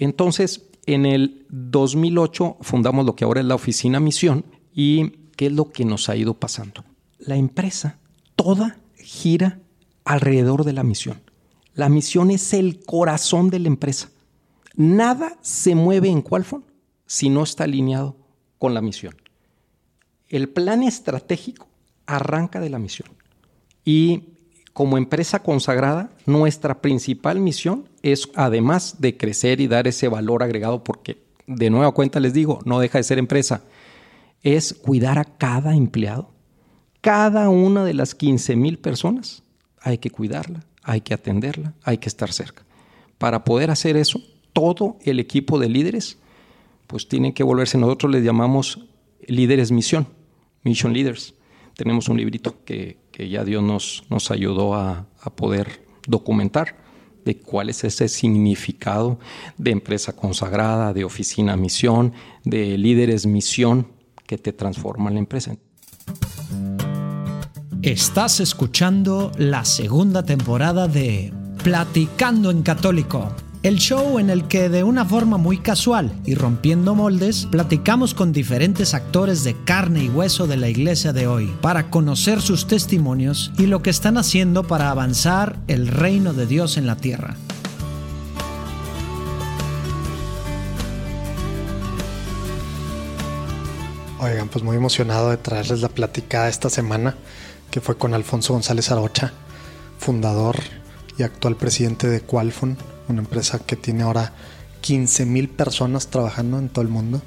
Entonces, en el 2008 fundamos lo que ahora es la oficina Misión y ¿qué es lo que nos ha ido pasando? La empresa toda gira alrededor de la misión. La misión es el corazón de la empresa. Nada se mueve en Qualfon si no está alineado con la misión. El plan estratégico arranca de la misión. Y como empresa consagrada, nuestra principal misión es, además de crecer y dar ese valor agregado, porque de nueva cuenta les digo, no deja de ser empresa, es cuidar a cada empleado. Cada una de las 15 mil personas hay que cuidarla, hay que atenderla, hay que estar cerca. Para poder hacer eso, todo el equipo de líderes, pues tienen que volverse, nosotros les llamamos líderes misión, mission leaders. Tenemos un librito que, ya Dios nos, nos ayudó a, a poder documentar de cuál es ese significado de empresa consagrada, de oficina misión, de líderes misión que te transforman la empresa. Estás escuchando la segunda temporada de Platicando en Católico, el show en el que de una forma muy casual y rompiendo moldes, platicamos con diferentes actores de carne y hueso de la iglesia de hoy para conocer sus testimonios y lo que están haciendo para avanzar el reino de Dios en la tierra. Oigan, pues muy emocionado de traerles la platicada esta semana que fue con Alfonso González Arocha, fundador y actual presidente de Qualfon, una empresa que tiene ahora 15 mil personas trabajando en todo el mundo.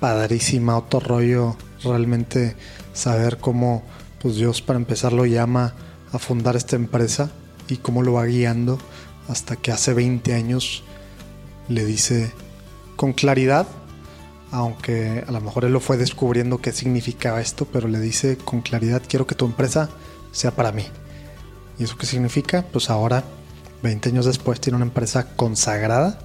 Padrísima, otro rollo, realmente saber cómo pues Dios para empezar lo llama a fundar esta empresa y cómo lo va guiando hasta que hace 20 años le dice con claridad aunque a lo mejor él lo fue descubriendo qué significaba esto, pero le dice con claridad, quiero que tu empresa sea para mí. ¿Y eso qué significa? Pues ahora, 20 años después, tiene una empresa consagrada.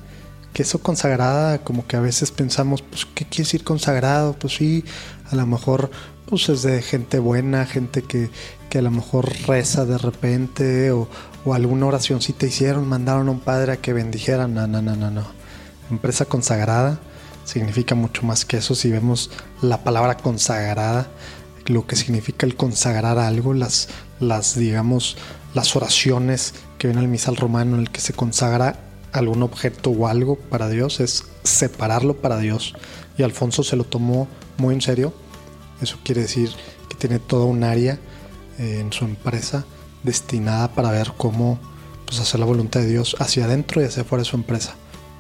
Que eso consagrada, como que a veces pensamos, pues, ¿qué quiere decir consagrado? Pues sí, a lo mejor pues es de gente buena, gente que, que a lo mejor reza de repente o, o alguna oracióncita hicieron, mandaron a un padre a que bendijera. No, no, no, no, no. Empresa consagrada significa mucho más que eso. Si vemos la palabra consagrada, lo que significa el consagrar algo, las, las digamos, las oraciones que ven al misal romano en el que se consagra algún objeto o algo para Dios, es separarlo para Dios. Y Alfonso se lo tomó muy en serio. Eso quiere decir que tiene toda un área eh, en su empresa destinada para ver cómo pues, hacer la voluntad de Dios hacia adentro y hacia afuera de su empresa.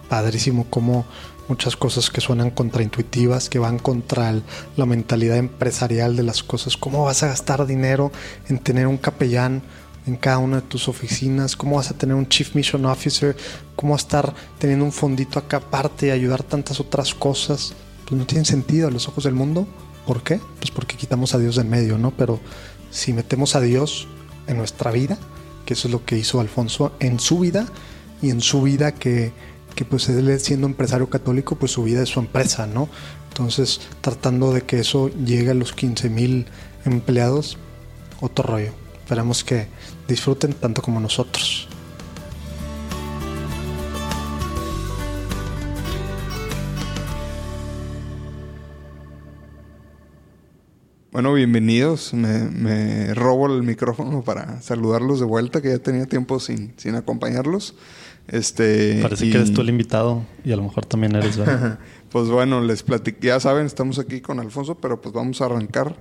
Padrísimo cómo muchas cosas que suenan contraintuitivas, que van contra la mentalidad empresarial de las cosas. ¿Cómo vas a gastar dinero en tener un capellán en cada una de tus oficinas? ¿Cómo vas a tener un Chief Mission Officer? ¿Cómo vas a estar teniendo un fondito acá aparte y ayudar tantas otras cosas? Pues no tiene sentido a los ojos del mundo. ¿Por qué? Pues porque quitamos a Dios del medio, ¿no? Pero si metemos a Dios en nuestra vida, que eso es lo que hizo Alfonso en su vida y en su vida que que pues él siendo empresario católico, pues su vida es su empresa, ¿no? Entonces, tratando de que eso llegue a los 15 mil empleados, otro rollo. Esperamos que disfruten tanto como nosotros. Bueno, bienvenidos. Me, robo el micrófono para saludarlos de vuelta, que ya tenía tiempo sin, sin acompañarlos. Este, Parece que eres tú el invitado y a lo mejor también eres, pues bueno, les platiqué, ya saben, estamos aquí con Alfonso, pero pues vamos a arrancar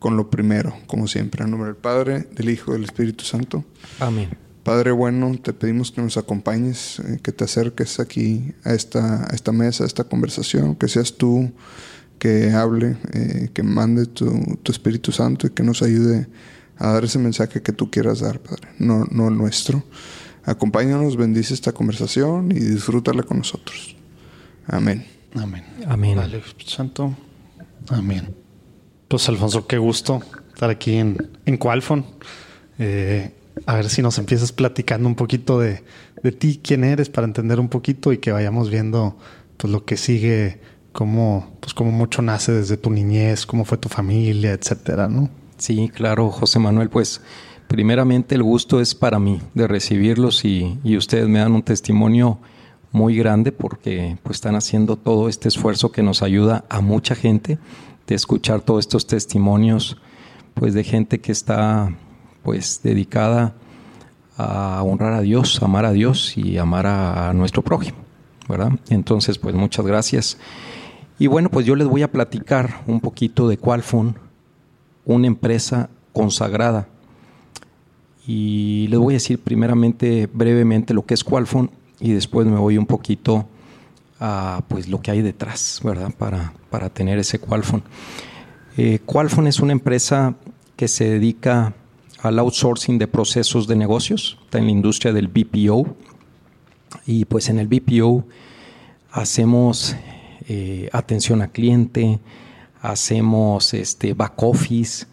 con lo primero, como siempre, en nombre del Padre, del Hijo y del Espíritu Santo. Amén. Padre bueno, te pedimos que nos acompañes, eh, que te acerques aquí a esta, a esta mesa, a esta conversación, que seas tú que hable, eh, que mande tu, tu, Espíritu Santo y que nos ayude a dar ese mensaje que tú quieras dar, Padre, no, no el nuestro. Acompáñanos, bendice esta conversación y disfrútala con nosotros. Amén. Amén. Amén. Vale, Santo. Amén. Pues Alfonso, qué gusto estar aquí en, en Qualfon. Eh, a ver si nos empiezas platicando un poquito de, de, ti, quién eres, para entender un poquito y que vayamos viendo pues lo que sigue, cómo, pues cómo mucho nace desde tu niñez, cómo fue tu familia, etcétera, ¿no? Sí, claro, José Manuel, pues primeramente el gusto es para mí de recibirlos y, ustedes me dan un testimonio muy grande porque pues están haciendo todo este esfuerzo que nos ayuda a mucha gente de escuchar todos estos testimonios pues de gente que está pues dedicada a honrar a Dios, amar a Dios y amar a, nuestro prójimo, ¿verdad? Entonces, pues muchas gracias. Y bueno, pues yo les voy a platicar un poquito de Qualfon, una empresa consagrada. Y les voy a decir primeramente, brevemente, lo que es Qualfon y después me voy un poquito a pues lo que hay detrás, ¿verdad? Para, para tener ese Qualfon. Eh, Qualfon es una empresa que se dedica al outsourcing de procesos de negocios, está en la industria del BPO. Y pues en el BPO hacemos eh, atención a cliente, hacemos este back office,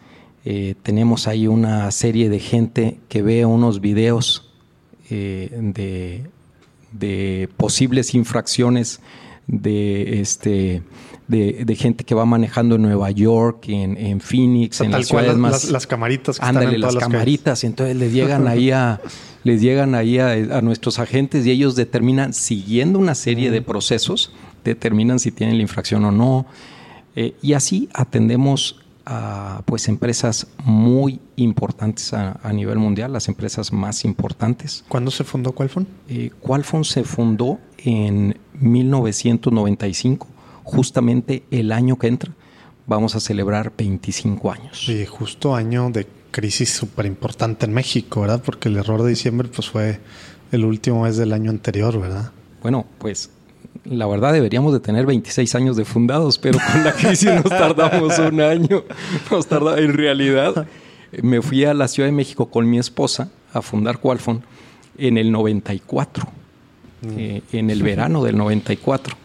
eh, tenemos ahí una serie de gente que ve unos videos de, de, posibles infracciones de este de, gente que va manejando en Nueva York, en, en Phoenix, en las ciudades más. Las, camaritas. Que ándale, las, camaritas. Y entonces les llegan ahí a, les llegan ahí a, nuestros agentes y ellos determinan, siguiendo una serie de procesos, determinan si tienen la infracción o no. Eh, y así atendemos a pues empresas muy importantes a, nivel mundial, las empresas más importantes. ¿Cuándo se fundó Qualfon? Eh, Qualfon se fundó en 1995 justamente el año que entra vamos a celebrar 25 años. Y justo año de crisis súper importante en México, ¿verdad? Porque el error de diciembre pues fue el último mes del año anterior, ¿verdad? Bueno, pues la verdad deberíamos de tener 26 años de fundados, pero con la crisis nos tardamos un año. Nos tarda, en realidad, me fui a la Ciudad de México con mi esposa a fundar Qualfon en el 94, mm. eh, en el verano del 94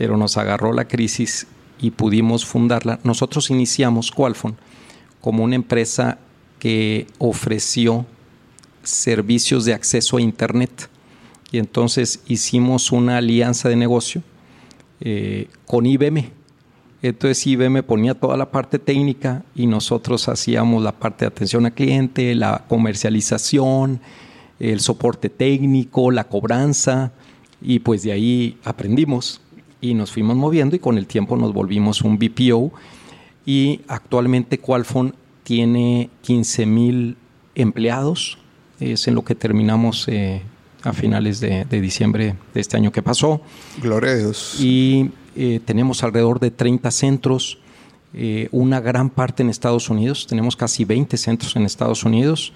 pero nos agarró la crisis y pudimos fundarla. Nosotros iniciamos Qualfon como una empresa que ofreció servicios de acceso a Internet. Y entonces hicimos una alianza de negocio eh, con IBM. Entonces IBM ponía toda la parte técnica y nosotros hacíamos la parte de atención al cliente, la comercialización, el soporte técnico, la cobranza y pues de ahí aprendimos y nos fuimos moviendo y con el tiempo nos volvimos un BPO y actualmente Qualfon tiene 15 mil empleados, es en lo que terminamos eh, a finales de, diciembre de este año que pasó. Gloria a Dios. Y eh, tenemos alrededor de 30 centros, eh, una gran parte en Estados Unidos, tenemos casi 20 centros en Estados Unidos,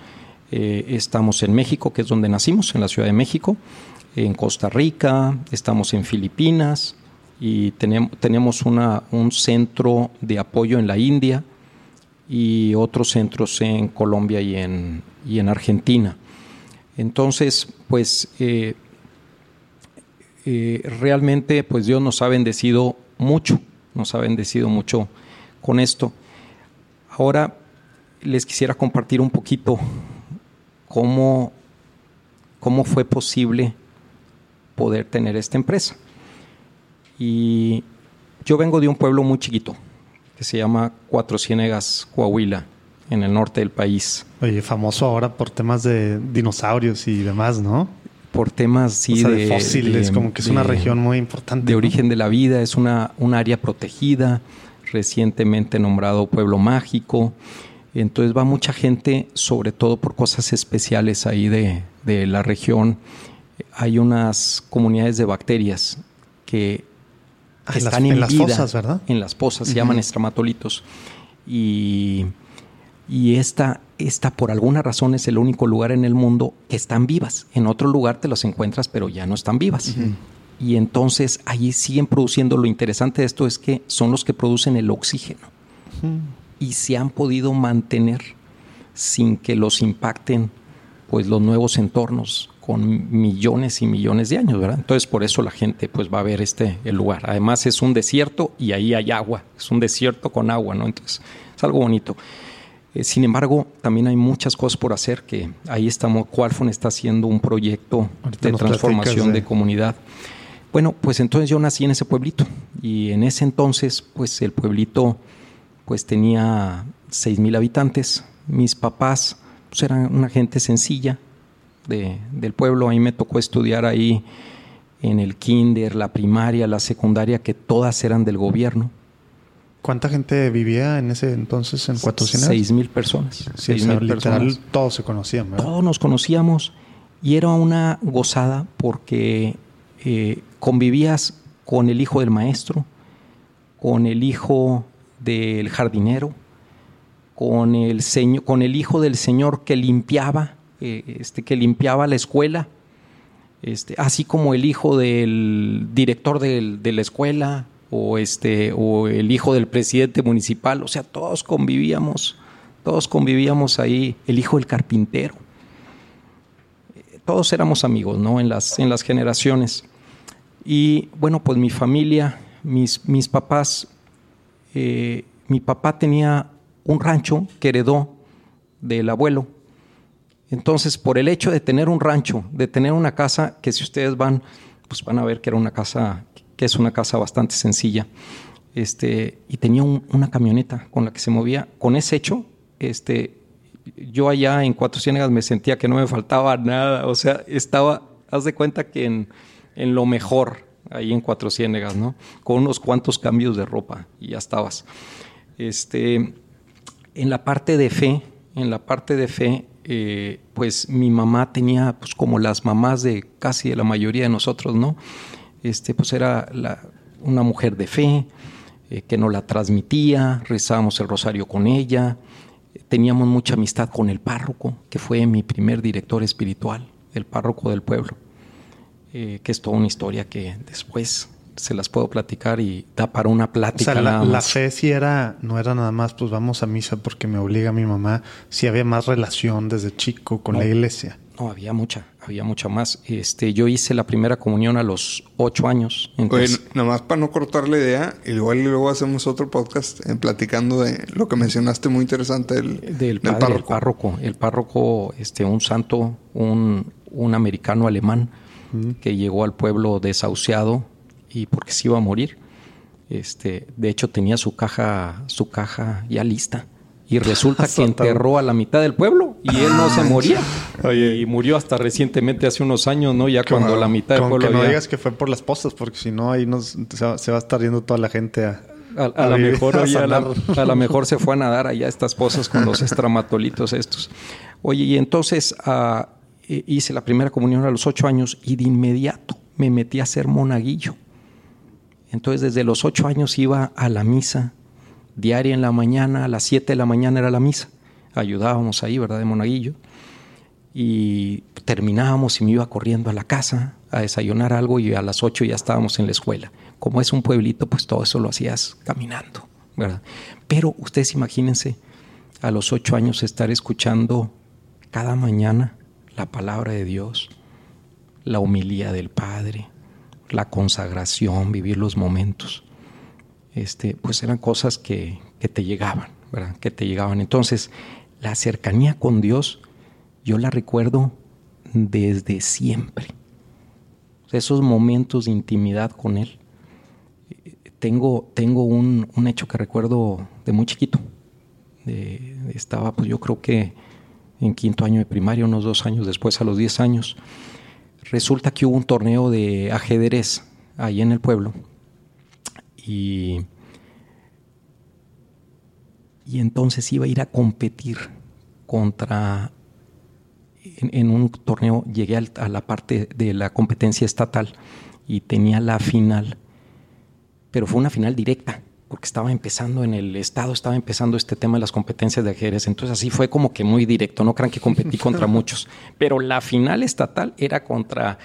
estamos en México, que es donde nacimos, en la Ciudad de México, en Costa Rica, estamos en Filipinas, y tenemos, tenemos una, un centro de apoyo en la India y otros centros en Colombia y en, y en Argentina. Entonces, pues eh, eh, realmente pues Dios nos ha bendecido mucho, nos ha bendecido mucho con esto. Ahora les quisiera compartir un poquito cómo, cómo fue posible poder tener esta empresa. Y yo vengo de un pueblo muy chiquito que se llama Cuatro Ciénegas, Coahuila, en el norte del país. Oye, famoso ahora por temas de dinosaurios y demás, ¿no? Por temas, sí, de, fósiles, como que es una región muy importante. De origen de la vida, es una, un área protegida, recientemente nombrado Pueblo Mágico. Entonces va mucha gente, sobre todo por cosas especiales ahí de, de la región. Hay unas comunidades de bacterias que Ah, están en, las fosas, ¿verdad? En las fosas, se llaman estramatolitos. Y, y esta, esta, por alguna razón, es el único lugar en el mundo que están vivas. En otro lugar te las encuentras, pero ya no están vivas. Y entonces allí siguen produciendo. Lo interesante de esto es que son los que producen el oxígeno. Y se han podido mantener sin que los impacten pues los nuevos entornos con millones y millones de años, ¿verdad? Entonces por eso la gente pues va a ver este el lugar. Además es un desierto y ahí hay agua, es un desierto con agua, ¿no? Entonces es algo bonito. Eh, sin embargo, también hay muchas cosas por hacer que ahí estamos, Qualfon está haciendo un proyecto de transformación de... comunidad. Bueno, pues entonces yo nací en ese pueblito y en ese entonces pues el pueblito pues tenía seis mil habitantes. Mis papás pues eran una gente sencilla, del pueblo. A mí me tocó estudiar ahí en el kinder, la primaria, la secundaria, que todas eran del gobierno. ¿Cuánta gente vivía en ese entonces en Cuatro Ciénegas? Seis mil personas. seis mil personas. Todos se conocían, ¿verdad? Todos nos conocíamos y era una gozada porque eh, convivías con el hijo del maestro, con el hijo del jardinero, con el, señor, con el hijo del señor que limpiaba, eh, este, que limpiaba la escuela, este, así como el hijo del director del, de la escuela o, este, o el hijo del presidente municipal, o sea, todos convivíamos, todos convivíamos ahí, el hijo del carpintero. Todos éramos amigos, ¿no? En las, en las generaciones. Y bueno, pues mi familia, mis, mis papás, eh, mi papá tenía un rancho que heredó del abuelo. Entonces, por el hecho de tener un rancho, de tener una casa, que si ustedes van, pues van a ver que era una casa, que es una casa bastante sencilla, este, y tenía una camioneta con la que se movía. Con ese hecho, este, yo allá en Cuatro Ciénegas me sentía que no me faltaba nada, o sea, estaba, haz de cuenta que en, en lo mejor, ahí en Cuatro Ciénegas, ¿no? Con unos cuantos cambios de ropa y ya estabas. Este, en la parte de fe, en la parte de fe, eh, pues mi mamá tenía, pues como las mamás de casi de la mayoría de nosotros, ¿no? Este, pues era una mujer de fe, eh, que nos la transmitía, rezábamos el rosario con ella, teníamos mucha amistad con el párroco, que fue mi primer director espiritual, el párroco del pueblo, eh, que es toda una historia que después se las puedo platicar y da para una plática. O sea, la, fe sí era, no era nada más, pues vamos a misa porque me obliga mi mamá, sí había más relación desde chico con la iglesia. No, había mucha, había mucha más. Este, yo hice la primera comunión a los ocho años. Entonces... nada más para no cortar la idea, igual luego hacemos otro podcast eh, platicando de lo que mencionaste muy interesante del, del, párroco. El párroco, el párroco, este, un santo, un, un americano alemán que llegó al pueblo desahuciado y porque se iba a morir. Este, de hecho tenía su caja, su caja ya lista. Y resulta que enterró a la mitad del pueblo y él no se moría. Y murió hasta recientemente, hace unos años, ¿no? Ya cuando la mitad del pueblo. Que no digas que fue por las postas, porque si no, ahí nos, se, va, a estar yendo toda la gente a. A, lo mejor, a, la, mejor se fue a nadar allá estas pozas con los estramatolitos estos. Oye, y entonces ah, hice la primera comunión a los ocho años y de inmediato me metí a ser monaguillo. Entonces desde los ocho años iba a la misa diaria en la mañana, a las siete de la mañana era la misa. Ayudábamos ahí, ¿verdad? De monaguillo. Y terminábamos y me iba corriendo a la casa a desayunar algo y a las ocho ya estábamos en la escuela. Como es un pueblito, pues todo eso lo hacías caminando, ¿verdad? Pero ustedes imagínense a los ocho años estar escuchando cada mañana la palabra de Dios, la humilía del Padre, la consagración, vivir los momentos, este, pues eran cosas que, te llegaban, ¿verdad? Que te llegaban. Entonces, la cercanía con Dios, yo la recuerdo desde siempre. Esos momentos de intimidad con Él. Tengo, tengo un, hecho que recuerdo de muy chiquito. estaba, pues yo creo que en quinto año de primaria, unos dos años después, a los diez años resulta que hubo un torneo de ajedrez ahí en el pueblo y, y entonces iba a ir a competir contra, en, un torneo llegué a la parte de la competencia estatal y tenía la final, pero fue una final directa porque estaba empezando en el Estado, estaba empezando este tema de las competencias de ajedrez. Entonces así fue como que muy directo, no crean que competí contra muchos. Pero la final estatal era contra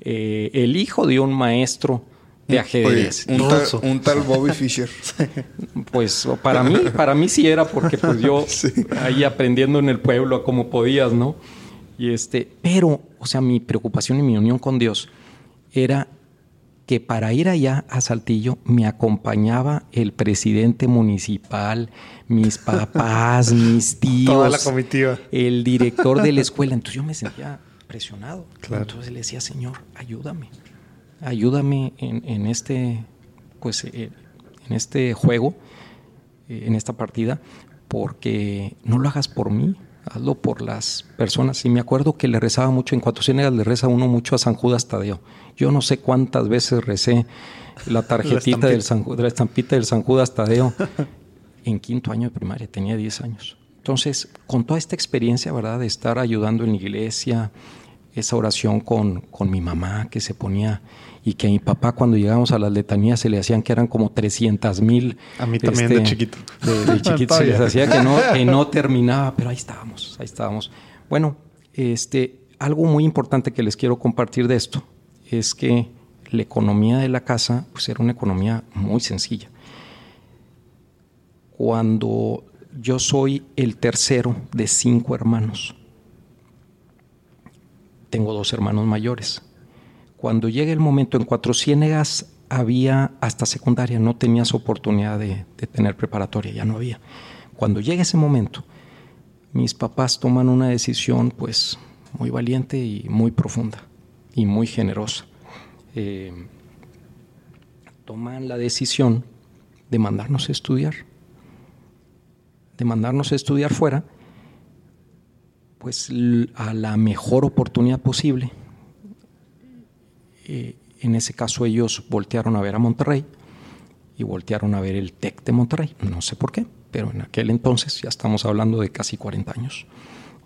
eh, el hijo de un maestro de ajedrez. un, tal, Bobby Fischer. Pues para mí, para mí sí era porque pues yo ahí aprendiendo en el pueblo como podías, ¿no? Y este, pero, o sea, mi preocupación y mi unión con Dios era que para ir allá a Saltillo me acompañaba el presidente municipal, mis papás, mis tíos, Toda la comitiva. el director de la escuela. Entonces yo me sentía presionado. Entonces le decía, Señor, ayúdame, ayúdame en, este, pues, eh, en este juego, eh, en esta partida, porque no lo hagas por mí, hazlo por las personas. Y me acuerdo que le rezaba mucho, en Cuatro Ciénegas le reza uno mucho a San Judas Tadeo. Yo no sé cuántas veces recé la tarjetita del San, de la estampita del San Judas Tadeo en quinto año de primaria, tenía 10 años. Entonces, con toda esta experiencia, ¿verdad? De estar ayudando en la iglesia, esa oración con, con mi mamá que se ponía y que a mi papá cuando llegábamos a las letanías se le hacían que eran como 300 mil. A mí también de este, chiquito. De, chiquito se les hacía que no, que no terminaba, pero ahí estábamos, ahí estábamos. Bueno, este, algo muy importante que les quiero compartir de esto es que la economía de la casa pues era una economía muy sencilla. Cuando yo soy el tercero de cinco hermanos, tengo dos hermanos mayores. Cuando llega el momento en Cuatro Ciénegas había hasta secundaria, no tenías oportunidad de, de tener preparatoria, ya no había. Cuando llega ese momento, mis papás toman una decisión pues muy valiente y muy profunda y muy generosa. Eh, toman la decisión de mandarnos a estudiar, de mandarnos a estudiar fuera, pues a la mejor oportunidad posible. Eh, en ese caso ellos voltearon a ver a Monterrey y voltearon a ver el TEC de Monterrey. No sé por qué, pero en aquel entonces, ya estamos hablando de casi 40 años,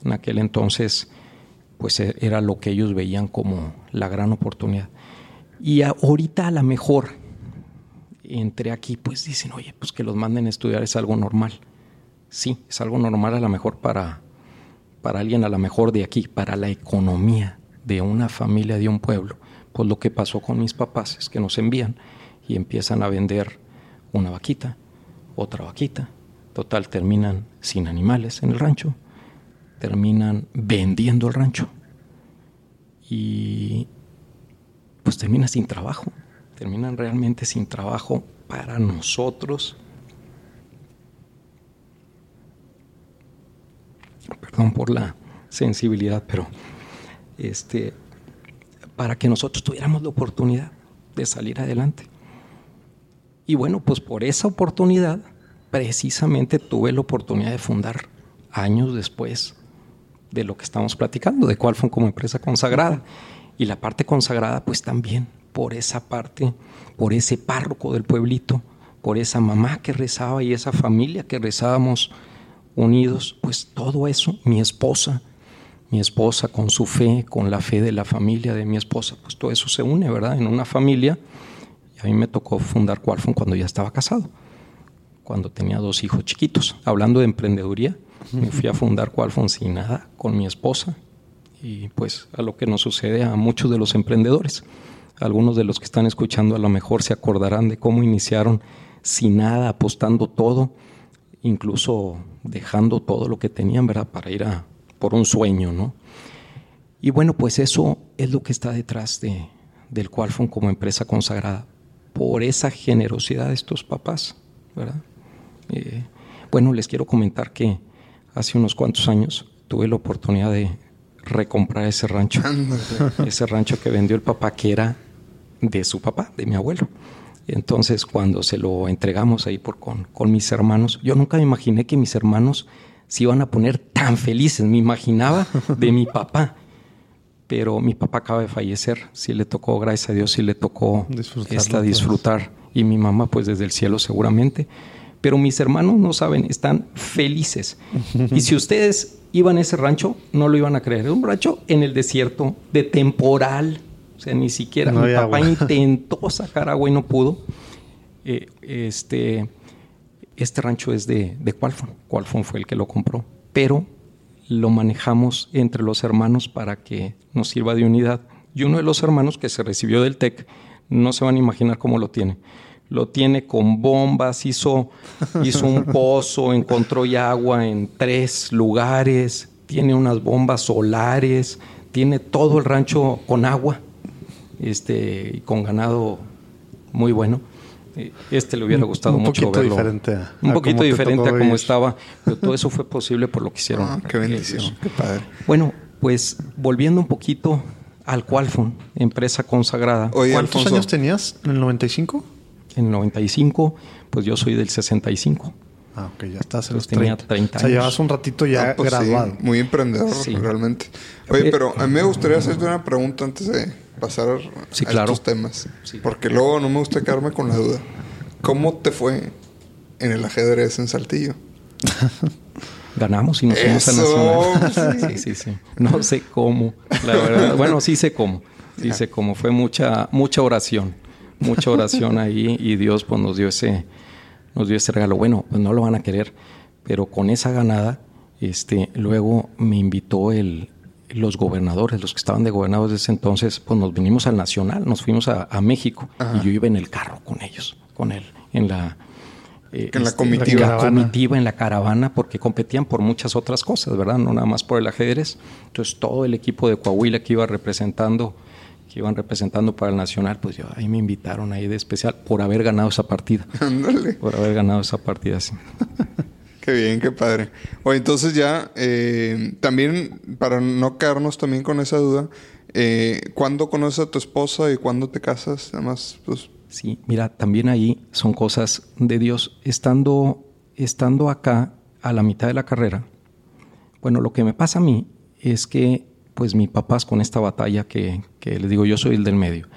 en aquel entonces pues e, era lo que ellos veían como la gran oportunidad. Y ahorita a lo mejor entré aquí, pues dicen, oye, pues que los manden a estudiar es algo normal. Sí, es algo normal a lo mejor para, para alguien a lo mejor de aquí, para la economía de una familia, de un pueblo. Pues lo que pasó con mis papás es que nos envían y empiezan a vender una vaquita, otra vaquita. Total, terminan sin animales en el rancho, terminan vendiendo el rancho. Y pues termina sin trabajo, terminan realmente sin trabajo para nosotros. Perdón por la sensibilidad, pero este, para que nosotros tuviéramos la oportunidad de salir adelante. Y bueno, pues por esa oportunidad, precisamente tuve la oportunidad de fundar años después de lo que estamos platicando, de cuál fue como empresa consagrada. Y la parte consagrada, pues también por esa parte, por ese párroco del pueblito, por esa mamá que rezaba y esa familia que rezábamos unidos, pues todo eso, mi esposa, mi esposa con su fe, con la fe de la familia de mi esposa, pues todo eso se une, ¿verdad? En una familia. Y a mí me tocó fundar Qualfon cuando ya estaba casado, cuando tenía dos hijos chiquitos. Hablando de emprendeduría, me fui a fundar Qualfon sin nada, con mi esposa, y pues a lo que nos sucede a muchos de los emprendedores. Algunos de los que están escuchando a lo mejor se acordarán de cómo iniciaron sin nada, apostando todo, incluso dejando todo lo que tenían, ¿verdad? Para ir a por un sueño, ¿no? Y bueno, pues eso es lo que está detrás de, del Qualfon como empresa consagrada, por esa generosidad de estos papás, ¿verdad? Eh, bueno, les quiero comentar que hace unos cuantos años tuve la oportunidad de recomprar ese rancho. ese rancho que vendió el papá, que era de su papá, de mi abuelo. Entonces, cuando se lo entregamos ahí por, con, con mis hermanos, yo nunca me imaginé que mis hermanos se iban a poner tan felices. Me imaginaba de mi papá. Pero mi papá acaba de fallecer. Sí le tocó, gracias a Dios, sí le tocó esta disfrutar. Y mi mamá, pues desde el cielo seguramente. Pero mis hermanos no saben, están felices. y si ustedes iban a ese rancho, no lo iban a creer. Era un rancho en el desierto, de temporal. O sea, ni siquiera. mi papá intentó sacar agua y no pudo. Eh, este, este rancho es de, de Qualfon. Qualfon fue el que lo compró. Pero lo manejamos entre los hermanos para que nos sirva de unidad. Y uno de los hermanos que se recibió del TEC, no se van a imaginar cómo lo tiene lo tiene con bombas, hizo, hizo un pozo, encontró agua en tres lugares, tiene unas bombas solares, tiene todo el rancho con agua, este, con ganado muy bueno. Eh, este le hubiera gustado un mucho verlo. Diferente un poquito diferente a como estaba, pero todo eso fue posible por lo que hicieron. Ah, qué bendición, qué padre. Bueno, pues volviendo un poquito al Qualfon, empresa consagrada. ¿Cuántos años tenías en el 95? en el 95, pues yo soy del 65. Ah, ok, ya estás en Pues los tenía 30. 30 O sea, años. llevas un ratito ya Ah, pues sí, graduado. muy emprendedor, Sí. realmente. Oye, Eh, pero a mí me gustaría hacerte una pregunta antes de pasar Sí, a claro. estos temas. Sí. Porque luego no me gusta quedarme con la duda. ¿Cómo te fue en el ajedrez en Saltillo? Ganamos y nos fuimos a Nacional. Sí, sí, sí. No sé cómo, la verdad. Bueno, sí sé cómo. Sí sé cómo. Fue mucha, mucha oración. Mucha oración ahí y Dios pues nos dio ese, nos dio ese regalo. Bueno, pues no lo van a querer, pero con esa ganada, este, luego me invitó el, los gobernadores, los que estaban de gobernadores de ese entonces, pues nos vinimos al Nacional, nos fuimos a, a México y yo iba en el carro con ellos, con él, en la... eh, En la este, comitiva. la comitiva, en la caravana, porque competían por muchas otras cosas, ¿verdad? No nada más por el ajedrez. Entonces todo el equipo de Coahuila que iba representando, que iban representando para el Nacional, pues yo ahí me invitaron ahí de especial por haber ganado esa partida. Ándale. Por haber ganado esa partida, sí. Qué bien, qué padre. Oye, entonces ya, eh, también, para no quedarnos también con esa duda, eh, ¿cuándo conoces a tu esposa y cuándo te casas? Además, pues, Sí, mira, también ahí son cosas de Dios. Estando, estando acá a la mitad de la carrera, bueno, lo que me pasa a mí es que, pues, mis papás con esta batalla que, que les digo, yo soy el del medio,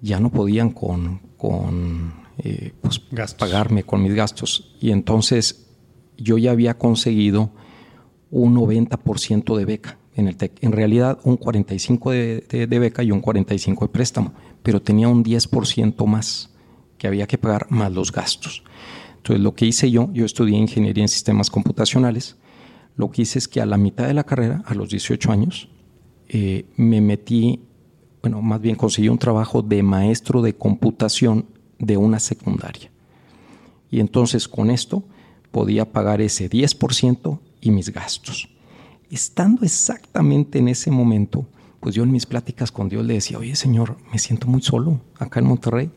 ya no podían con, con eh, pues, pagarme con mis gastos. Y entonces yo ya había conseguido un 90% de beca en el TEC. En realidad un 45% de, de- de beca y un 45% de préstamo, pero tenía un 10% más que había que pagar más los gastos. Entonces lo que hice yo, yo estudié ingeniería en sistemas computacionales, lo que hice es que a la mitad de la carrera, a los 18 años, eh, me metí, bueno, más bien conseguí un trabajo de maestro de computación de una secundaria. Y entonces con esto podía pagar ese 10% y mis gastos. Estando exactamente en ese momento, pues yo en mis pláticas con Dios le decía, oye Señor, me siento muy solo acá en Monterrey.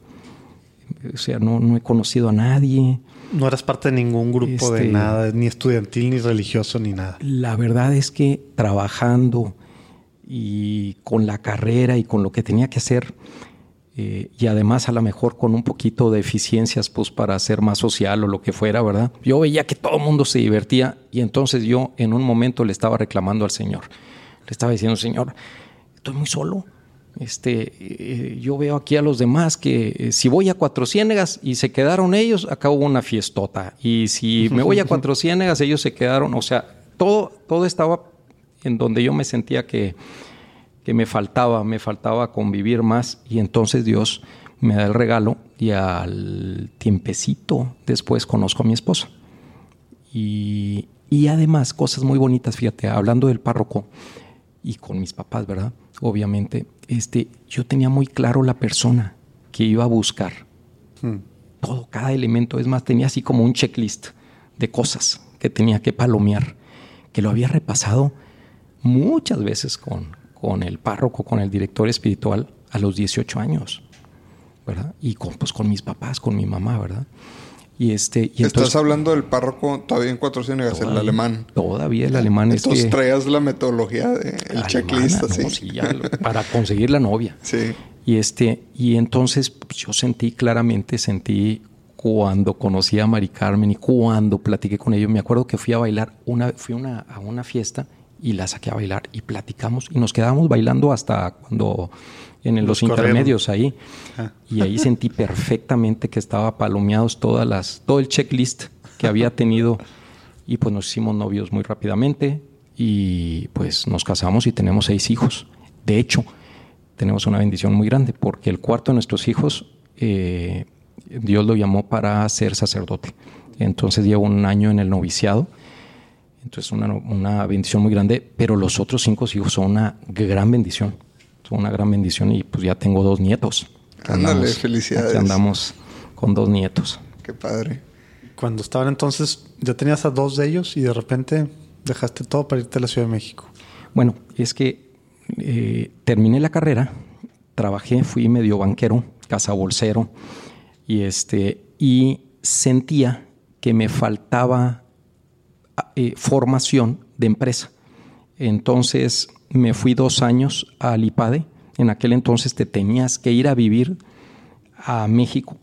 O sea, no, no he conocido a nadie. No eras parte de ningún grupo de Este- nada, ni estudiantil, ni religioso, ni nada. La verdad es que trabajando y con la carrera y con lo que tenía que hacer, eh, y además a lo mejor con un poquito de eficiencias pues para ser más social o lo que fuera, ¿verdad? Yo veía que todo el mundo se divertía y entonces yo en un momento le estaba reclamando al Señor. Le estaba diciendo, Señor, estoy muy solo. Este, eh, yo veo aquí a los demás que eh, si voy a Cuatro Ciénegas y se quedaron ellos, acá hubo una fiestota. Y si me voy a Cuatro Ciénegas, ellos se quedaron. O sea, todo, todo estaba en donde yo me sentía que, que me faltaba, me faltaba convivir más. Y entonces Dios me da el regalo y al tiempecito después conozco a mi esposa. Y, y además, cosas muy bonitas, fíjate, hablando del párroco y con mis papás, ¿verdad? Obviamente, este, yo tenía muy claro la persona que iba a buscar. Todo, cada elemento. Es más, tenía así como un checklist de cosas que tenía que palomear, que lo había repasado muchas veces con, con el párroco, con el director espiritual a los 18 años, ¿verdad? Y con, pues, con mis papás, con mi mamá, ¿verdad? Y este, y estás entonces, hablando del párroco todavía en Cuatro Ciénegas, el alemán. Todavía el alemán es Entonces que... traías la metodología, de, el alemana, checklist, ¿no? así. Sí, ya para conseguir la novia. Sí. Y este, y entonces pues, yo sentí claramente, sentí cuando conocí a Mari Carmen y cuando platiqué con ellos. Me acuerdo que fui a bailar una, fui una, a una fiesta y la saqué a bailar y platicamos y nos quedábamos bailando hasta cuando en los intermedios ahí. Ah. Y ahí sentí perfectamente que estaba palomeados todas las, todo el checklist que había tenido. Y pues nos hicimos novios muy rápidamente y pues nos casamos y tenemos seis hijos. De hecho, tenemos una bendición muy grande porque el cuarto de nuestros hijos eh, Dios lo llamó para ser sacerdote. Entonces llevo un año en el noviciado. Entonces una, una bendición muy grande, pero los otros cinco hijos son una gran bendición. Son una gran bendición y pues ya tengo dos nietos. Ándale, felicidades. aquí andamos con dos nietos. Qué padre. Cuando estaban entonces, ya tenías a dos de ellos y de repente dejaste todo para irte a la Ciudad de México. Bueno, es que eh, terminé la carrera, trabajé, fui medio banquero, cazabolsero, y este, y sentía que me faltaba eh, formación de empresa. Entonces me fui dos años al IPADE. En aquel entonces te tenías que ir a vivir a México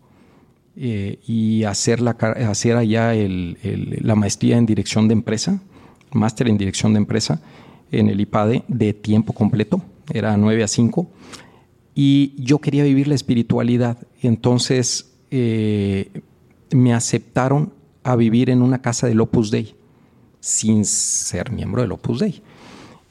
eh, y hacer, la, hacer allá la maestría en dirección de empresa, máster en dirección de empresa en el IPADE de tiempo completo, era 9 a 5, y yo quería vivir la espiritualidad, entonces eh, me aceptaron a vivir en una casa del Opus Dei, sin ser miembro del Opus Dei.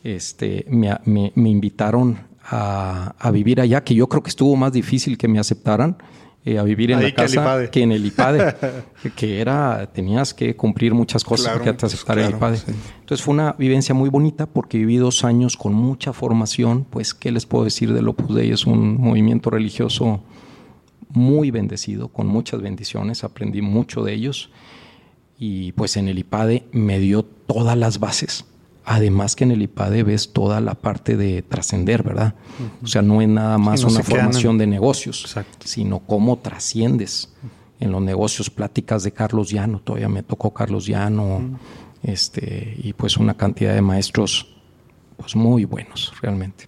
Este, me, me invitaron a, a, vivir allá, que yo creo que estuvo más difícil que me aceptaran eh, a vivir en la casa que, en el IPADE, que era, tenías que cumplir muchas cosas para que te aceptara el IPADE. Entonces fue una vivencia muy bonita porque viví dos años con mucha formación, pues, ¿qué les puedo decir del Opus Dei? Es un movimiento religioso muy bendecido, con muchas bendiciones, aprendí mucho de ellos y pues en el IPADE me dio todas las bases Además que en el IPADE ves toda la parte de trascender, ¿verdad? O sea, no es nada más una formación de negocios, sino cómo trasciendes en los negocios. Pláticas de Carlos Llano, todavía me tocó Carlos Llano, este, y pues una cantidad de maestros pues muy buenos, realmente.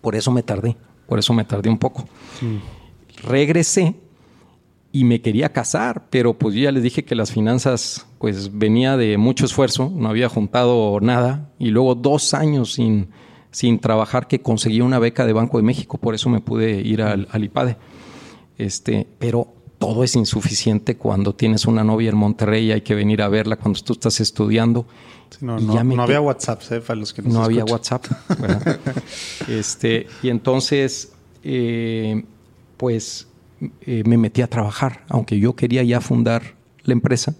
Por eso me tardé, por eso me tardé un poco. Regresé y me quería casar, pero pues yo ya les dije que las finanzas pues venía de mucho esfuerzo, no había juntado nada y luego dos años sin, sin trabajar que conseguí una beca de Banco de México, por eso me pude ir al, IPADE. Este, pero todo es insuficiente cuando tienes una novia en Monterrey y hay que venir a verla cuando tú estás estudiando. no, no, había WhatsApp, ¿eh? para los que No había WhatsApp. este, y entonces, eh, pues eh, me metí a trabajar, aunque yo quería ya fundar la empresa,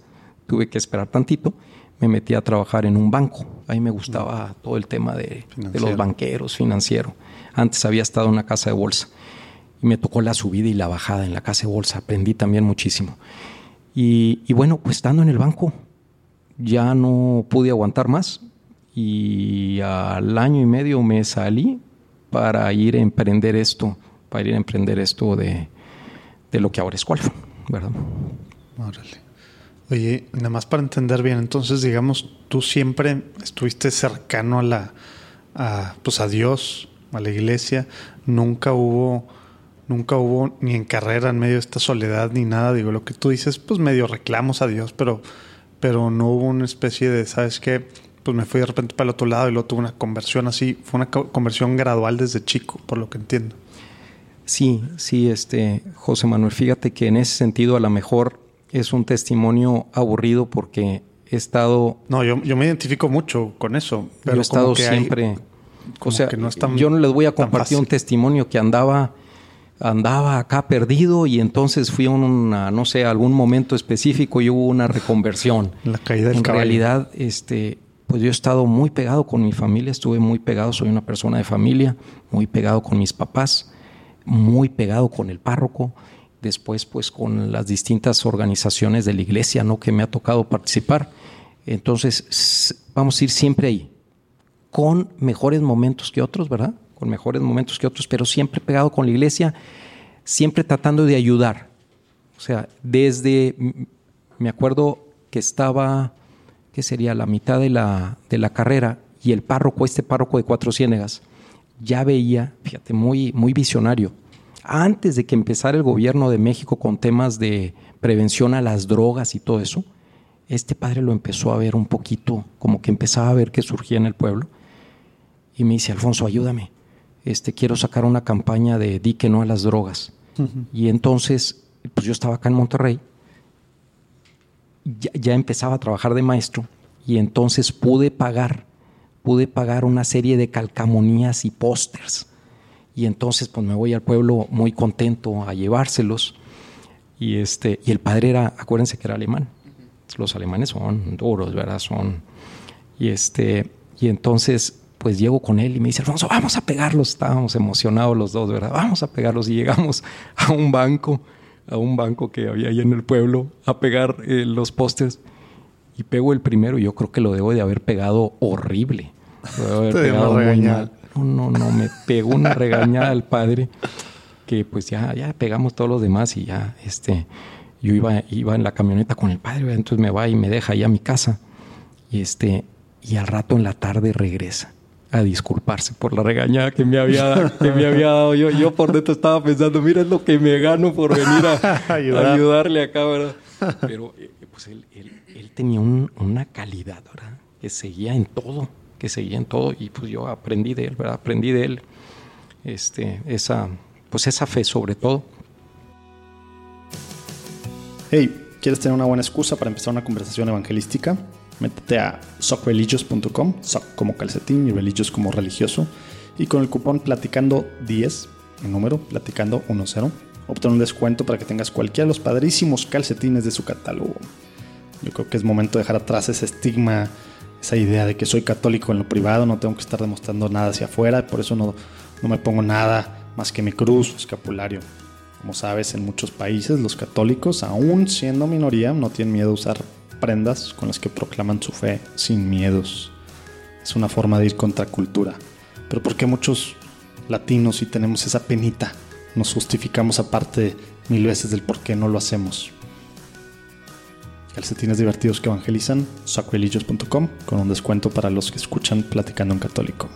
tuve que esperar tantito, me metí a trabajar en un banco. Ahí me gustaba todo el tema de, los banqueros, financiero. Antes había estado en una casa de bolsa y me tocó la subida y la bajada en la casa de bolsa. Aprendí también muchísimo. Y, y bueno, pues estando en el banco ya no pude aguantar más y al año y medio me salí para ir a emprender esto, para ir a emprender esto de, de lo que ahora es Qualfon, ¿verdad? Órale. Oye, nada más para entender bien, entonces digamos, tú siempre estuviste cercano a la, a, pues a Dios, a la iglesia, nunca hubo, nunca hubo ni en carrera en medio de esta soledad ni nada, digo, lo que tú dices, pues medio reclamos a Dios, pero, pero no hubo una especie de, ¿sabes qué? Pues me fui de repente para el otro lado y luego tuve una conversión así, fue una conversión gradual desde chico, por lo que entiendo. Sí, sí, este, José Manuel, fíjate que en ese sentido a lo mejor es un testimonio aburrido porque he estado... No, yo, me identifico mucho con eso. Pero he estado siempre... o sea, yo no les voy a compartir un testimonio que andaba andaba acá perdido y entonces fui a una, no sé, algún momento específico y hubo una reconversión. La caída del En realidad, este, pues yo he estado muy pegado con mi familia, estuve muy pegado, soy una persona de familia, muy pegado con mis papás muy pegado con el párroco, después pues con las distintas organizaciones de la iglesia, ¿no? Que me ha tocado participar. Entonces, vamos a ir siempre ahí, con mejores momentos que otros, ¿verdad? Con mejores momentos que otros, pero siempre pegado con la iglesia, siempre tratando de ayudar. O sea, desde, me acuerdo que estaba, ¿qué sería? La mitad de la, de la carrera y el párroco, este párroco de Cuatro Ciénegas, ya veía, fíjate, muy, muy visionario, antes de que empezara el gobierno de México con temas de prevención a las drogas y todo eso, este padre lo empezó a ver un poquito, como que empezaba a ver que surgía en el pueblo. Y me dice, Alfonso, ayúdame. Este, quiero sacar una campaña de di que no a las drogas. Y entonces, pues yo estaba acá en Monterrey, ya, ya empezaba a trabajar de maestro y entonces pude pagar pude pagar una serie de calcamonías y pósters. Y entonces pues me voy al pueblo muy contento a llevárselos. Y, este, y el padre era, acuérdense que era alemán. Los alemanes son duros, ¿verdad? Son... Y, este, y entonces pues llego con él y me dice, Alfonso, vamos a pegarlos. Estábamos emocionados los dos, ¿verdad? Vamos a pegarlos. Y llegamos a un banco, a un banco que había ahí en el pueblo, a pegar eh, los pósters y pego el primero, yo creo que lo debo de haber pegado horrible. Lo debo haber pegado muy mal. No, no, no, me pegó una regañada al padre que pues ya, ya pegamos todos los demás y ya, este, yo iba, iba en la camioneta con el padre, entonces me va y me deja ahí a mi casa y este, y al rato en la tarde regresa. a disculparse por la regañada que me había, que me había dado. Yo, yo por dentro estaba pensando, mira es lo que me gano por venir a, ayudarle acá, ¿verdad? Pero eh, pues él, él, tenía una calidad, ¿verdad? Que seguía en todo, que seguía en todo y pues yo aprendí de él, ¿verdad? Aprendí de él este, esa, pues esa fe sobre todo. Hey, ¿quieres tener una buena excusa para empezar una conversación evangelística? Métete a socreligious.com, soc como calcetín y religious como religioso, y con el cupón platicando 10, el número platicando 10, obtén un descuento para que tengas cualquiera de los padrísimos calcetines de su catálogo. Yo creo que es momento de dejar atrás ese estigma, esa idea de que soy católico en lo privado, no tengo que estar demostrando nada hacia afuera, por eso no, no me pongo nada más que mi cruz escapulario. Como sabes, en muchos países los católicos, aún siendo minoría, no tienen miedo a usar prendas con las que proclaman su fe sin miedos. Es una forma de ir contra cultura. Pero ¿por qué muchos latinos si tenemos esa penita? Nos justificamos aparte mil veces del por qué no lo hacemos. Calcetines divertidos que evangelizan, sacrilegios.com con un descuento para los que escuchan Platicando en Católico.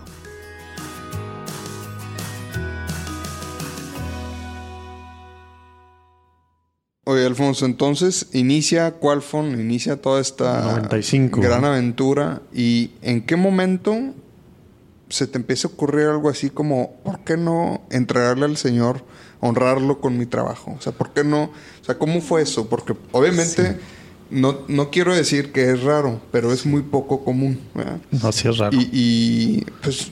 Oye, Alfonso, entonces inicia Qualfon, inicia toda esta gran aventura. ¿Y en qué momento se te empieza a ocurrir algo así como, ¿por qué no entregarle al Señor, honrarlo con mi trabajo? O sea, ¿por qué no? O sea, ¿cómo fue eso? Porque obviamente no, no quiero decir que es raro, pero es muy poco común. No, sí es raro. Y, y pues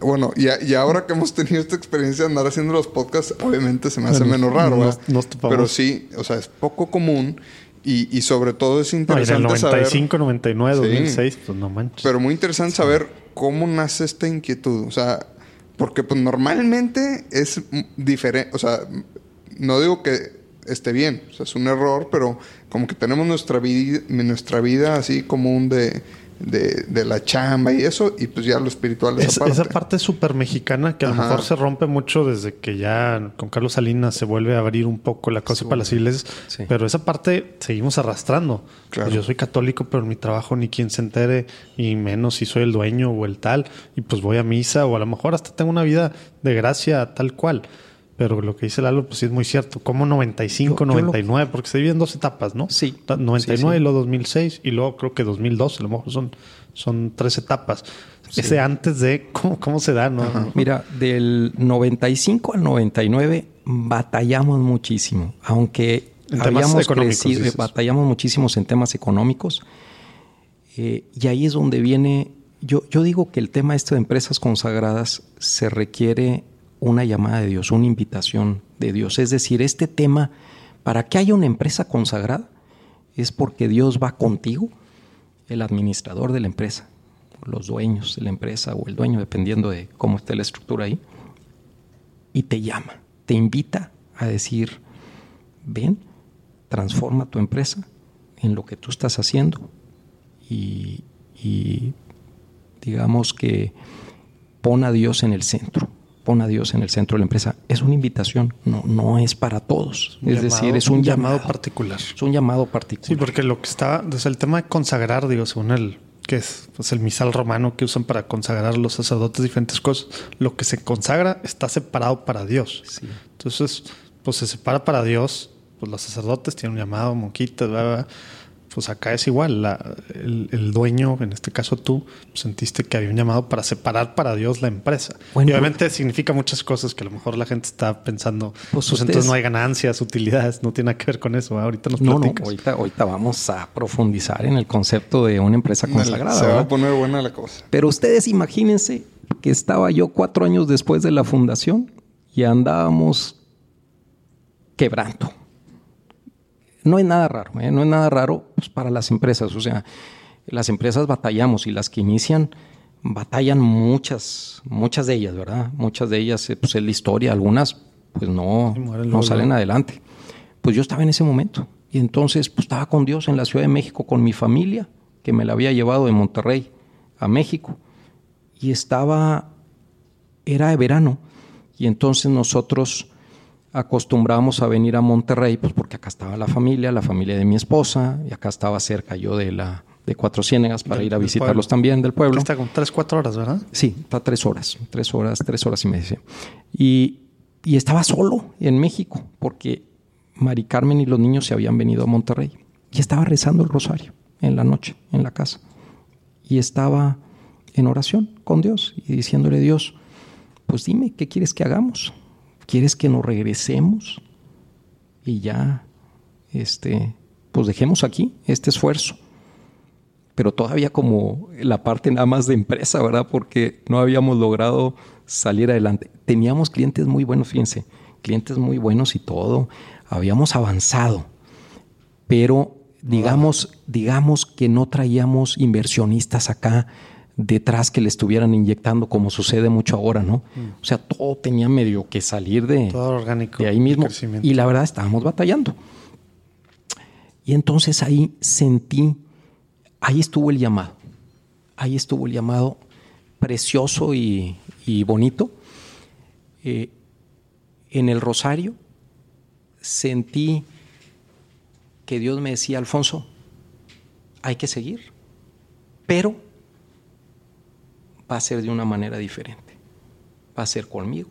bueno, y, ahora que hemos tenido esta experiencia de andar haciendo los podcasts, obviamente se me hace menos raro, Pero sí, o sea, es poco común y, sobre todo es interesante no, en el 95, 99, 2006, pues no manches. Pero muy interesante saber cómo nace esta inquietud, o sea, porque pues normalmente es diferente, o sea, no digo que esté bien, o sea, es un error, pero como que tenemos nuestra vida, nuestra vida así común de de, la chamba y eso, y pues ya lo espiritual es esa parte. Esa parte súper mexicana que a lo mejor se rompe mucho desde que ya con Carlos Salinas se vuelve a abrir un poco la cosa para las iglesias, pero esa parte seguimos arrastrando. Pues yo soy católico, pero en mi trabajo ni quien se entere, y menos si soy el dueño o el tal, y pues voy a misa, o a lo mejor hasta tengo una vida de gracia tal cual. Pero lo que dice Lalo, pues sí es muy cierto. Como 95, 99, porque se dividen dos etapas, ¿no? Sí. 99 y luego 2006 y luego creo que 2012, a lo mejor son, son tres etapas. Ese antes de cómo, cómo se da, ¿no? Mira, del 95 al 99 batallamos muchísimo, aunque habíamos crecido, batallamos muchísimos en temas económicos. Eh, y ahí es donde viene, yo, yo digo que el tema este de empresas consagradas se requiere una llamada de Dios, una invitación de Dios. Es decir, este tema, para que haya una empresa consagrada, es porque Dios va contigo, el administrador de la empresa, los dueños de la empresa o el dueño, dependiendo de cómo esté la estructura ahí, y te llama, te invita a decir, ven, transforma tu empresa en lo que tú estás haciendo y, y digamos que pon a Dios en el centro pon a Dios en el centro de la empresa. Es una invitación, no, no es para todos. es decir, es un, llamado, particular. Es un llamado particular. Sí, porque lo que está, desde el tema de consagrar, digo, según el que es pues, el misal romano que usan para consagrar los sacerdotes diferentes cosas, lo que se consagra está separado para Dios. Entonces, pues se separa para Dios, pues los sacerdotes tienen un llamado, monquitas, bla, bla, pues acá es igual. el, dueño, en este caso tú, sentiste que había un llamado para separar para Dios la empresa. y obviamente significa muchas cosas que a lo mejor la gente está pensando, pues, pues entonces no hay ganancias, utilidades, no tiene nada que ver con eso. Ahorita nos no, platicas. ahorita, ahorita vamos a profundizar en el concepto de una empresa consagrada. Se va a poner buena la cosa. Pero ustedes imagínense que estaba yo cuatro años después de la fundación y andábamos quebrando no es nada raro, ¿eh? no es nada raro pues, para las empresas. O sea, las empresas batallamos y las que inician batallan muchas, muchas de ellas, ¿verdad? Muchas de ellas, eh, pues es la historia, algunas pues no, no salen adelante. Pues yo estaba en ese momento y entonces pues estaba con Dios en la Ciudad de México con mi familia, que me la había llevado de Monterrey a México y estaba, era de verano y entonces nosotros acostumbrábamos a venir a Monterrey, pues porque acá estaba la familia, la familia de mi esposa, y acá estaba cerca yo de la, de Cuatro Ciénegas para Del- ir a visitarlos también del pueblo. Está con 3, 4 horas, ¿verdad? Sí, está tres horas, tres horas, tres horas y media. Y, y estaba solo en México porque Mari Carmen y los niños se habían venido a Monterrey. Y estaba rezando el rosario en la noche, en la casa. Y estaba en oración con Dios y diciéndole, Dios, pues dime, ¿qué quieres que hagamos? ¿Quieres que nos regresemos? Y ya, este, pues dejemos aquí este esfuerzo pero todavía como la parte nada más de empresa, ¿verdad? Porque no habíamos logrado salir adelante. Teníamos clientes muy buenos, fíjense, clientes muy buenos y todo. Habíamos avanzado, pero digamos, digamos que no traíamos inversionistas acá detrás que le estuvieran inyectando como sucede mucho ahora, ¿no? O sea, todo tenía medio que salir de, Todo orgánico. de ahí mismo. Y la verdad estábamos batallando. Y entonces ahí sentí, ahí estuvo el llamado. Ahí estuvo el llamado precioso y, y bonito. Eh, en el rosario sentí que Dios me decía, Alfonso, hay que seguir, pero va a ser de una manera diferente. Va a ser conmigo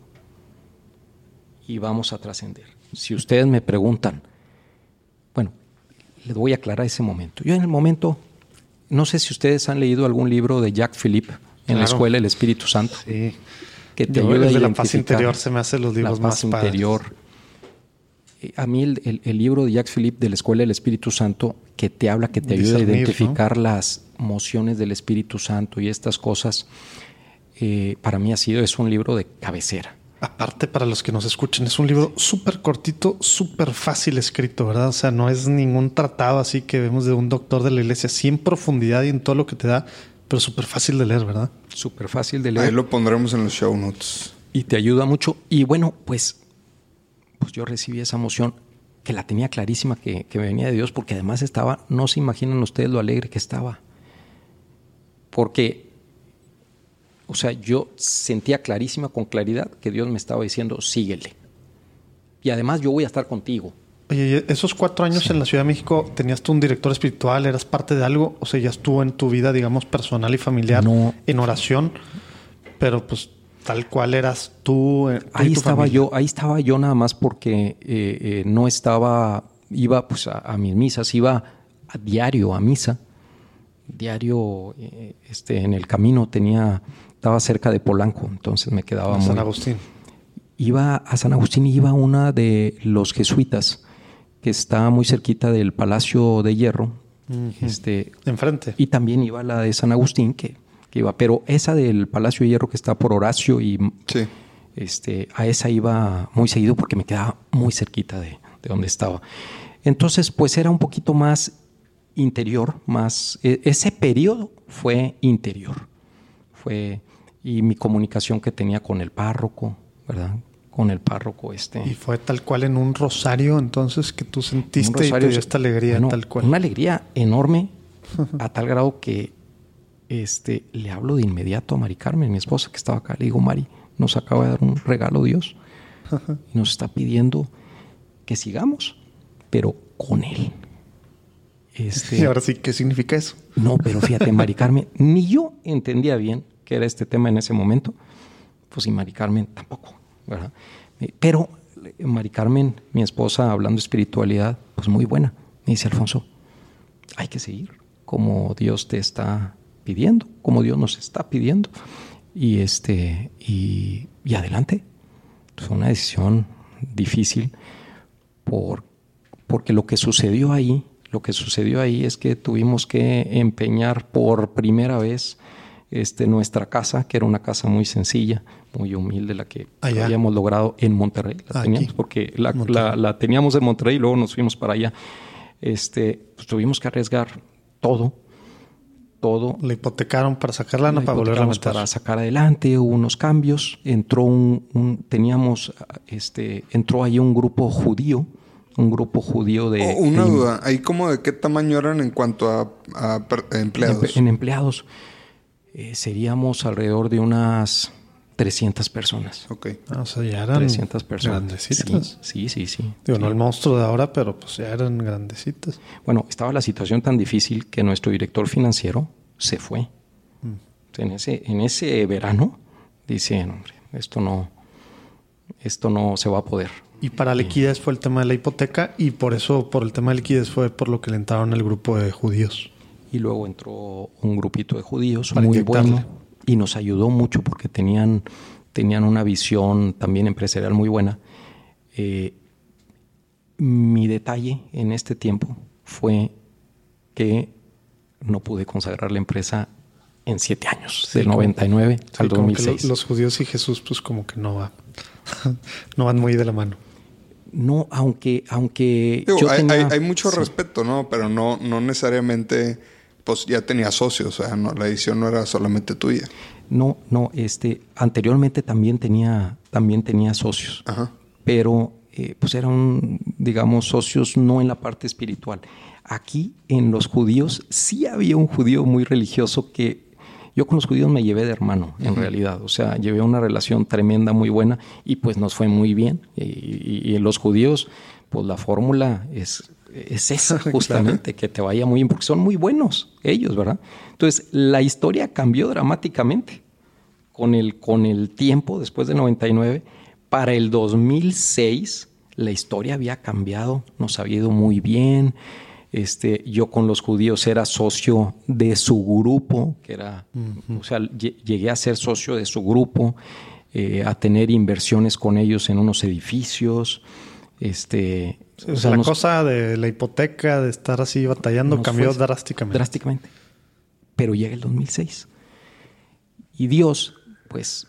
y vamos a trascender. Si ustedes me preguntan, bueno, les voy a aclarar ese momento. Yo en el momento, no sé si ustedes han leído algún libro de Jack Philippe en la escuela del Espíritu Santo, Sí. que te Yo ayuda a la paz interior se me hacen los libros la paz más interior. A mí el, el- el libro de Jack Philippe de la Escuela del Espíritu Santo que te habla, que te ayuda a identificar las mociones del Espíritu Santo y estas cosas, eh, para mí ha sido, es un libro de cabecera. Aparte, para los que nos escuchen, es un libro súper cortito, súper fácil escrito, ¿verdad? O sea, no es ningún tratado así que vemos de un doctor de la iglesia, sí en profundidad y en todo lo que te da, pero súper fácil de leer, ¿verdad? Súper fácil de Ahí leer. lo pondremos en los show notes. y te ayuda mucho. Y bueno, pues, pues yo recibí esa emoción que la tenía clarísima que, que venía de Dios, porque además estaba, no se imaginan ustedes lo alegre que estaba. Porque, o sea, yo sentía clarísima, con claridad, que Dios me estaba diciendo, síguele. Y además yo voy a estar contigo. Oye, ¿y esos cuatro años en la Ciudad de México, ¿tenías tú un director espiritual? ¿Eras parte de algo? O sea, ya estuvo en tu vida, digamos, personal y familiar No. en oración, pero pues tal cual eras tú. eh, tú ahí estaba familia. yo, ahí estaba yo nada más porque eh, eh, no estaba, iba pues a, a mis misas, iba a diario a misa, diario, eh, este, en el camino tenía, estaba cerca de Polanco, entonces me quedaba En San Agustín. iba a San Agustín y iba a una de los jesuitas que está muy cerquita del Palacio de Hierro, este, Enfrente. y también iba a la de San Agustín que, que iba, pero esa del Palacio de Hierro que está por Horacio y Sí. este, a esa iba muy seguido porque me quedaba muy cerquita de, de donde estaba. Entonces, pues era un poquito más interior, más... e- ese periodo fue interior. Fue... Y mi comunicación que tenía con el párroco, ¿verdad? Con el párroco este... Y fue tal cual en un rosario, entonces, que tú sentiste y te rosario, dio esta alegría bueno, tal cual. Una alegría enorme a tal grado que este, le hablo de inmediato a Mari Carmen, mi esposa que estaba acá. Le digo, Mari, nos acaba de dar un regalo Dios y nos está pidiendo que sigamos, pero con Él. Este, Y ahora sí, ¿qué significa eso? no, pero fíjate, Mari Carmen, ni yo entendía bien qué era este tema en ese momento, pues y Mari Carmen tampoco, ¿verdad? Eh, Pero eh, Mari Carmen, mi esposa, hablando de espiritualidad, pues muy buena. Me dice, Alfonso, hay que seguir como Dios te está pidiendo, como Dios nos está pidiendo. Y este, y, y adelante. Fue una decisión difícil por, porque lo que sucedió ahí, lo que sucedió ahí es que tuvimos que empeñar por primera vez este, nuestra casa, que era una casa muy sencilla, muy humilde, la que Allá. habíamos logrado en Monterrey. La Aquí. teníamos porque la, la- la teníamos en Monterrey y luego nos fuimos para allá. Este, pues tuvimos que arriesgar todo, todo Le hipotecaron para sacar lana la para volver a meter. para sacar adelante, hubo unos cambios, entró un, un- teníamos este entró ahí un grupo judío, un grupo judío de Oh, una de- duda. ¿Ahí como de qué tamaño eran en cuanto a, empleados? en, en empleados. Eh, seríamos alrededor de unas 300 personas. Ok. Ah, o sea, ya eran 300 personas. grandecitas. Sí, sí, sí. sí. Digo, no el monstruo de ahora, pero pues ya eran grandecitas. Bueno, estaba la situación tan difícil que nuestro director financiero se fue. En, ese, en ese verano dice, "No, hombre, esto no, esto no se va a poder. Y para liquidez fue el tema de la hipoteca y por eso, por el tema de liquidez fue por lo que le entraron el grupo de judíos. Y luego entró un grupito de judíos Para muy inyectarle. bueno y nos ayudó mucho porque tenían, tenían una visión también empresarial muy buena. Eh, mi detalle en este tiempo fue que no pude consagrar la empresa en siete años, Sí, del como- 99 Sí, al como que 2006. lo- los judíos y Jesús, pues como que no va. no van muy de la mano. No, aunque, aunque Digo, yo hay, tenía- hay- hay mucho sí. respeto, ¿no? Pero no, no necesariamente, pues ya tenía socios, o sea, no, la edición no era solamente tuya. No, no, este, anteriormente también tenía, también tenía socios, Ajá. pero eh, pues eran, digamos, socios no en la parte espiritual. Aquí en los judíos sí había un judío muy religioso que yo con los judíos me llevé de hermano, en realidad. O sea, llevé una relación tremenda, muy buena, y pues nos fue muy bien. Y, y- y en los judíos, pues la fórmula es, es esa, justamente, que te vaya muy bien, porque son muy buenos ellos, ¿verdad? Entonces, la historia cambió dramáticamente con el, con el tiempo, después del 99, para el 2006 la historia había cambiado, nos había ido muy bien. Este, yo con los judíos era socio de su grupo, que era, o sea, lle- llegué a ser socio de su grupo, eh, a tener inversiones con ellos en unos edificios. Este, O sea, la nos- cosa de la hipoteca, de estar así batallando, nos cambió fue drásticamente. Drásticamente. Pero llega el 2006. Y Dios, pues,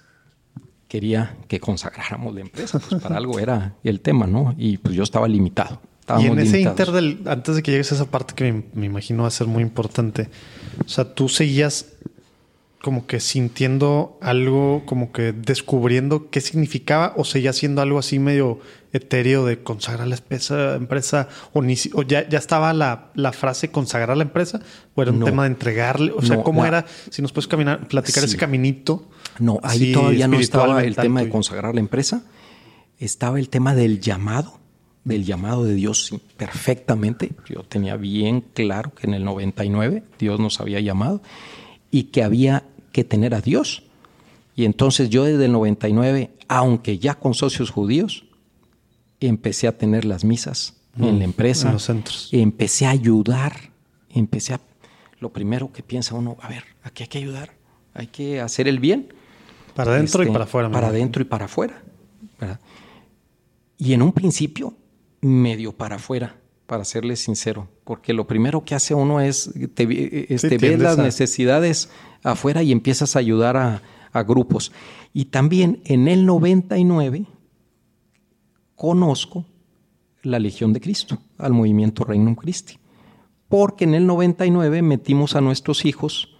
quería que consagráramos la empresa. Pues para algo era el tema, ¿no? Y pues yo estaba limitado. y en ese limitados. inter del, antes de que llegues a esa parte que me, me imagino va a ser muy importante, o sea, tú seguías como que sintiendo algo, como que descubriendo qué significaba o seguías siendo algo así medio etéreo de consagrar la empresa, empresa o, ni, o ya, ya estaba la, la frase consagrar la empresa o era un No. tema de entregarle, o sea, No, ¿cómo la- era? Si nos puedes caminar, platicar Sí. ese caminito. No, ahí todavía no estaba el tema de consagrar la empresa. Estaba el tema del llamado, del llamado de Dios sí, perfectamente. Yo tenía bien claro que en el 99 Dios nos había llamado y que había que tener a Dios. Y entonces yo desde el 99, aunque ya con socios judíos, empecé a tener las misas en la empresa. en los centros. Empecé a ayudar. Empecé a... Lo primero que piensa uno, a ver, aquí hay que ayudar. Hay que hacer el bien. Para adentro y Este, para afuera. Para adentro y para afuera. ¿verdad? Y en un principio, medio para afuera, para serles sincero. Porque lo primero que hace uno es, te, este, tiendes las a- necesidades afuera y empiezas a ayudar a, grupos. Y también en el 99 conozco la Legión de Cristo, al movimiento Regnum Christi. Porque en el 99 metimos a nuestros hijos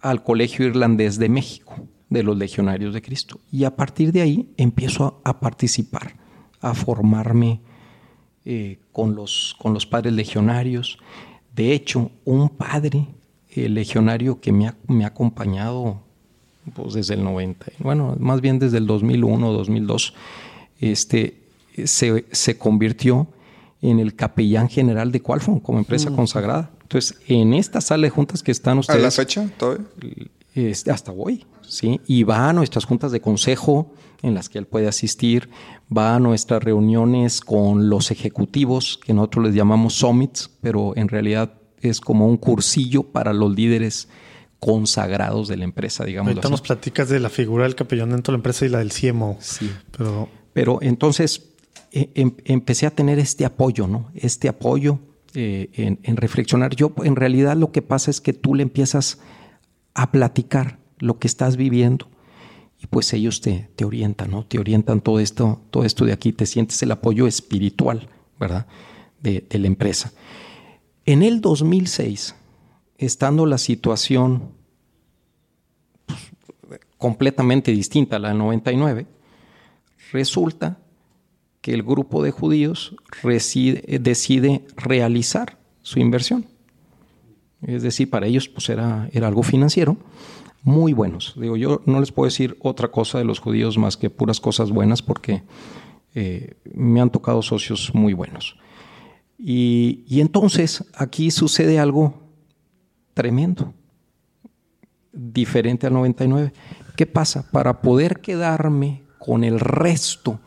al Colegio Irlandés de México, de los Legionarios de Cristo. Y a partir de ahí empiezo a, a participar, a formarme eh, con, los, con los padres legionarios. De hecho, un padre eh, legionario que me ha, me ha acompañado pues, desde el 90, bueno, más bien desde el 2001, 2002, este, se, se convirtió en el capellán general de Qualfon como empresa consagrada. Entonces, en esta sala de juntas que están ¿A ustedes... la fecha todavía? Este, hasta hoy, ¿sí? Y va a nuestras juntas de consejo en las que él puede asistir, va a nuestras reuniones con los ejecutivos, que nosotros les llamamos summits, pero en realidad es como un cursillo para los líderes consagrados de la empresa, digamos. Ahorita nos platicas de la figura del capellán dentro de la empresa y la del CMO. Sí. Pero Pero entonces eh, em- empecé a tener este apoyo, ¿no? Este apoyo eh, en, en reflexionar. Yo, en realidad, lo que pasa es que tú le empiezas a platicar lo que estás viviendo y pues ellos te, te orientan, ¿no? Te orientan todo esto, todo esto de aquí, te sientes el apoyo espiritual, ¿verdad? De, de la empresa. En el 2006, estando la situación pues, completamente distinta a la del 99, resulta que el grupo de judíos reside- decide realizar su inversión. Es decir, para ellos pues era, era algo financiero muy buenos. Digo, yo no les puedo decir otra cosa de los judíos más que puras cosas buenas porque eh, me han tocado socios muy buenos. Y, entonces aquí sucede algo tremendo, diferente al 99. ¿Qué pasa? Para poder quedarme con el resto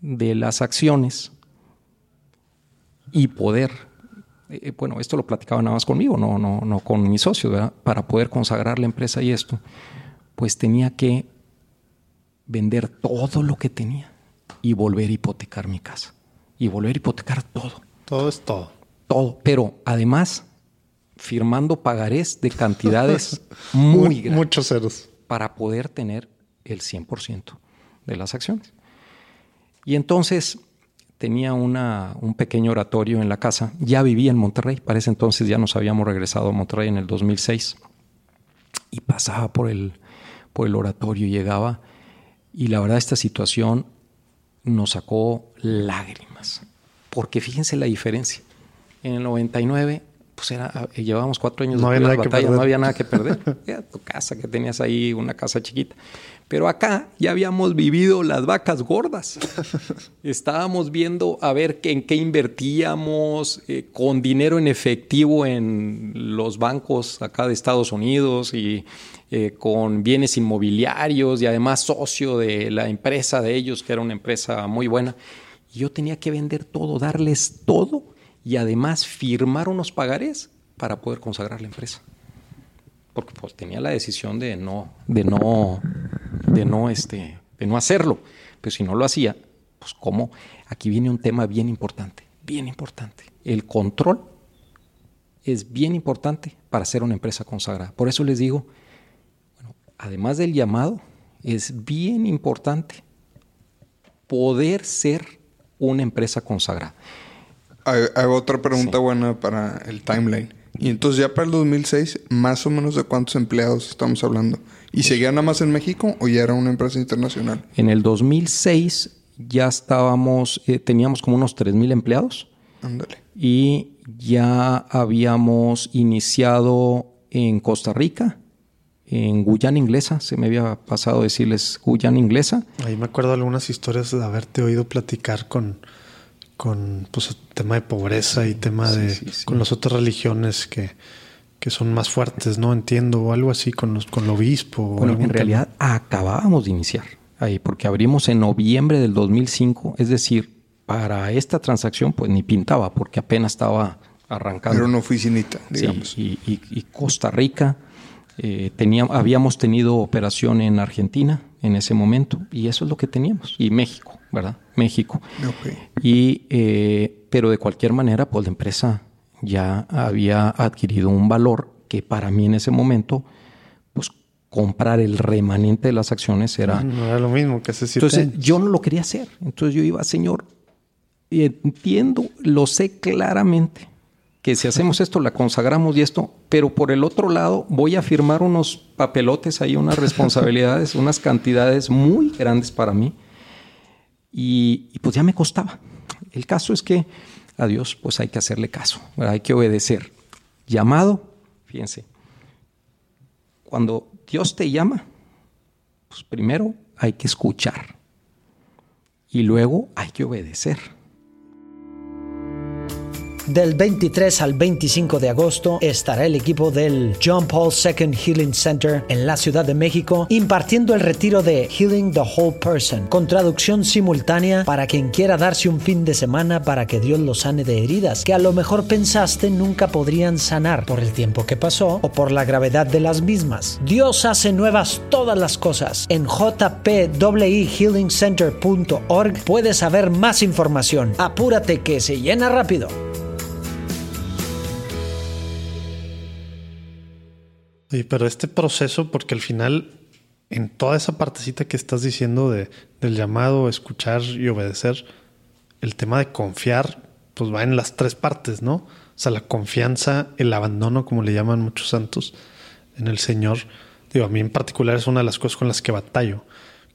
de las acciones y poder, eh, bueno, esto lo platicaba nada más conmigo, no, no, no con mi socio, ¿verdad? para poder consagrar la empresa y esto, pues tenía que vender todo lo que tenía y volver a hipotecar mi casa y volver a hipotecar todo. Todo es todo. Todo, pero además firmando pagarés de cantidades muy grandes. Muchos ceros. Para poder tener el 100% de las acciones. Y entonces tenía una, un pequeño oratorio en la casa. Ya vivía en Monterrey. Para ese entonces ya nos habíamos regresado a Monterrey en el 2006. Y pasaba por el, por el oratorio, llegaba. Y la verdad esta situación nos sacó lágrimas. Porque fíjense la diferencia. En el 99 pues era, llevábamos cuatro años no de había, batalla, no había nada que perder. Era tu casa que tenías ahí, una casa chiquita. Pero acá ya habíamos vivido las vacas gordas. Estábamos viendo a ver en qué invertíamos eh, con dinero en efectivo en los bancos acá de Estados Unidos y eh, con bienes inmobiliarios y además socio de la empresa de ellos, que era una empresa muy buena. Y yo tenía que vender todo, darles todo y además firmar unos pagarés para poder consagrar la empresa. Porque pues tenía la decisión de no, de no, de no, este, de no hacerlo. Pero si no lo hacía, pues cómo, aquí viene un tema bien importante, bien importante. El control es bien importante para ser una empresa consagrada. Por eso les digo, además del llamado, es bien importante poder ser una empresa consagrada. Hago otra pregunta buena para el timeline. Y entonces ya para el 2006, más o menos de cuántos empleados estamos hablando. ¿Y seguía nada más en México o ya era una empresa internacional? En el 2006 ya estábamos, eh, teníamos como unos 3.000 empleados. Ándale. Y ya habíamos iniciado en Costa Rica, en Guyana Inglesa, se me había pasado decirles Guyana Inglesa. Ahí me acuerdo algunas historias de haberte oído platicar con con pues tema de pobreza y tema de con las otras religiones que, que, son más fuertes, ¿no? Entiendo, o algo así con los, con el obispo. Bueno, en realidad acabábamos de iniciar ahí, porque abrimos en noviembre del 2005, es decir, para esta transacción pues ni pintaba, porque apenas estaba arrancando. Era una oficinita, digamos. y, y, Costa Rica, eh, teníamos, habíamos tenido operación en Argentina en ese momento, y eso es lo que teníamos, y México. ¿verdad? México. Y, eh, pero de cualquier manera, pues la empresa ya había adquirido un valor que para mí en ese momento, pues comprar el remanente de las acciones era... No era lo mismo que hace Entonces yo no lo quería hacer. Entonces yo iba, señor, entiendo, lo sé claramente, que si hacemos esto, la consagramos y esto, pero por el otro lado voy a firmar unos papelotes ahí, unas responsabilidades, unas cantidades muy grandes para mí y, pues ya me costaba. El caso es que a Dios pues hay que hacerle caso, hay que obedecer. Llamado, fíjense, cuando Dios te llama, pues primero hay que escuchar y luego hay que obedecer. Del 23 al 25 de agosto estará el equipo del John Paul Second Healing Center en la Ciudad de México impartiendo el retiro de Healing the Whole Person con traducción simultánea para quien quiera darse un fin de semana para que Dios lo sane de heridas que a lo mejor pensaste nunca podrían sanar por el tiempo que pasó o por la gravedad de las mismas. Dios hace nuevas todas las cosas. En jpehealingcenter.org puedes saber más información. Apúrate que se llena rápido. Pero este proceso, porque al final, en toda esa partecita que estás diciendo de, del llamado, escuchar y obedecer, el tema de confiar, pues va en las tres partes, ¿no? O sea, la confianza, el abandono, como le llaman muchos santos, en el Señor. Digo, a mí en particular es una de las cosas con las que batallo.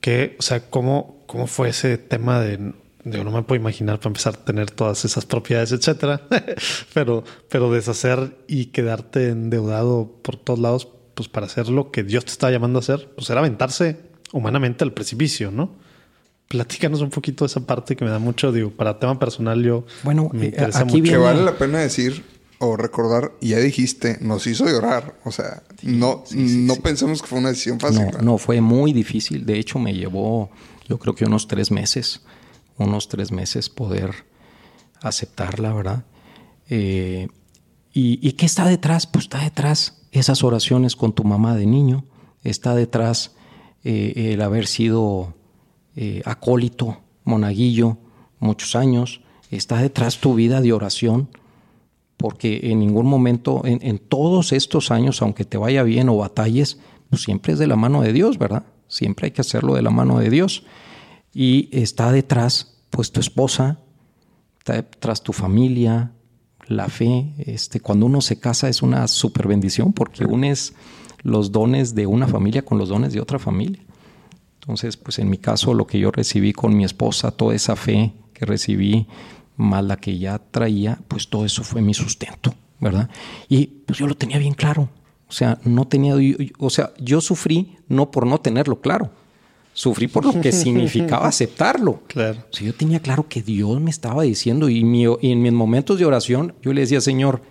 Que, o sea, ¿cómo, cómo fue ese tema de Digo, no me puedo imaginar para empezar a tener todas esas propiedades, etcétera. pero, pero deshacer y quedarte endeudado por todos lados, pues para hacer lo que Dios te estaba llamando a hacer, pues era aventarse humanamente al precipicio, ¿no? Platícanos un poquito de esa parte que me da mucho, digo, para tema personal yo bueno, me eh, interesa aquí mucho. Que vale la pena decir o recordar, ya dijiste, nos hizo llorar. O sea, no, no pensemos que fue una decisión fácil. No, no, fue muy difícil. De hecho, me llevó, yo creo que unos tres meses, unos tres meses poder aceptarla, ¿verdad? Eh, y, ¿Y qué está detrás? Pues está detrás esas oraciones con tu mamá de niño, está detrás eh, el haber sido eh, acólito, monaguillo, muchos años, está detrás tu vida de oración, porque en ningún momento, en, en, todos estos años, aunque te vaya bien o batalles, pues siempre es de la mano de Dios, ¿verdad? Siempre hay que hacerlo de la mano de Dios. Y está detrás, pues tu esposa, está detrás tu familia, la fe. Este, cuando uno se casa es una super bendición porque unes los dones de una familia con los dones de otra familia. Entonces, pues en mi caso, lo que yo recibí con mi esposa, toda esa fe que recibí, más la que ya traía, pues todo eso fue mi sustento, ¿verdad? Y pues yo lo tenía bien claro. O sea, no tenía, o sea, yo sufrí no por no tenerlo claro, sufrí por lo que significaba aceptarlo. Claro. O sea, yo tenía claro que Dios me estaba diciendo y, mi, y en mis momentos de oración yo le decía, Señor,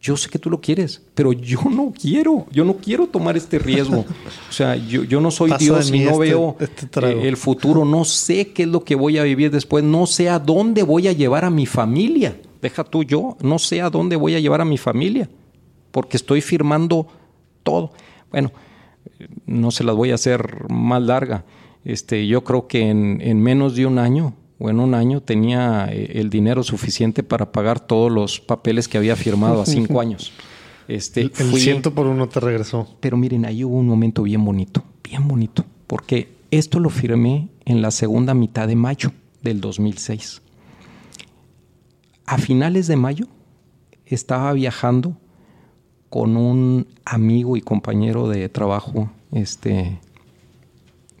yo sé que tú lo quieres, pero yo no quiero, yo no quiero tomar este riesgo. O sea, yo, yo no soy Pasa Dios y no este- veo este eh, el futuro, no sé qué es lo que voy a vivir después, no sé a dónde voy a llevar a mi familia. Deja tú yo, no sé a dónde voy a llevar a mi familia, porque estoy firmando todo. Bueno, no se las voy a hacer más larga. Este, yo creo que en, en menos de un año o en un año tenía eh, el dinero suficiente para pagar todos los papeles que había firmado a cinco años. Este, El, el fui- ciento por uno te regresó. pero miren, ahí hubo un momento bien bonito, bien bonito, porque esto lo firmé en la segunda mitad de mayo del 2006. A finales de mayo estaba viajando con un amigo y compañero de trabajo, este,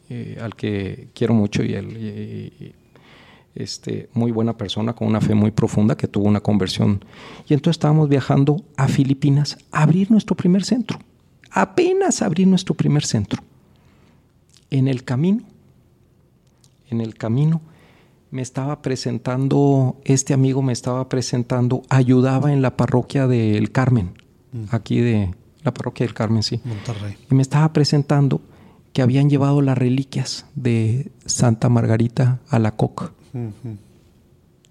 eh, al que quiero mucho y, y- este, muy buena persona con una fe muy profunda que tuvo una conversión. Y entonces estábamos viajando a Filipinas a abrir nuestro primer centro. Apenas abrir nuestro primer centro. En el camino, en el camino, me estaba presentando, este amigo me estaba presentando, ayudaba en la parroquia del Carmen, aquí de la parroquia del Carmen, sí Monterrey. y me estaba presentando que habían llevado las reliquias de Santa Margarita a la coca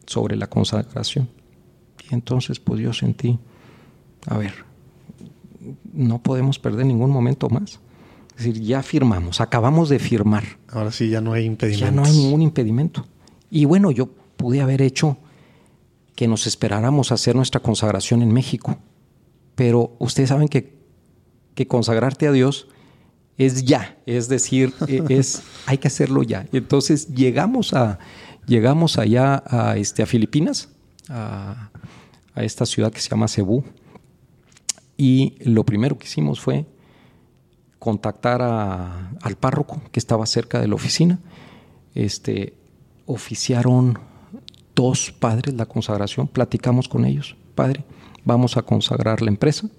sobre la consagración. Y entonces pues yo sentí, a ver, no podemos perder ningún momento más. Es decir, ya firmamos, acabamos de firmar, Ahora sí ya no hay impedimentos. ya no hay ningún impedimento. Y bueno, yo pude haber hecho que nos esperáramos a hacer nuestra consagración en México. Pero ustedes saben que, que consagrarte a Dios es ya, es decir, e- es, hay que hacerlo ya. Entonces llegamos a llegamos allá a, este, a Filipinas, a, a esta ciudad que se llama Cebú, y lo primero que hicimos fue contactar a- al párroco que estaba cerca de la oficina. Este, oficiaron dos padres la consagración, platicamos con ellos. Padre, vamos a consagrar la empresa,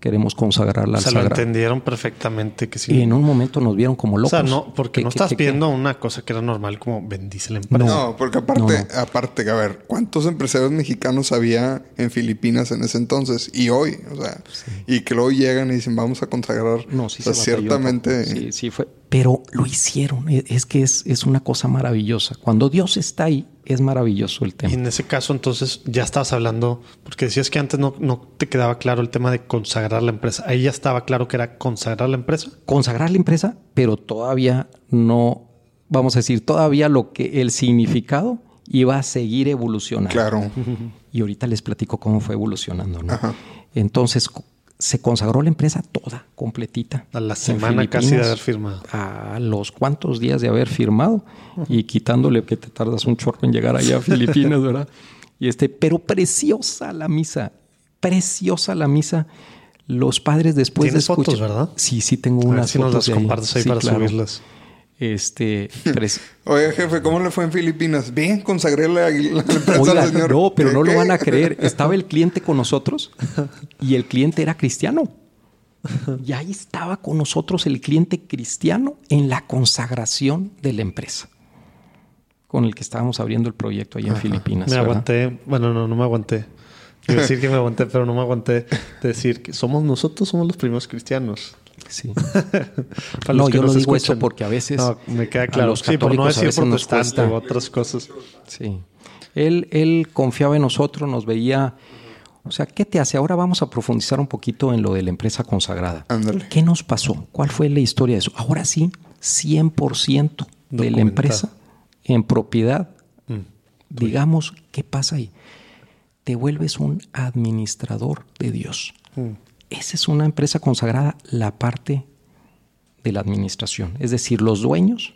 queremos consagrarla O al lo entendieron perfectamente que sí. Y en un momento nos vieron como o locos. sea, no, porque Que- no estás pidiendo una cosa que era normal como bendice la empresa. No, porque aparte, No, aparte, a ver, ¿cuántos empresarios mexicanos había en Filipinas en ese entonces y hoy? O sea, y que luego llegan y dicen, vamos a consagrar. No, sí O sea, se batalló ciertamente. Sí, sí fue. Pero lo hicieron. E- Es que es, es una cosa maravillosa. Cuando Dios está ahí, es maravilloso el Y tema. en ese caso, entonces, ya estabas hablando, porque decías que antes no, no te quedaba claro el tema de consagrar la empresa. Ahí ya estaba claro que era consagrar la empresa. Consagrar la empresa, pero todavía no, vamos a decir, todavía lo que el significado iba a seguir evolucionando. Claro. Y ahorita les platico cómo fue evolucionando, ¿no? Ajá. Entonces se consagró la empresa toda, completita. A la semana casi de haber firmado. a los cuantos días de haber firmado y quitándole que te tardas un chorro en llegar allá a Filipinas, ¿verdad? Y este, pero preciosa la misa, preciosa la misa. Los padres después de Tienes fotos, escuchar- ¿verdad? Sí, sí tengo A ver unas si nos las compartes ahí Sí, para claro. subirlas. Este, pres- Oye, jefe, ¿cómo le fue en Filipinas? Bien, consagré la, la empresa Oiga, al señor. no, pero ¿Qué, no lo van a creer. Estaba el cliente con nosotros y el cliente era cristiano. y ahí estaba con nosotros el cliente cristiano en la consagración de la empresa con el que estábamos abriendo el proyecto allá en Filipinas. Me aguanté, bueno, no, no me aguanté. Quiero decir que me aguanté, pero no me aguanté de decir que somos nosotros, somos los primeros cristianos. Sí. no, yo no digo eso porque a veces. No, me queda claro. sí, por no decir protestante o otras cosas. Sí. Él, él confiaba en nosotros, nos veía. O sea, ¿qué te hace? Ahora vamos a profundizar un poquito en lo de la empresa consagrada. Ándale. ¿Qué nos pasó? ¿Cuál fue la historia de eso? Ahora sí, 100% de la empresa en propiedad. Mm, Digamos, ¿qué pasa ahí? Te vuelves un administrador de Dios. Mm. Esa es una empresa consagrada, la parte de la administración. Es decir, los dueños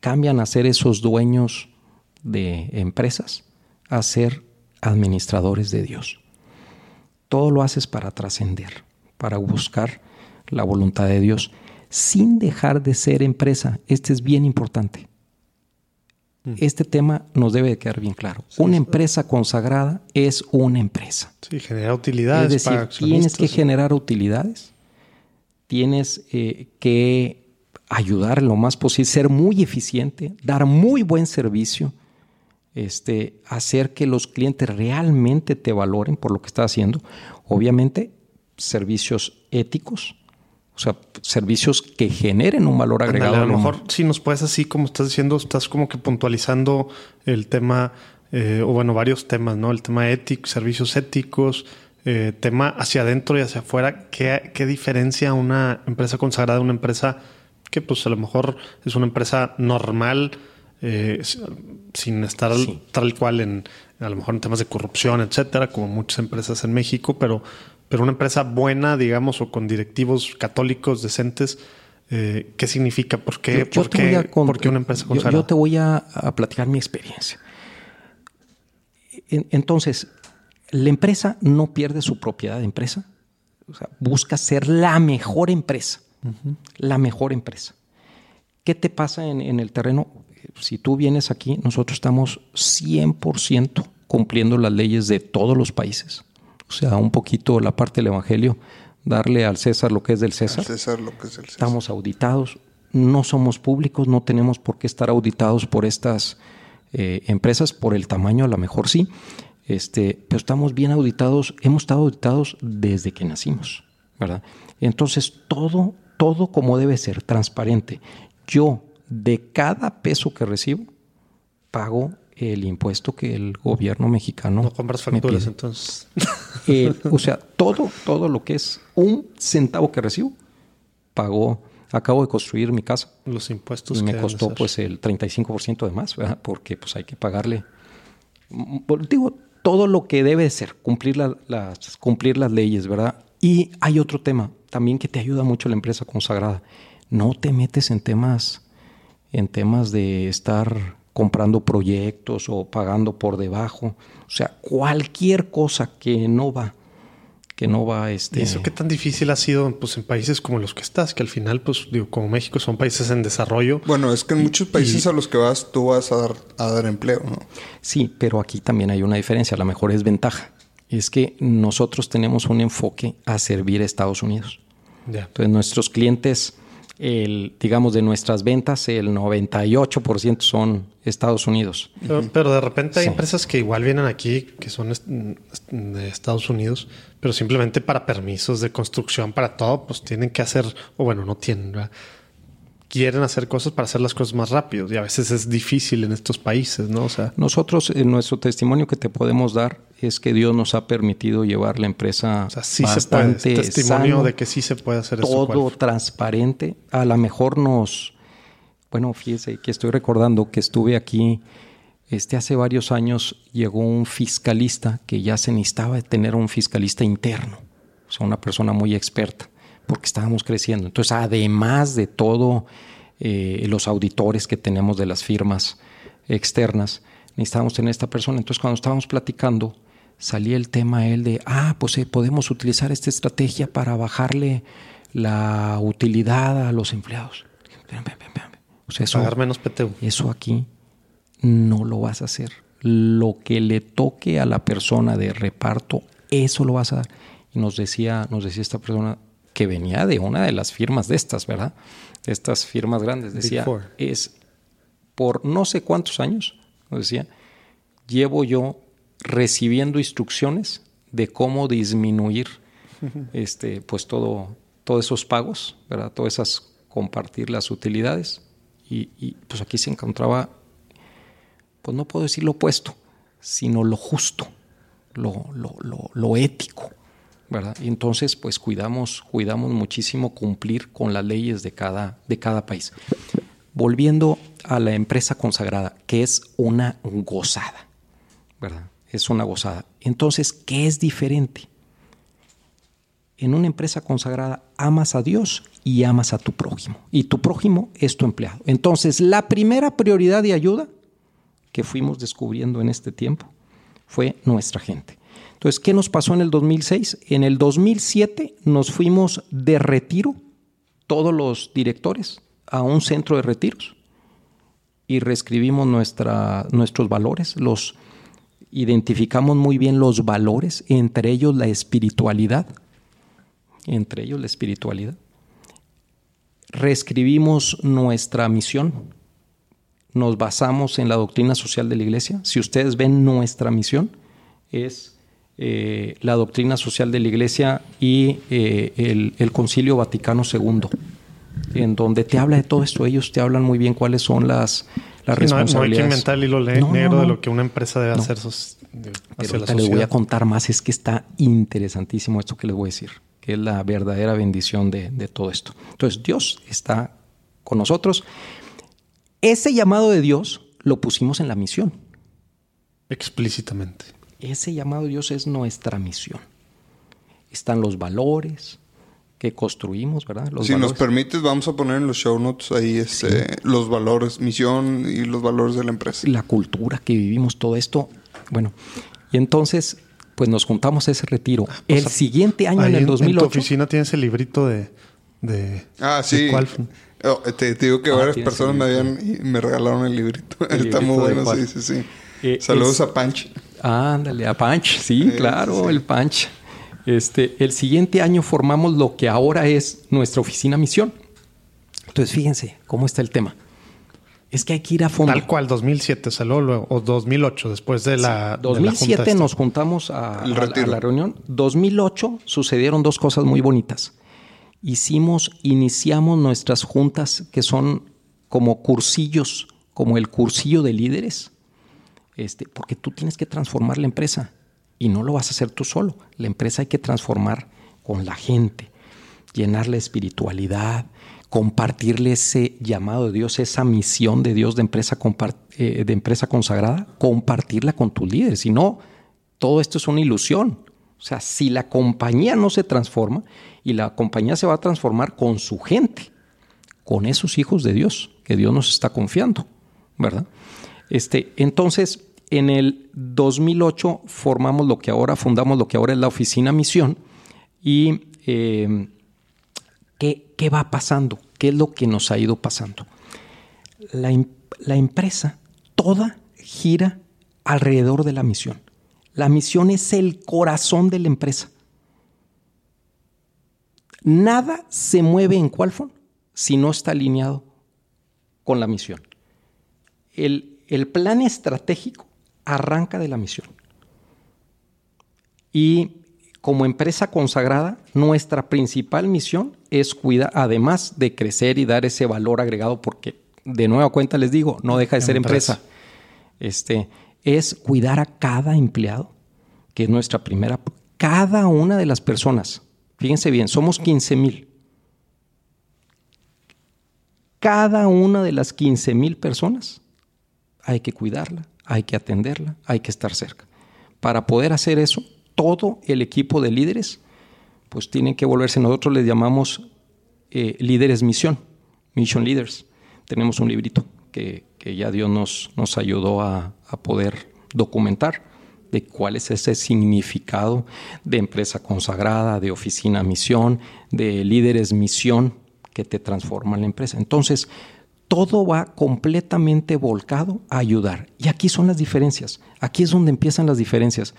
cambian a ser esos dueños de empresas a ser administradores de Dios. Todo lo haces para trascender, para buscar la voluntad de Dios, sin dejar de ser empresa. Este es bien importante. Este tema nos debe de quedar bien claro. una empresa consagrada es una empresa. Sí, genera utilidades. Es decir, tienes que generar utilidades, tienes eh, que ayudar lo más posible, ser muy eficiente, dar muy buen servicio, este, hacer que los clientes realmente te valoren por lo que estás haciendo. Obviamente, servicios éticos, o sea, servicios que generen un valor agregado. a lo mejor si nos puedes así, como estás diciendo, estás como que puntualizando el tema, eh, o bueno, varios temas, ¿no? El tema ético, servicios éticos, eh, tema hacia adentro y hacia afuera. ¿Qué, ¿Qué diferencia una empresa consagrada de una empresa que pues a lo mejor es una empresa normal, eh, sin estar tal cual en, a lo mejor en temas de corrupción, etcétera, como muchas empresas en México, pero pero una empresa buena, digamos, o con directivos católicos decentes, eh, ¿qué significa? ¿Por qué, por qué, una empresa consagrada? Yo, te voy a, platicar mi experiencia. entonces, la empresa no pierde su propiedad de empresa. O sea, busca ser la mejor empresa. La mejor empresa. ¿Qué te pasa en, en el terreno? Si tú vienes aquí, nosotros estamos 100% cumpliendo las leyes de todos los países o sea, un poquito la parte del Evangelio, darle al César lo que es del César. César lo que es del César. Estamos auditados, no somos públicos, no tenemos por qué estar auditados por estas eh, empresas, por el tamaño a lo mejor sí, este, pero estamos bien auditados, hemos estado auditados desde que nacimos, ¿verdad? Entonces, todo, todo como debe ser, transparente. Yo, de cada peso que recibo, pago el impuesto que el gobierno mexicano. No compras facturas entonces. O sea, todo, todo lo que es un centavo que recibo, pagó. Acabo de construir mi casa. Los impuestos. Y me costó pues el 35% de más, ¿verdad? Porque pues hay que pagarle. Mm, digo, todo lo que debe ser, cumplir, las, cumplir las leyes, ¿verdad? Y hay otro tema también que te ayuda mucho la empresa consagrada. No te metes en temas, en temas de estar comprando proyectos o pagando por debajo. O sea, cualquier cosa que no va, que no va este. ¿Y eso qué tan difícil ha sido pues, en países como los que estás? Que al final, pues, digo, como México son países en desarrollo. Bueno, es que en muchos países a los que vas, tú vas a dar, a dar empleo, ¿no? Sí, pero aquí también hay una diferencia. A lo mejor es ventaja. Es que nosotros tenemos un enfoque a servir a Estados Unidos. Entonces, nuestros clientes el, digamos, de nuestras ventas, el 98% son Estados Unidos. Pero, de repente hay empresas que igual vienen aquí, que son de Estados Unidos, pero simplemente para permisos de construcción, para todo, pues tienen que hacer, o bueno, no tienen, quieren hacer cosas para hacer las cosas más rápido y a veces es difícil en estos países, ¿no? O sea, nosotros en nuestro testimonio que te podemos dar es que Dios nos ha permitido llevar la empresa o sea, sí bastante se puede, testimonio de que sí se puede hacer todo eso, transparente. A lo mejor nos bueno, fíjese que estoy recordando que estuve aquí este hace varios años llegó un fiscalista que ya se necesitaba tener un fiscalista interno, o sea, una persona muy experta porque estábamos creciendo. Entonces, además de todo eh, los auditores que tenemos de las firmas externas, necesitábamos tener esta persona. Entonces, cuando estábamos platicando, salía el tema él de, ah, pues eh, podemos utilizar esta estrategia para bajarle la utilidad a los empleados. O sea, eso, Pagar menos PTU. Eso aquí no lo vas a hacer. Lo que le toque a la persona de reparto, eso lo vas a dar. Y nos decía, nos decía esta persona, que venía de una de las firmas de estas, ¿verdad? De estas firmas grandes. Decía, es por no sé cuántos años, decía, llevo yo recibiendo instrucciones de cómo disminuir este, pues todo, todos esos pagos, ¿verdad? Todas esas compartir las utilidades. Y, pues aquí se encontraba, pues no puedo decir lo opuesto, sino lo justo, lo, lo, ético, Y entonces, pues cuidamos, cuidamos muchísimo cumplir con las leyes de cada, de cada país. Volviendo a la empresa consagrada, que es una gozada, ¿verdad? Es una gozada. Entonces, ¿qué es diferente? En una empresa consagrada amas a Dios y amas a tu prójimo. Y tu prójimo es tu empleado. Entonces, la primera prioridad de ayuda que fuimos descubriendo en este tiempo fue nuestra gente. Entonces, ¿qué nos pasó en el 2006? En el 2007 nos fuimos de retiro, todos los directores, a un centro de retiros y reescribimos nuestra, nuestros valores, los identificamos muy bien los valores, entre ellos la espiritualidad, entre ellos la espiritualidad. Reescribimos nuestra misión, nos basamos en la doctrina social de la Iglesia. Si ustedes ven nuestra misión, es eh, la doctrina social de la Iglesia y eh, el, el Concilio Vaticano II en donde te habla de todo esto. Ellos te hablan muy bien cuáles son las, las responsabilidades. No, hay que inventar el hilo negro de lo que una empresa debe hacer. Sus, Pero les voy a contar más. Es que está interesantísimo esto que les voy a decir, que es la verdadera bendición de, de todo esto. Entonces, Dios está con nosotros. Ese llamado de Dios lo pusimos en la misión. Explícitamente. Ese llamado de Dios es nuestra misión. Están los valores, que construimos, ¿verdad? si nos permites, vamos a poner en los show notes ahí este, los valores, misión y los valores de la empresa. La cultura que vivimos, todo esto. Bueno, y entonces, pues nos juntamos ese retiro. Ah, pues, el siguiente año, en el 2008. En tu oficina tienes el librito de. de ah, sí. Oh, te, digo que ah, varias personas me habían me regalaron el librito. Está muy bueno, sí, sí, sí. Eh, Saludos a Punch. Ándale, a Punch, sí, claro, el Punch. Este, el siguiente año formamos lo que ahora es nuestra oficina misión. Entonces, fíjense cómo está el tema. Es que hay que ir a fondo. Tal cual, 2007 salió luego, o 2008, después de la. 2007 nos juntamos a, la, reunión. 2008 sucedieron dos cosas muy bonitas. Hicimos, iniciamos nuestras juntas que son como cursillos, como el cursillo de líderes, este, porque tú tienes que transformar la empresa. Y no lo vas a hacer tú solo. La empresa hay que transformar con la gente, llenar la espiritualidad, compartirle ese llamado de Dios, esa misión de Dios de empresa, eh, de empresa consagrada, compartirla con tus líderes. Si no, todo esto es una ilusión. O sea, si la compañía no se transforma y la compañía se va a transformar con su gente, con esos hijos de Dios que Dios nos está confiando, ¿verdad? Este, entonces, en el 2008 formamos lo que ahora, fundamos lo que ahora es la oficina misión. ¿Y eh, ¿qué, va pasando? ¿Qué es lo que nos ha ido pasando? La, la empresa toda gira alrededor de la misión. La misión es el corazón de la empresa. Nada se mueve en Qualfon si no está alineado con la misión. El, el plan estratégico arranca de la misión. Y como empresa consagrada, nuestra principal misión es cuidar, además de crecer y dar ese valor agregado, porque de nueva cuenta les digo, no deja de ser empresa. Este, es cuidar a cada empleado, que es nuestra primera, cada una de las personas. Fíjense bien, somos 15 mil. Cada una de las 15 mil personas hay que cuidarla, hay que atenderla, hay que estar cerca. Para poder hacer eso, todo el equipo de líderes, pues tienen que volverse, nosotros les llamamos eh, líderes misión, mission leaders. Tenemos un librito que, ya Dios nos, ayudó a, a poder documentar de cuál es ese significado de empresa consagrada, de oficina misión, de líderes misión que te transforman la empresa. Entonces, todo va completamente volcado a ayudar. Y aquí son las diferencias. Aquí es donde empiezan las diferencias.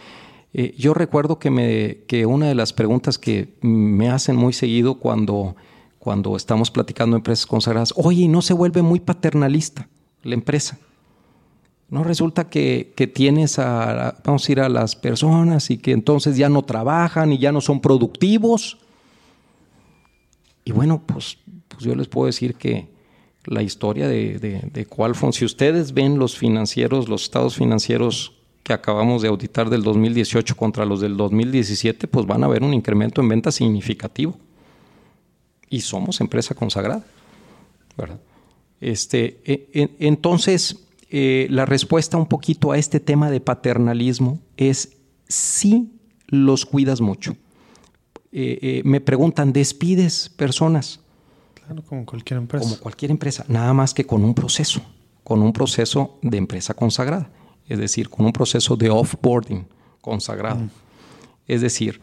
Eh, yo recuerdo que, me, que una de las preguntas que me hacen muy seguido cuando, cuando estamos platicando empresas consagradas, oye, ¿no se vuelve muy paternalista la empresa? No resulta que, que, tienes a, vamos a ir a las personas y que entonces ya no trabajan y ya no son productivos. Y bueno, pues, pues yo les puedo decir que la historia de, de, de si ustedes ven los financieros, los estados financieros que acabamos de auditar del 2018 contra los del 2017, pues van a ver un incremento en ventas significativo. Y somos empresa consagrada. ¿verdad? Este, e, entonces, eh, la respuesta un poquito a este tema de paternalismo es sí los cuidas mucho. Eh, eh, me preguntan, ¿despides personas? Claro, como cualquier empresa. Como cualquier empresa, nada más que con un proceso, con un proceso de empresa consagrada es decir, con un proceso de offboarding consagrado. Mm. Es decir,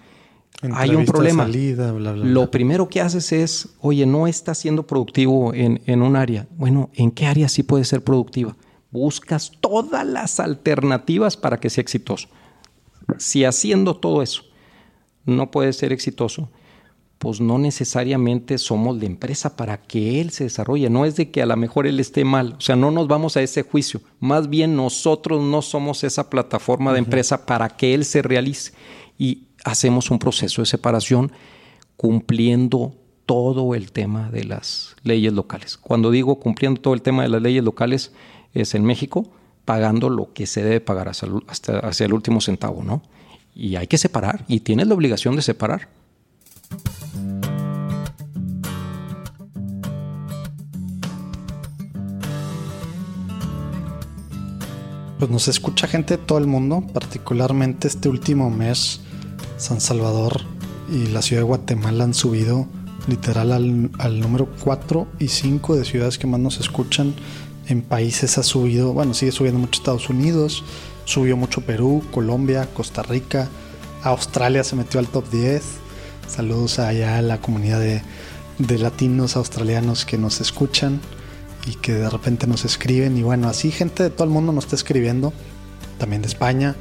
hay un problema. Salida, bla, bla, Lo primero que haces es, oye, no está siendo productivo en, en, un área. Bueno, ¿en qué área sí puede ser productiva? Buscas todas las alternativas para que sea exitoso. Si haciendo todo eso no puede ser exitoso, pues no necesariamente somos la empresa para que él se desarrolle. No es de que a lo mejor él esté mal. O sea, no nos vamos a ese juicio. Más bien nosotros no somos esa plataforma de empresa para que él se realice. Y hacemos un proceso de separación cumpliendo todo el tema de las leyes locales. Cuando digo cumpliendo todo el tema de las leyes locales, es en México pagando lo que se debe pagar hasta, hasta hacia el último centavo, ¿no? Y hay que separar, y tienes la obligación de separar. Pues nos escucha gente de todo el mundo, particularmente este último mes San Salvador y la ciudad de Guatemala han subido literal al, al número 4 y 5 de ciudades que más nos escuchan. En países ha subido, bueno, sigue subiendo mucho Estados Unidos, subió mucho Perú, Colombia, Costa Rica, Australia se metió al top 10. Saludos allá a la comunidad de, de latinos australianos que nos escuchan y que de repente nos escriben. Y bueno, así gente de todo el mundo nos está escribiendo, también de España.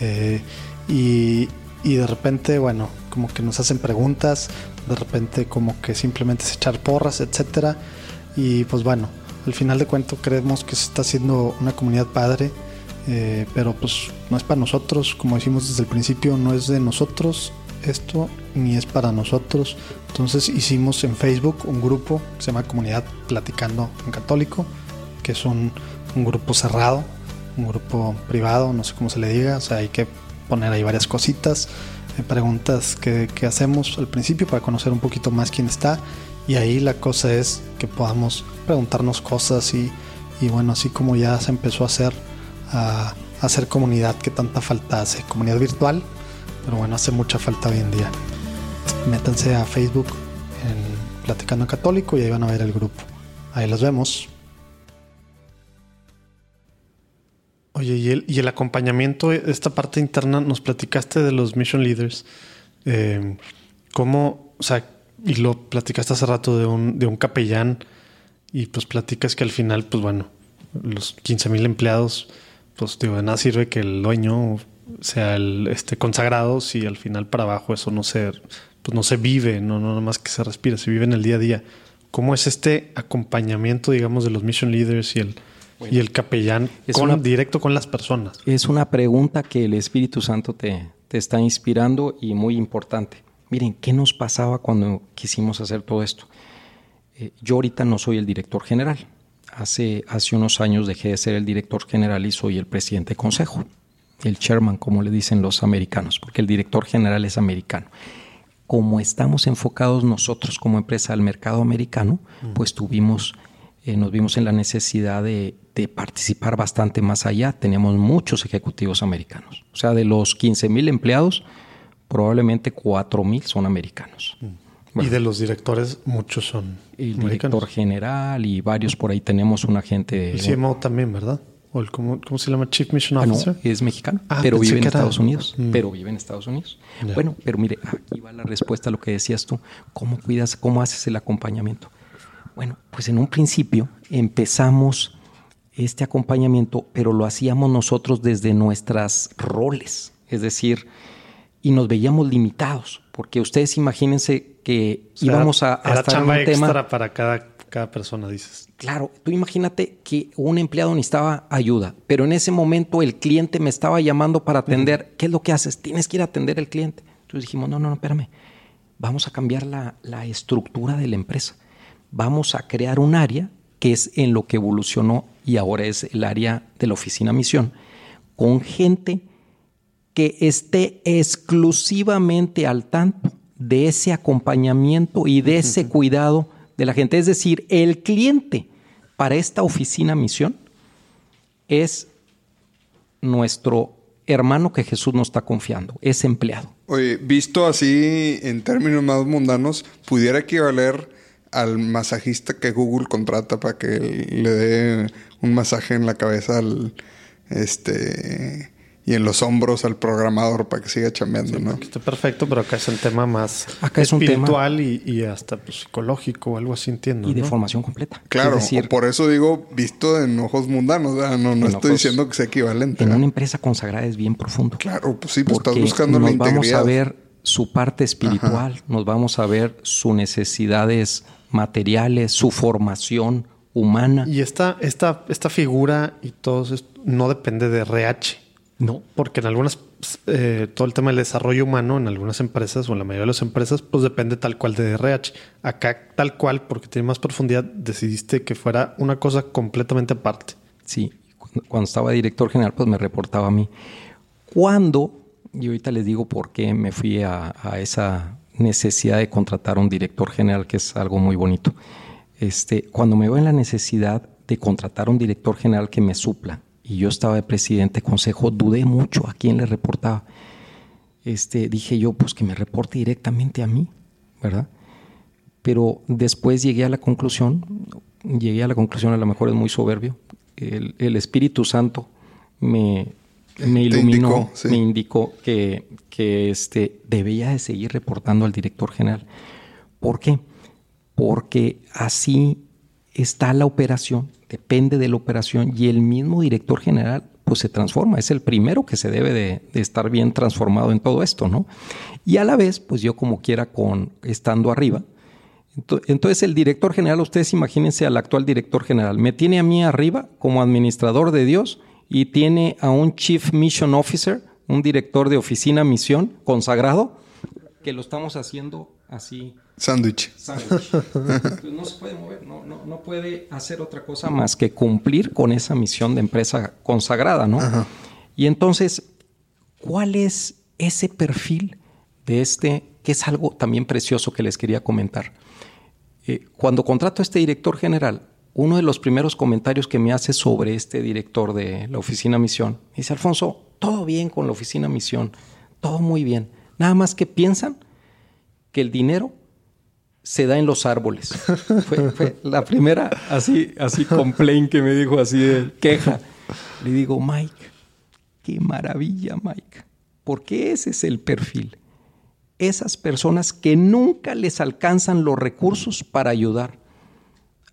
Eh, y, y, de repente, bueno, como que nos hacen preguntas, de repente como que simplemente es echar porras, etcétera. Y pues bueno, al final de cuentas creemos que se está haciendo una comunidad padre. Eh, pero pues no es para nosotros, como decimos desde el principio, no es de nosotros esto ni es para nosotros. Entonces hicimos en Facebook un grupo que se llama Comunidad Platicando en Católico, que es un, grupo cerrado, un grupo privado, no sé cómo se le diga, o sea, hay que poner ahí varias cositas, eh, preguntas que, que, hacemos al principio para conocer un poquito más quién está y ahí la cosa es que podamos preguntarnos cosas y, y bueno, así como ya se empezó a hacer, a hacer comunidad que tanta falta hace, comunidad virtual, pero bueno, hace mucha falta hoy en día. Métanse a Facebook en Platicando Católico y ahí van a ver el grupo. Ahí los vemos. Oye, y el, y el acompañamiento, esta parte interna, nos platicaste de los mission leaders. Eh, ¿Cómo, o sea, y lo platicaste hace rato de un, de un capellán y pues platicas que al final, pues bueno, los 15 mil empleados, pues digo, de nada sirve que el dueño sea el este consagrado si al final para abajo eso no se pues no se vive, no, no más que se respira, se vive en el día a día. ¿Cómo es este acompañamiento, digamos, de los mission leaders y el, bueno, y el capellán con, una, directo con las personas? Es una pregunta que el Espíritu Santo te, te está inspirando y muy importante. Miren, ¿qué nos pasaba cuando quisimos hacer todo esto? Eh, yo ahorita no soy el director general. Hace, hace unos años dejé de ser el director general y soy el presidente de consejo el chairman, como le dicen los americanos, porque el director general es americano. Como estamos enfocados nosotros como empresa al mercado americano, mm. pues tuvimos, eh, nos vimos en la necesidad de, de, participar bastante más allá. Tenemos muchos ejecutivos americanos. O sea, de los 15 mil empleados, probablemente 4 mil son americanos. Mm. Bueno, y de los directores, muchos son. El director general y varios por ahí tenemos un agente. El CMO también, ¿verdad? ¿O el, ¿cómo, ¿cómo, se llama? Chief Mission Officer. Ah, no, es mexicano, ah, pero vive en Estados. Unidos. Mm. Pero vive en Estados Unidos. Yeah. Bueno, pero mire, aquí va la respuesta a lo que decías tú. ¿Cómo cuidas, cómo haces el acompañamiento? Bueno, pues en un principio empezamos este acompañamiento, pero lo hacíamos nosotros desde nuestras roles. Es decir, y nos veíamos limitados, porque ustedes imagínense que íbamos a, a estar en un tema para cada, cada persona, dices. Claro, tú imagínate que un empleado necesitaba ayuda, pero en ese momento el cliente me estaba llamando para atender. ¿Qué es lo que haces? Tienes que ir a atender al cliente. Entonces dijimos, no, no, no, espérame. Vamos a cambiar la, la estructura de la empresa. Vamos a crear un área que es en lo que evolucionó y ahora es el área de la oficina misión, con gente que esté exclusivamente al tanto de ese acompañamiento y de ese cuidado de la gente. Es decir, el cliente para esta oficina misión es nuestro hermano que Jesús nos está confiando, es empleado. Oye, visto así en términos más mundanos, pudiera equivaler al masajista que Google contrata para que le dé un masaje en la cabeza al este y en los hombros al programador para que siga chambeando, ¿no? Está perfecto, pero acá es un tema más acá es espiritual un tema... y, hasta pues, psicológico o algo así, entiendo. Y de formación completa. Claro, por eso digo visto en ojos mundanos, no, no estoy diciendo que sea equivalente. En una empresa consagrada es bien profundo. Claro, pues sí, pues estás buscando nos la integridad. vamos a ver su parte espiritual, nos vamos a ver sus necesidades materiales, su formación humana. Y esta, esta, esta figura y todo esto no depende de RH no, porque en algunas, eh, todo el tema del desarrollo humano en algunas empresas o en la mayoría de las empresas, pues depende tal cual de RH. Acá, tal cual, porque tiene más profundidad, decidiste que fuera una cosa completamente aparte. Sí, cuando estaba director general, pues me reportaba a mí. Cuando, y ahorita les digo por qué me fui a, esa necesidad de contratar a un director general, que es algo muy bonito. Este, cuando me veo en la necesidad de contratar a un director general que me supla, y yo estaba de presidente de consejo, dudé mucho a quién le reportaba. Este, dije yo, pues que me reporte directamente a mí, ¿verdad? Pero después llegué a la conclusión, llegué a la conclusión, a lo mejor es muy soberbio, el, Espíritu Santo me, me iluminó, me indicó que, que este, debía de seguir reportando al director general. ¿Por qué? Porque así está la operación depende de la operación y el mismo director general pues se transforma, es el primero que se debe de, estar bien transformado en todo esto, ¿no? Y a la vez, pues yo como quiera con estando arriba, entonces el director general, ustedes imagínense al actual director general, me tiene a mí arriba como administrador de Dios y tiene a un Chief Mission Officer, un director de oficina misión consagrado, que lo estamos haciendo así Sándwich. no se puede mover, no, no, no, puede hacer otra cosa más que cumplir con esa misión de empresa consagrada, ¿no? Y entonces, ¿cuál es ese perfil de este, que es algo también precioso que les quería comentar? Eh, cuando contrato a este director general, uno de los primeros comentarios que me hace sobre este director de la oficina misión, dice, Alfonso, todo bien con la oficina misión, todo muy bien, nada más que piensan que el dinero se da en los árboles. Fue, la primera así, así que me dijo así de queja. Le digo, Mike, qué maravilla, Mike. Porque ese es el perfil. Esas personas que nunca les alcanzan los recursos para ayudar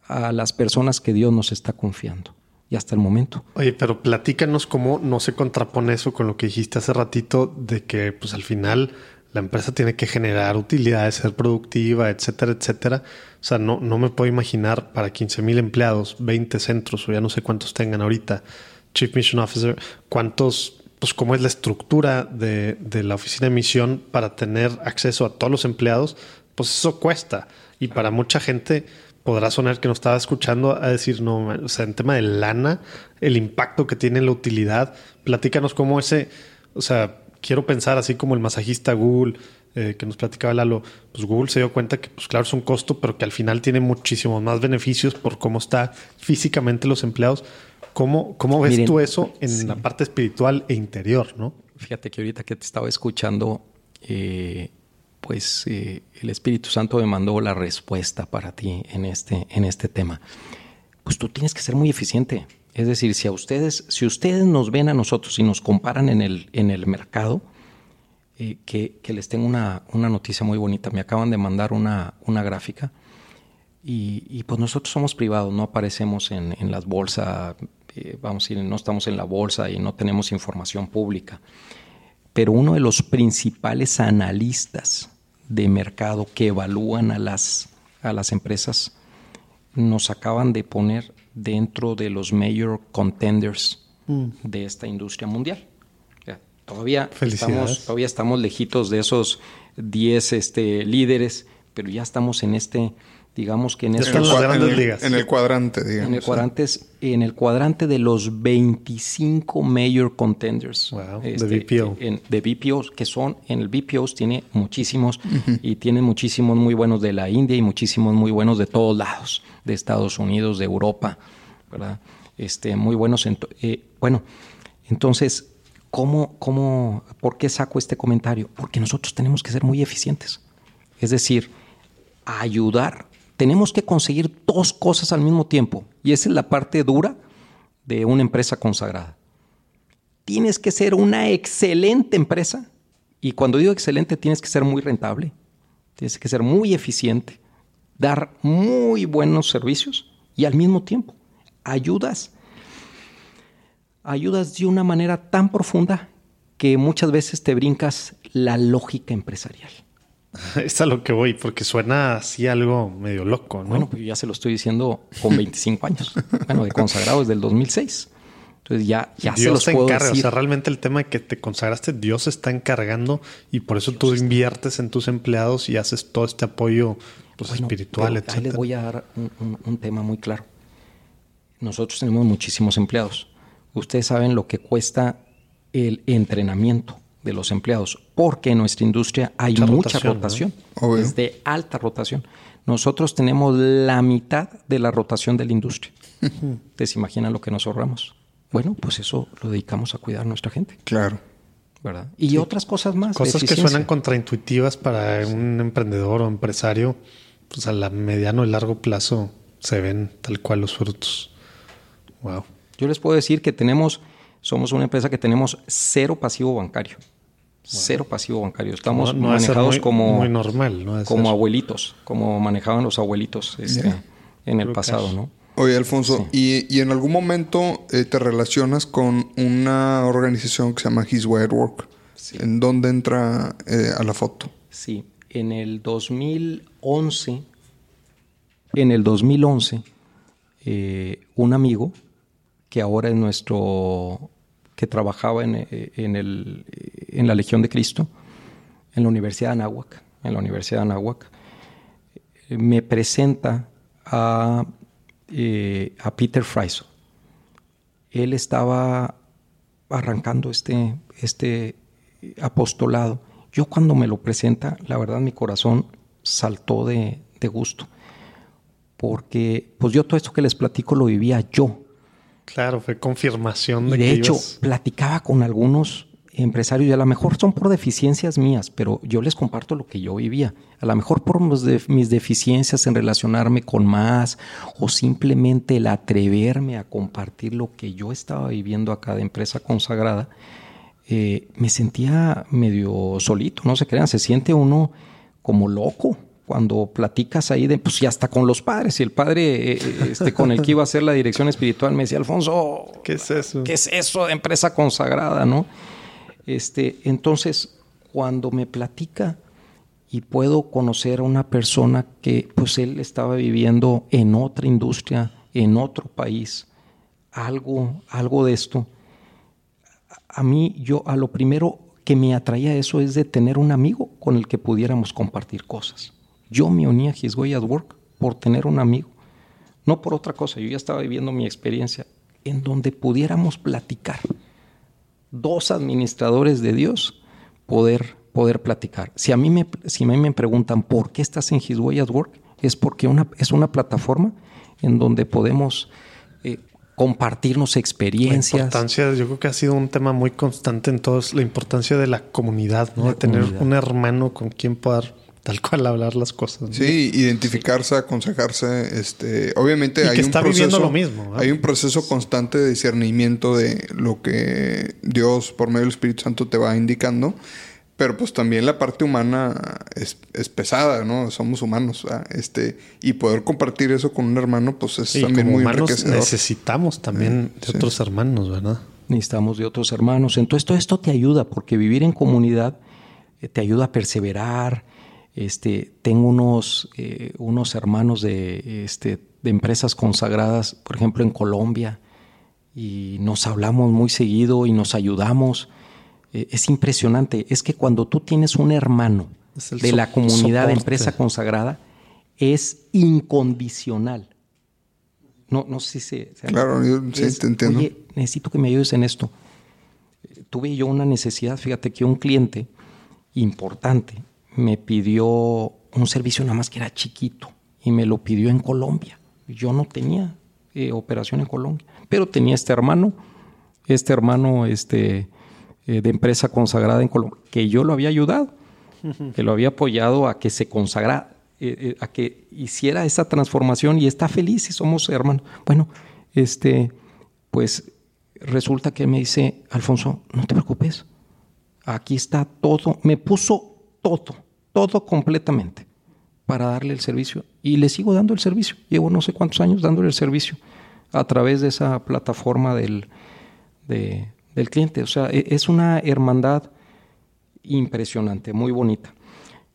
a las personas que Dios nos está confiando. Y hasta el momento. Oye, pero platícanos cómo no se contrapone eso con lo que dijiste hace ratito de que pues al final la empresa tiene que generar utilidades, ser productiva, etcétera, etcétera. O sea, no, no me puedo imaginar para 15 mil empleados, 20 centros o ya no sé cuántos tengan ahorita, Chief Mission Officer, cuántos, pues cómo es la estructura de, de la oficina de misión para tener acceso a todos los empleados, pues eso cuesta. Y para mucha gente podrá sonar que nos estaba escuchando a decir, no, o sea, en tema de lana, el impacto que tiene la utilidad, platícanos cómo ese, o sea, quiero pensar así como el masajista Google eh, que nos platicaba Lalo, pues Google se dio cuenta que, pues claro, es un costo, pero que al final tiene muchísimos más beneficios por cómo está físicamente los empleados. ¿Cómo, cómo ves tú eso en la parte espiritual e interior, no? Fíjate que ahorita que te estaba escuchando, eh, pues eh, el Espíritu Santo me mandó la respuesta para ti en este, en este tema. Pues tú tienes que ser muy eficiente. Es decir, si a ustedes, si ustedes nos ven a nosotros y nos comparan en el, en el mercado, eh, que, les tengo una, noticia muy bonita. Me acaban de mandar una, una gráfica y, pues nosotros somos privados, no aparecemos en, las bolsas, eh, vamos a decir, no estamos en la bolsa y no tenemos información pública. pero uno de los principales analistas de mercado que evalúan a las, a las empresas nos acaban de poner dentro de los major contenders mm. de esta industria mundial. todavía, estamos, todavía estamos lejitos de esos 10 este, líderes, pero ya estamos en este digamos que en, en, el, cuadrante, digamos. En el cuadrante, en el cuadrante de los 25 major contenders. Wow, de este, BPO. de BPOs, que son, en el BPOs tiene muchísimos y tienen muchísimos muy buenos de la India y muchísimos muy buenos de todos lados, de Estados Unidos, de Europa, ¿verdad? Este, muy buenos. En eh, bueno, entonces, ¿cómo, cómo, ¿por qué saco este comentario? Porque nosotros tenemos que ser muy eficientes. Es decir, ayudar tenemos que conseguir dos cosas al mismo tiempo. Y esa es la parte dura de una empresa consagrada. Tienes que ser una excelente empresa. Y cuando digo excelente, tienes que ser muy rentable. Tienes que ser muy eficiente. Dar muy buenos servicios. Y al mismo tiempo, ayudas. Ayudas de una manera tan profunda que muchas veces te brincas la lógica empresarial. Es a lo que voy, porque suena así algo medio loco, ¿no? Bueno, pues ya se lo estoy diciendo con 25 años. Bueno, de consagrado desde el 2006. Entonces ya, ya se los puedo encarga. O sea, realmente el tema de que te consagraste, Dios está encargando y por eso tú inviertes en tus empleados y haces todo este apoyo pues, espiritual, etc. Ahí les voy a dar un tema muy claro. Nosotros tenemos muchísimos empleados. Ustedes saben lo que cuesta el entrenamiento de los empleados, porque en nuestra industria hay mucha rotación, es de alta rotación. Nosotros tenemos la mitad de la rotación de la industria. ¿Te imaginan lo que nos ahorramos? Bueno, pues eso lo dedicamos a cuidar a nuestra gente. Claro. ¿Verdad? Y otras cosas más. Cosas que suenan contraintuitivas para un emprendedor o empresario, pues a la mediano y largo plazo se ven tal cual los frutos. Wow. Yo les puedo decir que tenemos somos una empresa que tenemos cero pasivo bancario. Cero pasivo bancario. Estamos manejados como, muy normal, como abuelitos, como manejaban los abuelitos este, en el pasado, ¿no? Oye, Alfonso, y, en algún momento eh, te relacionas con una organización que se llama His Way at Work. ¿En dónde entra eh, a la foto? Sí, en el 2011, en el 2011, eh, un amigo que ahora es nuestro, que trabajaba en, en, el, en la Legión de Cristo, en la Universidad de Anáhuac, en la Universidad de Anáhuac, me presenta a, eh, a Peter Fryso. Él estaba arrancando este, este apostolado. Yo cuando me lo presenta, la verdad mi corazón saltó de, de gusto, porque pues yo todo esto que les platico lo vivía yo. Claro, fue confirmación de, de hecho, platicaba con algunos empresarios y a lo mejor son por deficiencias mías, pero yo les comparto lo que yo vivía. A lo mejor por mis deficiencias en relacionarme con más o simplemente el atreverme a compartir lo que yo estaba viviendo acá de empresa consagrada, eh, me sentía medio solito, no se crean, se siente uno como loco cuando platicas ahí de, pues ya está con los padres. Y el padre eh, eh, este, con el que iba a hacer la dirección espiritual me decía, Alfonso, ¿qué es eso? ¿Qué es eso de empresa consagrada, no? Este, entonces, cuando me platica y puedo conocer a una persona que pues él estaba viviendo en otra industria, en otro país, algo, algo de esto, a mí yo a lo primero que me atraía eso es de tener un amigo con el que pudiéramos compartir cosas. Yo me uní a His Way at Work por tener un amigo, no por otra cosa. Yo ya estaba viviendo mi experiencia en donde pudiéramos platicar. Dos administradores de Dios poder, poder platicar. Si a, mí me, si a mí me preguntan por qué estás en His Way at Work, es porque una, es una plataforma en donde podemos eh, compartirnos experiencias. La importancia, yo creo que ha sido un tema muy constante en todos, la importancia de la comunidad, ¿no? de tener un hermano con quien poder tal cual hablar las cosas. Sí, identificarse, aconsejarse, este, obviamente hay un proceso, lo mismo. Hay un proceso constante de discernimiento de lo que Dios por medio del Espíritu Santo te va indicando, pero pues también la parte humana es, pesada, ¿no? Somos humanos, este, y poder compartir eso con un hermano, pues es también muy enriquecedor. Necesitamos también de otros hermanos, ¿verdad? necesitamos de otros hermanos. Entonces todo esto te ayuda, porque vivir en comunidad eh, te ayuda a perseverar. Este, tengo unos, eh, unos hermanos de, este, de empresas consagradas, por ejemplo en Colombia, y nos hablamos muy seguido y nos ayudamos. Eh, es impresionante. Es que cuando tú tienes un hermano de la comunidad de empresa consagrada, es incondicional. No, no sé si se... claro, yo sí te entiendo. Oye, necesito que me ayudes en esto. Tuve yo una necesidad, fíjate que un cliente importante me pidió un servicio nada más que era chiquito y me lo pidió en Colombia. Yo no tenía eh, operación en Colombia, pero tenía este hermano, este hermano este, eh, de empresa consagrada en Colombia, que yo lo había ayudado, que lo había apoyado a que se consagrara, eh, a que hiciera esa transformación y está feliz y somos hermanos. Bueno, este, pues resulta que me dice, Alfonso, no te preocupes, aquí está todo, me puso todo, todo completamente para darle el servicio y le sigo dando el servicio. Llevo no sé cuántos años dándole el servicio a través de esa plataforma del, del cliente. O sea, e, es una hermandad impresionante, muy bonita.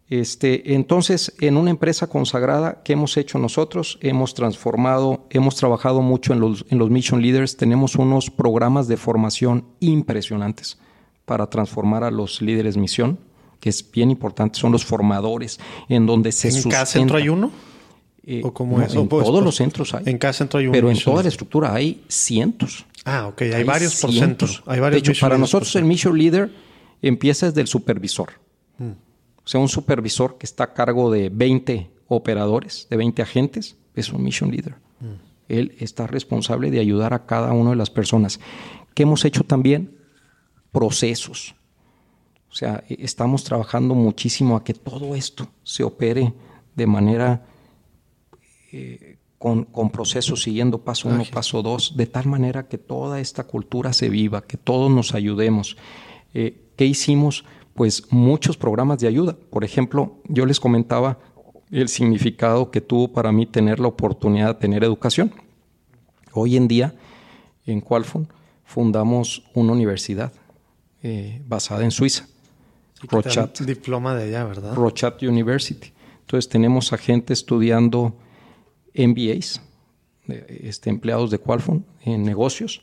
Este, entonces, en una empresa consagrada, ¿qué hemos hecho nosotros? Hemos transformado, hemos trabajado mucho en los, en los Mission Leaders, tenemos unos programas de formación impresionantes para transformar a los líderes misión, que es bien importante, son los formadores, en donde se ¿En cada centro hay uno? Eh, ¿O cómo es? En todos los centros hay. En cada centro hay uno. Pero en toda la estructura hay cientos. Ah, ok. Hay, varios por centro. Hay varios de hecho, para nosotros el Mission Leader empieza desde el supervisor. Mm. O sea, un supervisor que está a cargo de 20 operadores, de 20 agentes, es un Mission Leader. Mm. Él está responsable de ayudar a cada una de las personas. ¿Qué hemos hecho también? Procesos. O sea, e, estamos trabajando muchísimo a que todo esto se opere de manera eh, con, procesos, siguiendo paso uno, paso dos, de tal manera que toda esta cultura se viva, que todos nos ayudemos. Eh, ¿Qué hicimos? Pues muchos programas de ayuda. Por ejemplo, yo les comentaba el significado que tuvo para mí tener la oportunidad de tener educación. Hoy en día, en Qualfon, fundamos una universidad eh, basada en Suiza. Rochat. Diploma de allá, ¿verdad? Rochat University. Entonces tenemos a gente estudiando MBAs, este, empleados de Qualfon en negocios.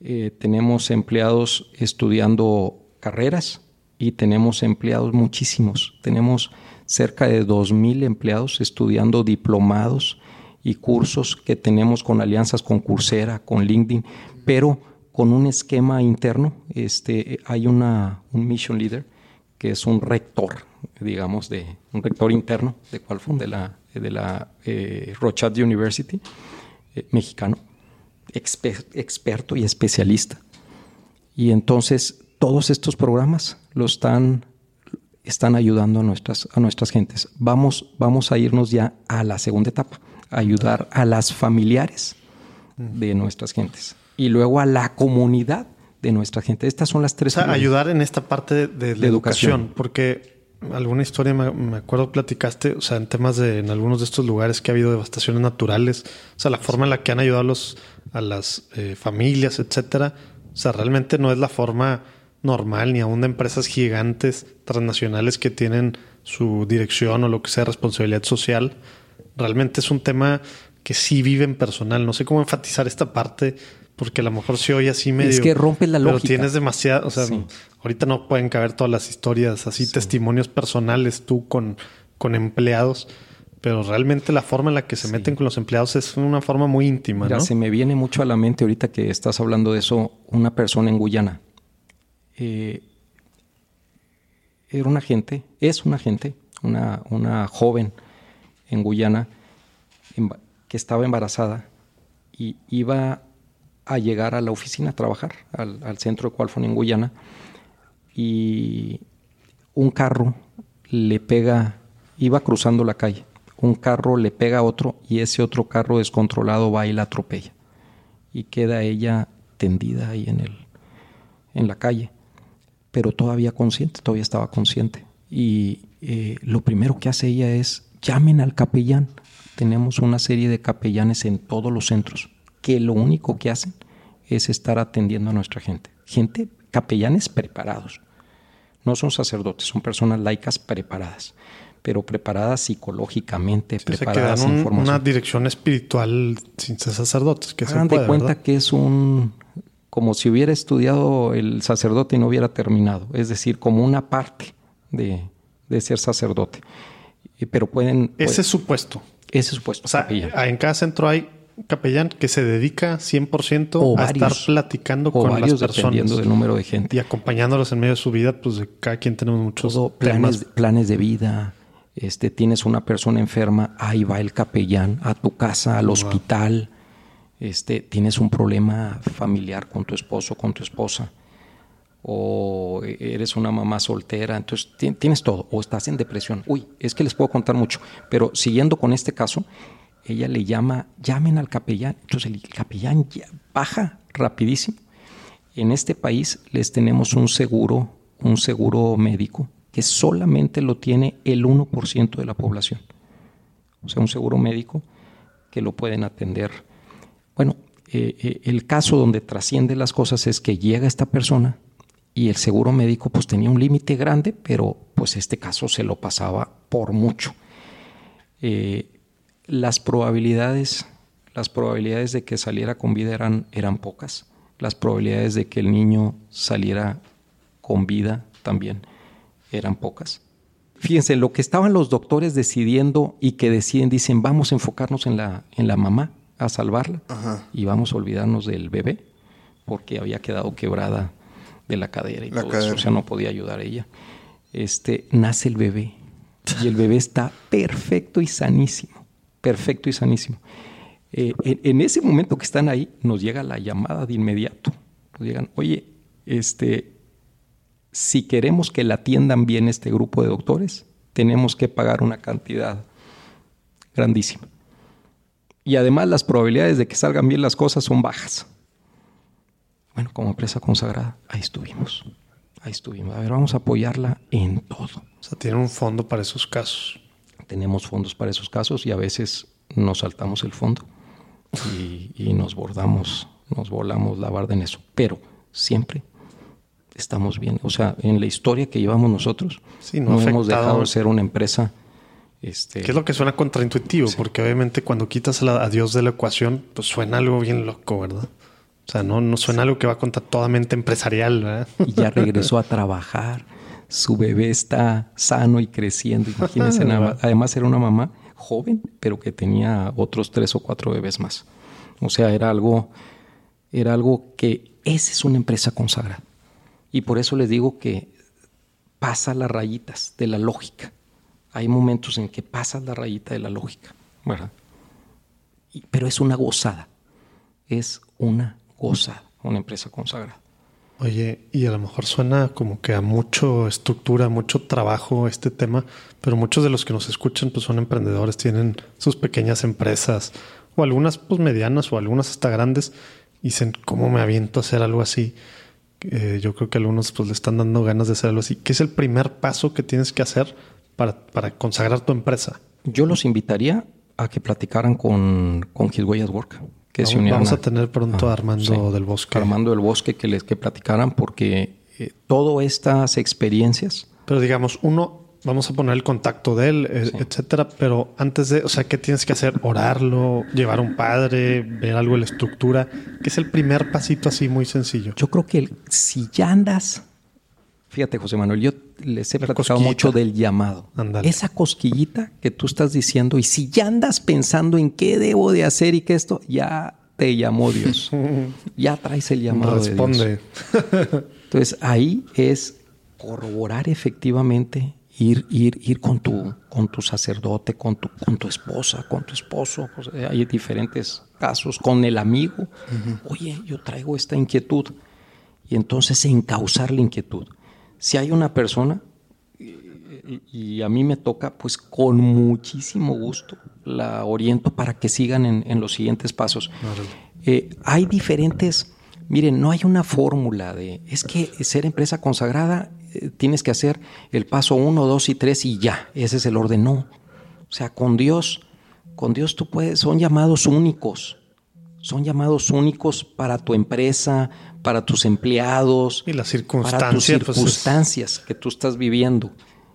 Eh, tenemos empleados estudiando carreras y tenemos empleados muchísimos. Tenemos cerca de 2.000 empleados estudiando diplomados y cursos que tenemos con alianzas con Coursera, con LinkedIn, pero con un esquema interno. Este, hay una, un mission leader que es un rector, digamos, de un rector interno de Qualfon, de la de la eh, Rochat University, eh, mexicano, experto y especialista. Y entonces todos estos programas lo están, están ayudando a nuestras, a nuestras gentes. Vamos, vamos a irnos ya a la segunda etapa, ayudar a las familiares de nuestras gentes y luego a la comunidad de nuestra gente. Estas son las tres. O ayudar en esta parte de, la educación, porque alguna historia me, acuerdo platicaste, o sea, en temas de en algunos de estos lugares que ha habido devastaciones naturales, o sea, la forma en la que han ayudado a, los, a las eh, familias, etcétera, o sea, realmente no es la forma normal ni aún de empresas gigantes transnacionales que tienen su dirección o lo que sea responsabilidad social. Realmente es un tema que sí vive en personal. No sé cómo enfatizar esta parte porque a lo mejor se oye así medio. Es que rompe la lógica. Pero tienes demasiado, o sea, ahorita no pueden caber todas las historias, así testimonios personales tú con, con empleados. Pero realmente la forma en la que se meten con los empleados es una forma muy íntima. Ya se me viene mucho a la mente ahorita que estás hablando de eso, una persona en Guyana. Eh, era una gente, es una gente, una, una joven en Guyana que estaba embarazada y iba a llegar a la oficina a trabajar, al, centro de Qualfon en Guyana, y un carro le pega, iba cruzando la calle, un carro le pega a otro y ese otro carro descontrolado va y la atropella. Y queda ella tendida ahí en, el, en la calle, pero todavía consciente, todavía estaba consciente. Y eh, lo primero que hace ella es, llamen al capellán. Tenemos una serie de capellanes en todos los centros que lo único que hacen es estar atendiendo a nuestra gente. Gente, capellanes preparados. No son sacerdotes, son personas laicas preparadas, pero preparadas psicológicamente, preparadas sea, que una dirección espiritual sin ser sacerdotes. Que Hagan de cuenta que es un como si hubiera estudiado el sacerdote y no hubiera terminado, es decir, como una parte de, de ser sacerdote. Pero pueden... Ese es su puesto. Ese es su puesto. O sea, en cada centro hay capellán que se dedica 100% a estar platicando con las personas. dependiendo del número de gente. Y acompañándolos en medio de su vida, pues de cada quien tenemos muchos planes, planes de vida. Este, tienes una persona enferma, ahí va el capellán a tu casa, al hospital este, tienes un problema familiar con tu esposo, con tu esposa, o eres una mamá soltera, entonces tienes todo, o estás en depresión. Uy, es que les puedo contar mucho, pero siguiendo con este caso, ella le llama, llamen al capellán, entonces el capellán baja rapidísimo. En este país les tenemos un seguro, un seguro médico que solamente lo tiene el 1% de la población. O sea, un seguro médico que lo pueden atender bueno, eh, eh, el caso donde trasciende las cosas es que llega esta persona y el seguro médico pues tenía un límite grande, pero pues este caso se lo pasaba por mucho. Eh, las probabilidades, las probabilidades de que saliera con vida eran, eran pocas. Las probabilidades de que el niño saliera con vida también eran pocas. Fíjense, lo que estaban los doctores decidiendo y que deciden, dicen, vamos a enfocarnos en la, en la mamá a salvarla y vamos a olvidarnos del bebé porque había quedado quebrada de la cadera y todo eso, o sea, no podía ayudar a ella. Este, nace el bebé y el bebé está perfecto y sanísimo, perfecto y sanísimo. Eh, en, ese momento que están ahí, nos llega la llamada de inmediato. Nos llegan, oye, este, si queremos que la atiendan bien este grupo de doctores, tenemos que pagar una cantidad grandísima y además las probabilidades de que salgan bien las cosas son bajas. Bueno, como empresa consagrada, ahí estuvimos. Ahí estuvimos. A ver, vamos a apoyarla en todo. O sea, tiene un fondo para esos casos. Tenemos fondos para esos casos y a veces nos saltamos el fondo y, nos bordamos, nos volamos la barda en eso. Pero siempre estamos bien. O sea, en la historia que llevamos nosotros, no, hemos dejado de ser una empresa este... ¿Qué es lo que suena contraintuitivo? Porque obviamente cuando quitas a, Dios de la ecuación, pues suena algo bien loco, ¿verdad? O sea, no, no suena algo que va contra toda mente empresarial, ¿verdad? Y ya regresó a trabajar. Su bebé está sano y creciendo. Imagínense, nada. además era una mamá joven, pero que tenía otros tres o cuatro bebés más. O sea, era algo, era algo que esa es una empresa consagrada. Y por eso les digo que pasa las rayitas de la lógica hay momentos en que pasas la rayita de la lógica, ¿verdad? pero es una gozada, es una gozada, una empresa consagrada. Oye, y a lo mejor suena como que a mucho estructura, mucho trabajo este tema, pero muchos de los que nos escuchan pues son emprendedores, tienen sus pequeñas empresas, o algunas pues medianas, o algunas hasta grandes, y dicen, ¿cómo me aviento a hacer algo así? Eh, yo creo que algunos pues le están dando ganas de hacer algo así. ¿Qué es el primer paso que tienes que hacer para, consagrar tu empresa? Yo los invitaría a que platicaran con, con His Way Work. Que vamos, se vamos a, tener pronto a Armando del Bosque. Armando del Bosque que les que platicaran porque eh, todas estas experiencias. Pero digamos, uno, vamos a poner el contacto de él, eh, etcétera. Pero antes de, o sea, ¿qué tienes que hacer? Orarlo, llevar a un padre, ver algo de la estructura. ¿Qué es el primer pasito así muy sencillo? Yo creo que si ya andas Fíjate, José Manuel, yo les he platicado mucho del llamado. Esa cosquillita que tú estás diciendo, y si ya andas pensando en qué debo de hacer y qué esto, ya te llamó Dios. ya traes el llamado Responde. de Dios. Entonces ahí es corroborar efectivamente, ir, ir, ir con tu, con tu sacerdote, con tu, con tu esposa, con tu esposo. hay diferentes casos, con el amigo. Oye, yo traigo esta inquietud. Y entonces encauzar la inquietud si hay una persona, y, a mí me toca, pues con muchísimo gusto la oriento para que sigan en, los siguientes pasos. Eh, hay diferentes, miren, no hay una fórmula de, es que ser empresa consagrada eh, tienes que hacer el paso uno, dos y tres y ya, ese es el orden. No, o sea, con Dios, con Dios tú puedes, son llamados únicos, Son llamados únicos para tu empresa, para tus empleados, y las para tus circunstancias, pues, es- circunstancias que tú estás viviendo.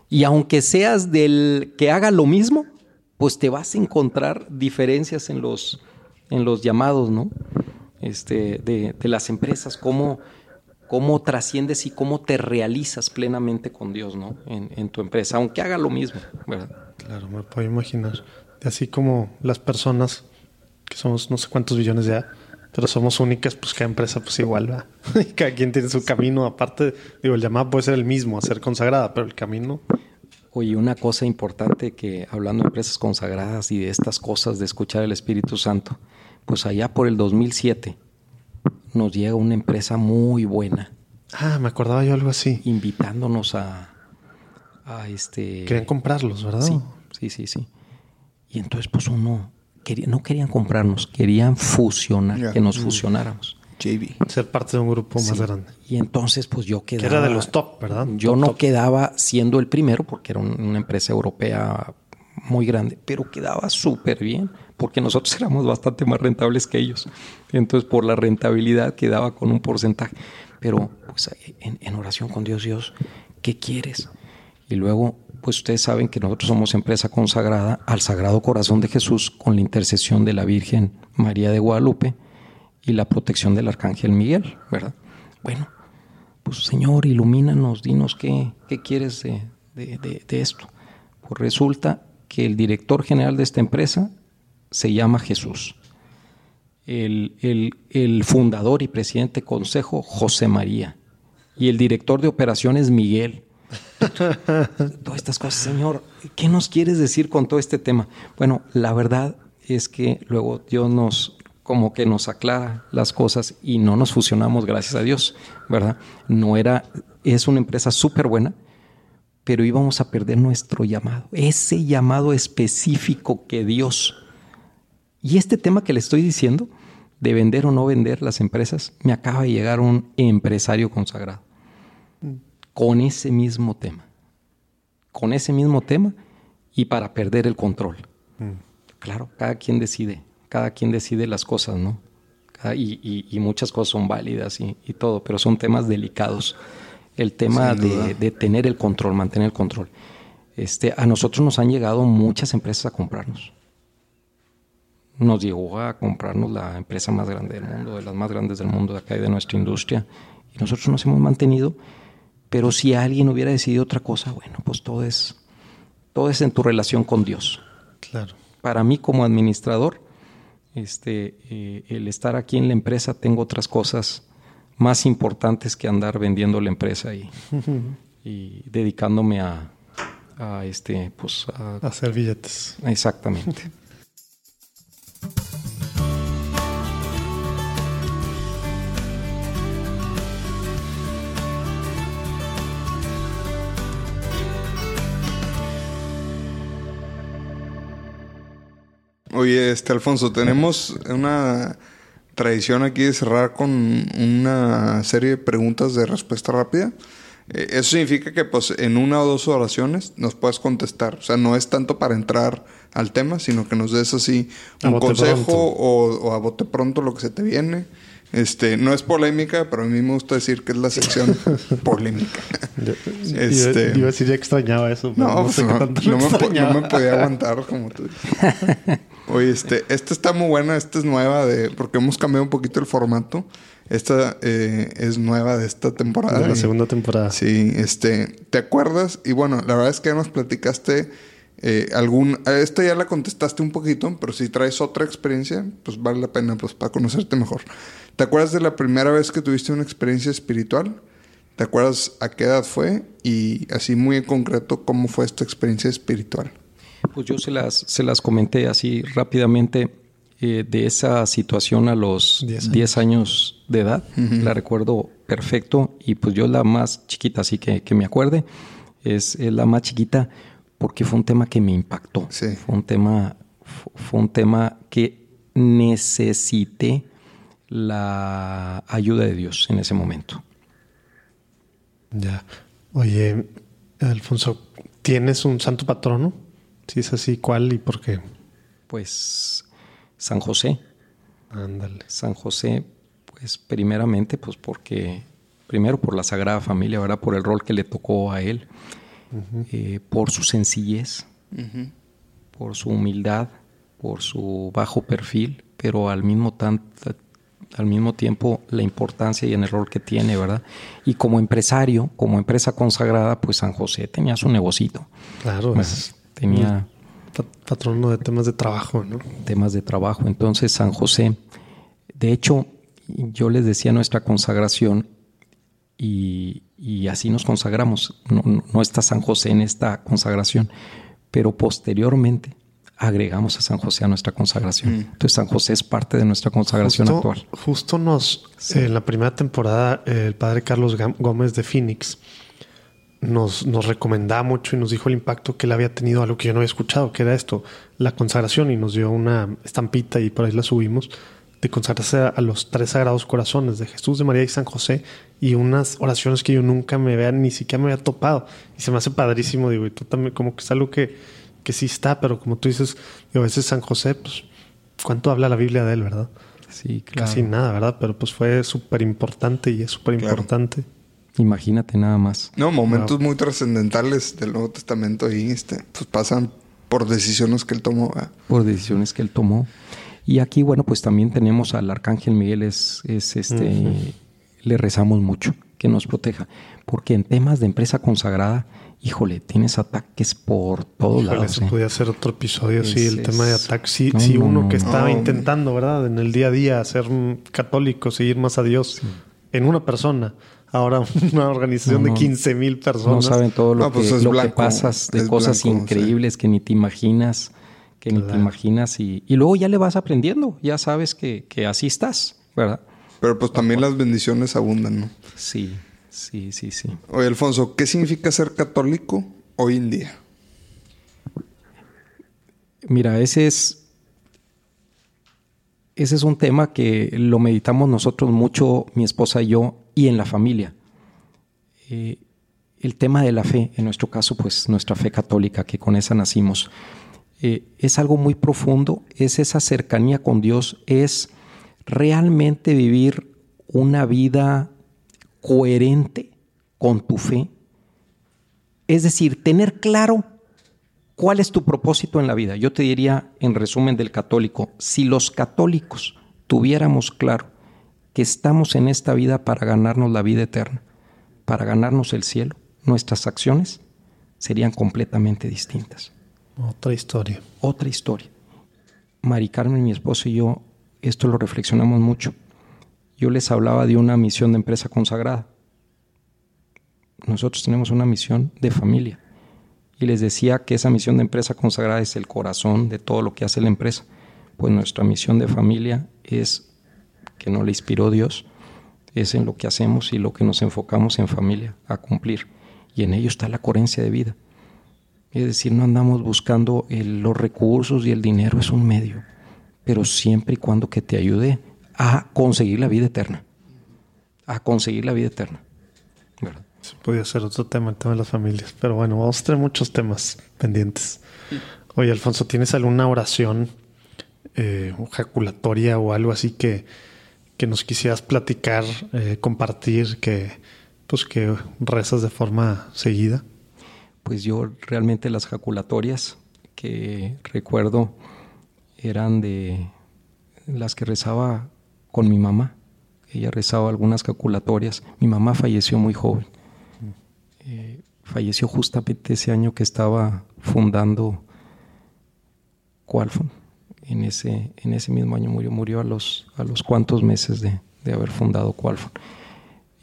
Y aunque seas del que haga lo mismo, pues te vas a encontrar diferencias en los, en los llamados, ¿no? Este, de, de las empresas, cómo, cómo trasciendes y cómo te realizas plenamente con Dios, ¿no? En, en tu empresa, aunque haga lo mismo, ¿verdad? Claro, me puedo imaginar. Así como las personas, que somos no sé cuántos billones ya, pero somos únicas, pues cada empresa pues igual va. Y cada quien tiene su camino. Aparte, digo, el llamado puede ser el mismo, a ser consagrada, pero el camino... Oye, una cosa importante que hablando de empresas consagradas y de estas cosas de escuchar el Espíritu Santo, pues allá por el 2007 nos llega una empresa muy buena Ah, me acordaba yo algo así. invitándonos a, a este... Querían comprarlos, ¿verdad? Sí, sí, sí, sí. Y entonces pues uno, no querían comprarnos, querían fusionar, que nos fusionáramos. JV. Ser parte de un grupo más Sí. grande. Y entonces pues yo Que quedaba... era de los top, ¿verdad? Yo Top, no top. quedaba siendo el primero porque era un- una empresa europea muy grande, pero quedaba súper bien porque nosotros éramos bastante más rentables que ellos. Entonces, por la rentabilidad quedaba con un porcentaje. Pero pues, en, en oración con Dios, Dios, ¿qué quieres? Y luego, pues ustedes saben que nosotros somos empresa consagrada al Sagrado Corazón de Jesús con la intercesión de la Virgen María de Guadalupe y la protección del Arcángel Miguel, ¿verdad? Bueno, pues Señor, ilumínanos, dinos qué, qué quieres de, de- de- esto. Pues resulta que el director general de esta empresa se llama Jesús. El, el- el fundador y presidente consejo, José María. Y el director de operaciones, Miguel. Todas estas cosas, Señor, ¿qué nos quieres decir con todo este tema? Bueno, la verdad es que luego Dios nos como que nos aclara las cosas y no nos fusionamos, gracias a Dios, ¿verdad? No era, es una empresa súper buena, pero íbamos a perder nuestro llamado, ese llamado específico que Dios. Y este tema que le estoy diciendo, de vender o no vender las empresas, me acaba de llegar un empresario consagrado con ese mismo tema, con ese mismo tema y para perder el control. Claro, cada quien decide, cada quien decide las cosas, ¿no? Cada- y, y- y muchas cosas son válidas y, y todo, pero son temas delicados. El tema de, de tener el control, mantener el control. Este, a nosotros nos han llegado muchas empresas a comprarnos. Nos llegó a comprarnos la empresa más grande del mundo, de las más grandes del mundo de acá y de nuestra industria. Y nosotros nos hemos mantenido, pero si alguien hubiera decidido otra cosa, bueno, pues todo es, todo es en tu relación con Dios. Claro. Para mí como administrador, este, eh, el estar aquí en la empresa, tengo otras cosas más importantes que andar vendiendo la empresa y, y dedicándome a, a este, pues, a- Hacer billetes. exactamente. Oye, este Alfonso, tenemos una tradición aquí de cerrar con una serie de preguntas de respuesta rápida. Eh, eso significa que pues en una o dos oraciones nos puedes contestar. O sea, no es tanto para entrar al tema, sino que nos des así un consejo o, o a bote pronto lo que se te viene. Este, no es polémica, pero a mí me gusta decir que es la sección polémica. Yo- Este- Iba, iba a decir, ya extrañaba eso. pero No, pues sé no, tanto no me, no podía aguantar como tú. Oye, este, esta está muy buena, esta es nueva de, porque hemos cambiado un poquito el formato. Esta eh, es nueva de esta temporada. De la y- segunda temporada. Sí, este, ¿te acuerdas? Y bueno, la verdad es que ya nos platicaste eh, algún, a esta ya la contestaste un poquito, pero si traes otra experiencia, pues vale la pena, pues para conocerte mejor. ¿Te acuerdas de la primera vez que tuviste una experiencia espiritual? ¿Te acuerdas a qué edad fue? Y así muy en concreto, ¿cómo fue esta experiencia espiritual? Pues yo se las, se las comenté así rápidamente eh, de esa situación a los Diez 10 años. de edad. La recuerdo perfecto y pues yo la más chiquita, así que, que me acuerde, es, es la más chiquita porque fue un tema que me impactó. Sí. Fue un tema, fu- fue un tema que necesité la ayuda de Dios en ese momento. Ya. Oye, Alfonso, ¿tienes un santo patrono? Si es así, ¿cuál y por qué? Pues San José. Ándale. San José, pues primeramente, pues porque, primero por la Sagrada Familia, ¿verdad? Por el rol que le tocó a él, eh, por su sencillez, por su humildad, por su bajo perfil, pero al mismo, al mismo tiempo la importancia y el rol que tiene, ¿verdad? Y como empresario, como empresa consagrada, pues San José tenía su negocito. Claro, tenía patrono de temas de trabajo, ¿no? Temas de trabajo. Entonces, San José, de hecho, yo les decía nuestra consagración y, así nos consagramos. No, está San José en esta consagración, pero posteriormente agregamos a San José a nuestra consagración. Mm. Entonces San José es parte de nuestra consagración actual. Justo nos, en la primera temporada, el padre Carlos Gómez de Phoenix nos, nos recomendaba mucho y nos dijo el impacto que él había tenido a lo que yo no había escuchado, que era esto, la consagración, y nos dio una estampita y por ahí la subimos, de consagrarse a, los tres sagrados corazones de Jesús, de María y San José, y unas oraciones que yo nunca me vea, ni siquiera me había topado. Y se me hace padrísimo, digo, y tú también, como que es algo que, que sí está, pero como tú dices, a veces San José, pues, ¿cuánto habla la Biblia de él, verdad? Sí, claro. Casi nada, ¿verdad? Pero pues fue súper importante y es súper importante. Imagínate nada más. No, momentos muy trascendentales del Nuevo Testamento ahí este, pues pasan por decisiones que él tomó. Por decisiones que él tomó. Y aquí, bueno, pues también tenemos al Arcángel Miguel, es, es este, le rezamos mucho, que nos proteja. Porque en temas de empresa consagrada, híjole, tienes ataques por todos lados. Eso ¿eh? podría ser otro episodio, sí, el tema de ataques. Si, uno que estaba intentando, ¿verdad? En el día a día ser católico, seguir más a Dios en una persona ahora una organización de 15 mil personas. No saben todo lo, que, pues lo que, pasas, de cosas increíbles que ni te imaginas, que ni te imaginas. Y, luego ya le vas aprendiendo, ya sabes que, así estás, ¿verdad? Pero pues también las bendiciones abundan, ¿no? Sí, sí, sí, sí. Oye, Alfonso, ¿qué significa ser católico hoy en día? Mira, ese es ese es un tema que lo meditamos nosotros mucho, mi esposa y yo, y en la familia. Eh, el tema de la fe, en nuestro caso, pues nuestra fe católica, que con esa nacimos, eh, es algo muy profundo, es esa cercanía con Dios, es realmente vivir una vida coherente con tu fe. Es decir, tener claro cuál es tu propósito en la vida. Yo te diría, en resumen del católico, si los católicos tuviéramos claro que estamos en esta vida para ganarnos la vida eterna, para ganarnos el cielo, nuestras acciones serían completamente distintas. Otra historia. Otra historia. Mari Carmen, mi esposo y yo, esto lo reflexionamos mucho. Yo les hablaba de una misión de empresa consagrada. Nosotros tenemos una misión de familia. Y les decía que esa misión de empresa consagrada es el corazón de todo lo que hace la empresa. Pues nuestra misión de familia es que no le inspiró Dios, es en lo que hacemos y lo que nos enfocamos en familia a cumplir. Y en ello está la coherencia de vida. Es decir, no andamos buscando los recursos y el dinero es un medio, pero siempre y cuando que te ayude a conseguir la vida eterna. A conseguir la vida eterna. ¿verdad? ser otro tema, el tema de las familias. Pero bueno, vamos a tener muchos temas pendientes. Oye, Alfonso, ¿tienes alguna oración eh, ejaculatoria o algo así que, que nos quisieras platicar, eh, compartir, que pues que rezas de forma seguida? Pues yo realmente las jaculatorias que recuerdo eran de las que rezaba con mi mamá. Ella rezaba algunas jaculatorias. Mi mamá falleció muy joven. Eh, falleció justamente ese año que estaba fundando Qualfon en ese, en ese mismo año murió, murió a los, a los cuantos meses de, haber fundado Qualfon.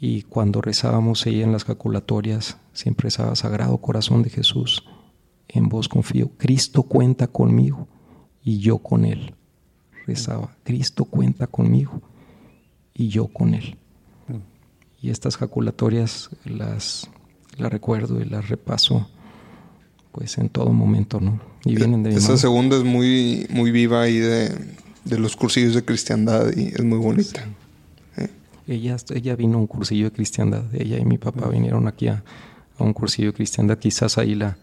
Y cuando rezábamos ella en las calculatorias, siempre rezaba Sagrado Corazón de Jesús, en vos confío, Cristo cuenta conmigo y yo con Él. Rezaba, Cristo cuenta conmigo y yo con Él. Y estas jaculatorias las, las recuerdo y las repaso pues en todo momento, ¿no? Y vienen de Esa segunda es muy, muy viva ahí de, los cursillos de cristiandad y es muy bonita. Ella, ella vino a un cursillo de cristiandad, ella y mi papá vinieron aquí a, un cursillo de cristiandad, quizás ahí la...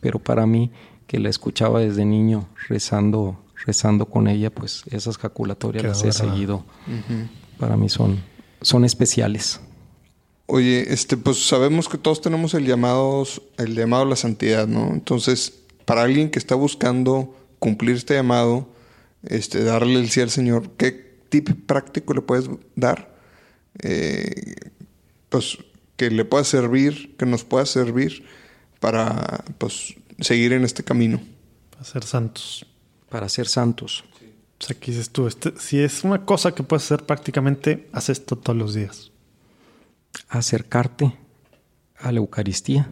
Pero para mí, que la escuchaba desde niño rezando rezando con ella, pues esas jaculatorias las he seguido. Para mí son, son especiales. Oye, este, pues sabemos que todos tenemos el llamado, el llamado a la santidad, ¿no? Entonces, para alguien que está buscando cumplir este llamado, este, darle el sí al Señor, ¿qué tip práctico le puedes dar? Eh, pues que le pueda servir, que nos pueda servir para pues, seguir en este camino. Para ser santos. Para ser santos. O sea, aquí dices tú, este, si es una cosa que puedes hacer prácticamente, haz esto todos los días acercarte a la Eucaristía.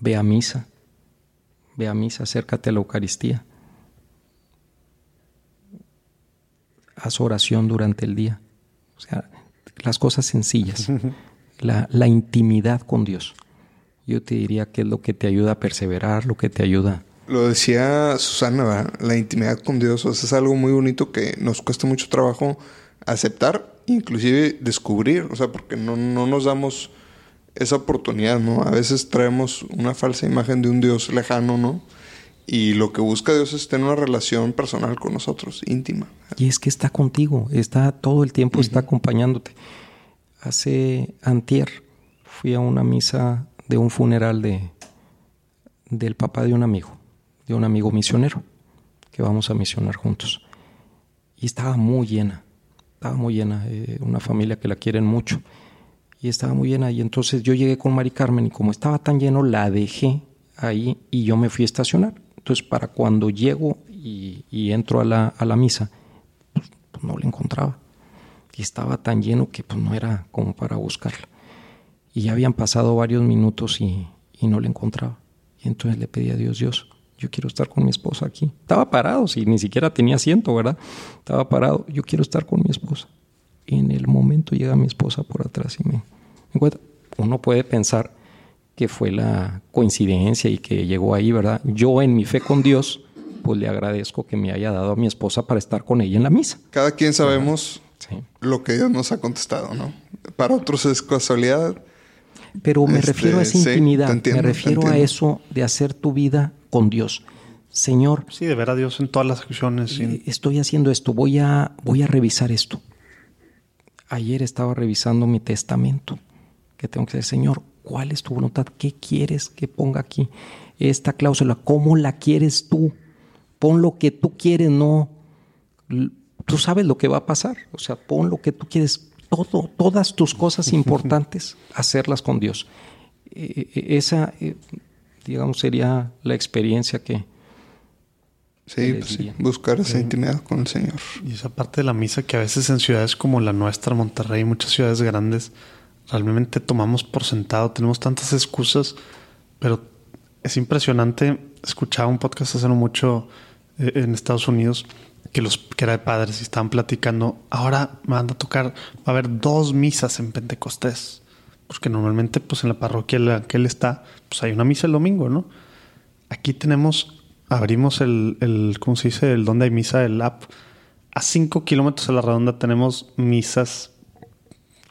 Ve a misa. Ve a misa, acércate a la Eucaristía. Haz oración durante el día. O sea, las cosas sencillas. La, la, intimidad con Dios. Yo te diría que es lo que te ayuda a perseverar, lo que te ayuda. Lo decía Susana, la intimidad con Dios es algo muy bonito que nos cuesta mucho trabajo aceptar inclusive descubrir, o sea, porque no, nos damos esa oportunidad, ¿no? A veces traemos una falsa imagen de un Dios lejano, ¿no? Y lo que busca Dios es tener una relación personal con nosotros, íntima. Y es que está contigo, está todo el tiempo, está acompañándote. Hace antier fui a una misa de un funeral de del papá de un amigo, de un amigo misionero, que vamos a misionar juntos. Y estaba muy llena estaba muy llena, eh, una familia que la quieren mucho, y estaba muy llena. Y entonces yo llegué con Mari Carmen y como estaba tan lleno, la dejé ahí y yo me fui a estacionar. Entonces para cuando llego y, entro a la, a la misa, pues, pues, no la encontraba. Y estaba tan lleno que pues no era como para buscarla. Y ya habían pasado varios minutos y, y no la encontraba. Y entonces le pedí a Dios, Dios, yo quiero estar con mi esposa aquí. Estaba parado, si ni siquiera tenía asiento, ¿verdad? Estaba parado, yo quiero estar con mi esposa. Y en el momento llega mi esposa por atrás y me encuentra. Uno puede pensar que fue la coincidencia y que llegó ahí, ¿verdad? Yo en mi fe con Dios, pues le agradezco que me haya dado a mi esposa para estar con ella en la misa. Cada quien sabemos lo que Dios nos ha contestado, ¿no? Para otros es casualidad. Pero me refiero a esa este, intimidad, me refiero a eso de hacer tu vida con Dios. Señor. Sí, de ver a Dios en todas las acciones. Eh, estoy haciendo esto, voy a, voy a revisar esto. Ayer estaba revisando mi testamento. Que tengo que decir, Señor, ¿cuál es tu voluntad? ¿Qué quieres que ponga aquí? Esta cláusula, ¿cómo la quieres tú? Pon lo que tú quieres, no. Tú sabes lo que va a pasar. O sea, pon lo que tú quieres. Todo, todas tus cosas importantes, hacerlas con Dios. Eh, eh, esa, digamos, sería la experiencia que... Sí, pues buscar esa intimidad con el Señor. Y esa parte de la misa que a veces en ciudades como la nuestra, Monterrey, muchas ciudades grandes, realmente tomamos por sentado, tenemos tantas excusas, pero es impresionante. Escuchaba un podcast hace mucho eh, en Estados Unidos que los que era de padres y estaban platicando. Ahora me van a tocar, va a haber dos misas en Pentecostés porque normalmente pues en la parroquia en la que él está, pues hay una misa el domingo, ¿no? Aquí tenemos, abrimos el, el ¿cómo se dice? El donde hay misa, el app. A cinco kilómetros a la redonda tenemos misas,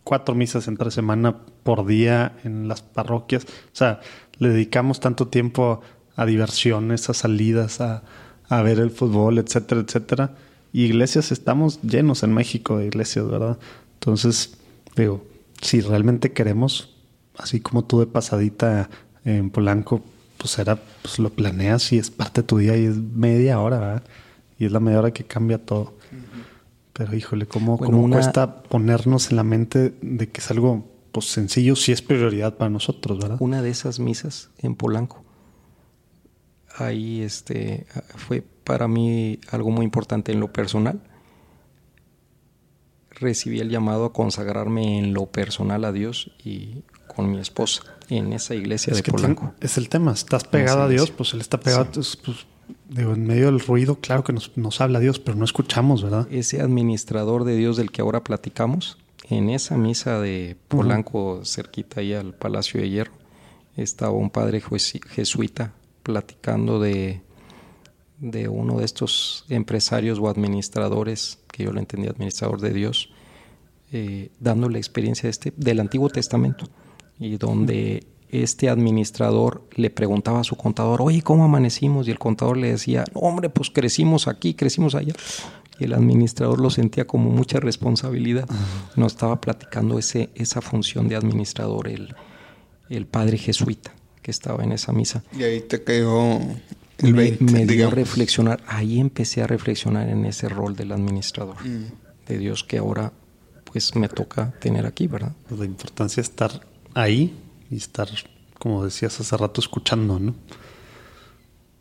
cuatro misas entre semana por día en las parroquias. O sea, le dedicamos tanto tiempo a diversiones, a salidas, a, a ver el fútbol, etcétera, etcétera. Y iglesias, estamos llenos en México de iglesias, ¿verdad? Entonces, digo, si realmente queremos, así como tú de pasadita en Polanco, pues era, pues lo planeas y es parte de tu día y es media hora, ¿verdad? Y es la media hora que cambia todo. Pero híjole, ¿cómo, cuesta ponernos en la mente de que es algo pues sencillo si es prioridad para nosotros, ¿verdad? Una de esas misas en Polanco. Ahí este fue para mí algo muy importante en lo personal recibí el llamado a consagrarme en lo personal a Dios y con mi esposa en esa iglesia de Polanco. Es el tema, estás pegado a Dios, pues él está pegado, pues, en medio del ruido, claro que nos, nos habla Dios, pero no escuchamos, ¿verdad? Ese administrador de Dios del que ahora platicamos, en esa misa de Polanco, cerquita ahí al Palacio de Hierro, estaba un padre jesuita platicando de de uno de estos empresarios o administradores, que yo lo entendía administrador de Dios, eh, dando la experiencia este, del Antiguo Testamento, y donde este administrador le preguntaba a su contador, oye, ¿cómo amanecimos? Y el contador le decía, no, hombre, pues crecimos aquí, crecimos allá. Y el administrador lo sentía como mucha responsabilidad. No estaba platicando ese, esa función de administrador, el, el padre jesuita que estaba en esa misa. Y ahí te cayó el me, 20, me dio a reflexionar, ahí empecé a reflexionar en ese rol del administrador, Mm. de Dios que ahora pues me toca tener aquí, ¿verdad? Pues la importancia de estar ahí y estar, como decías hace rato, escuchando, ¿no?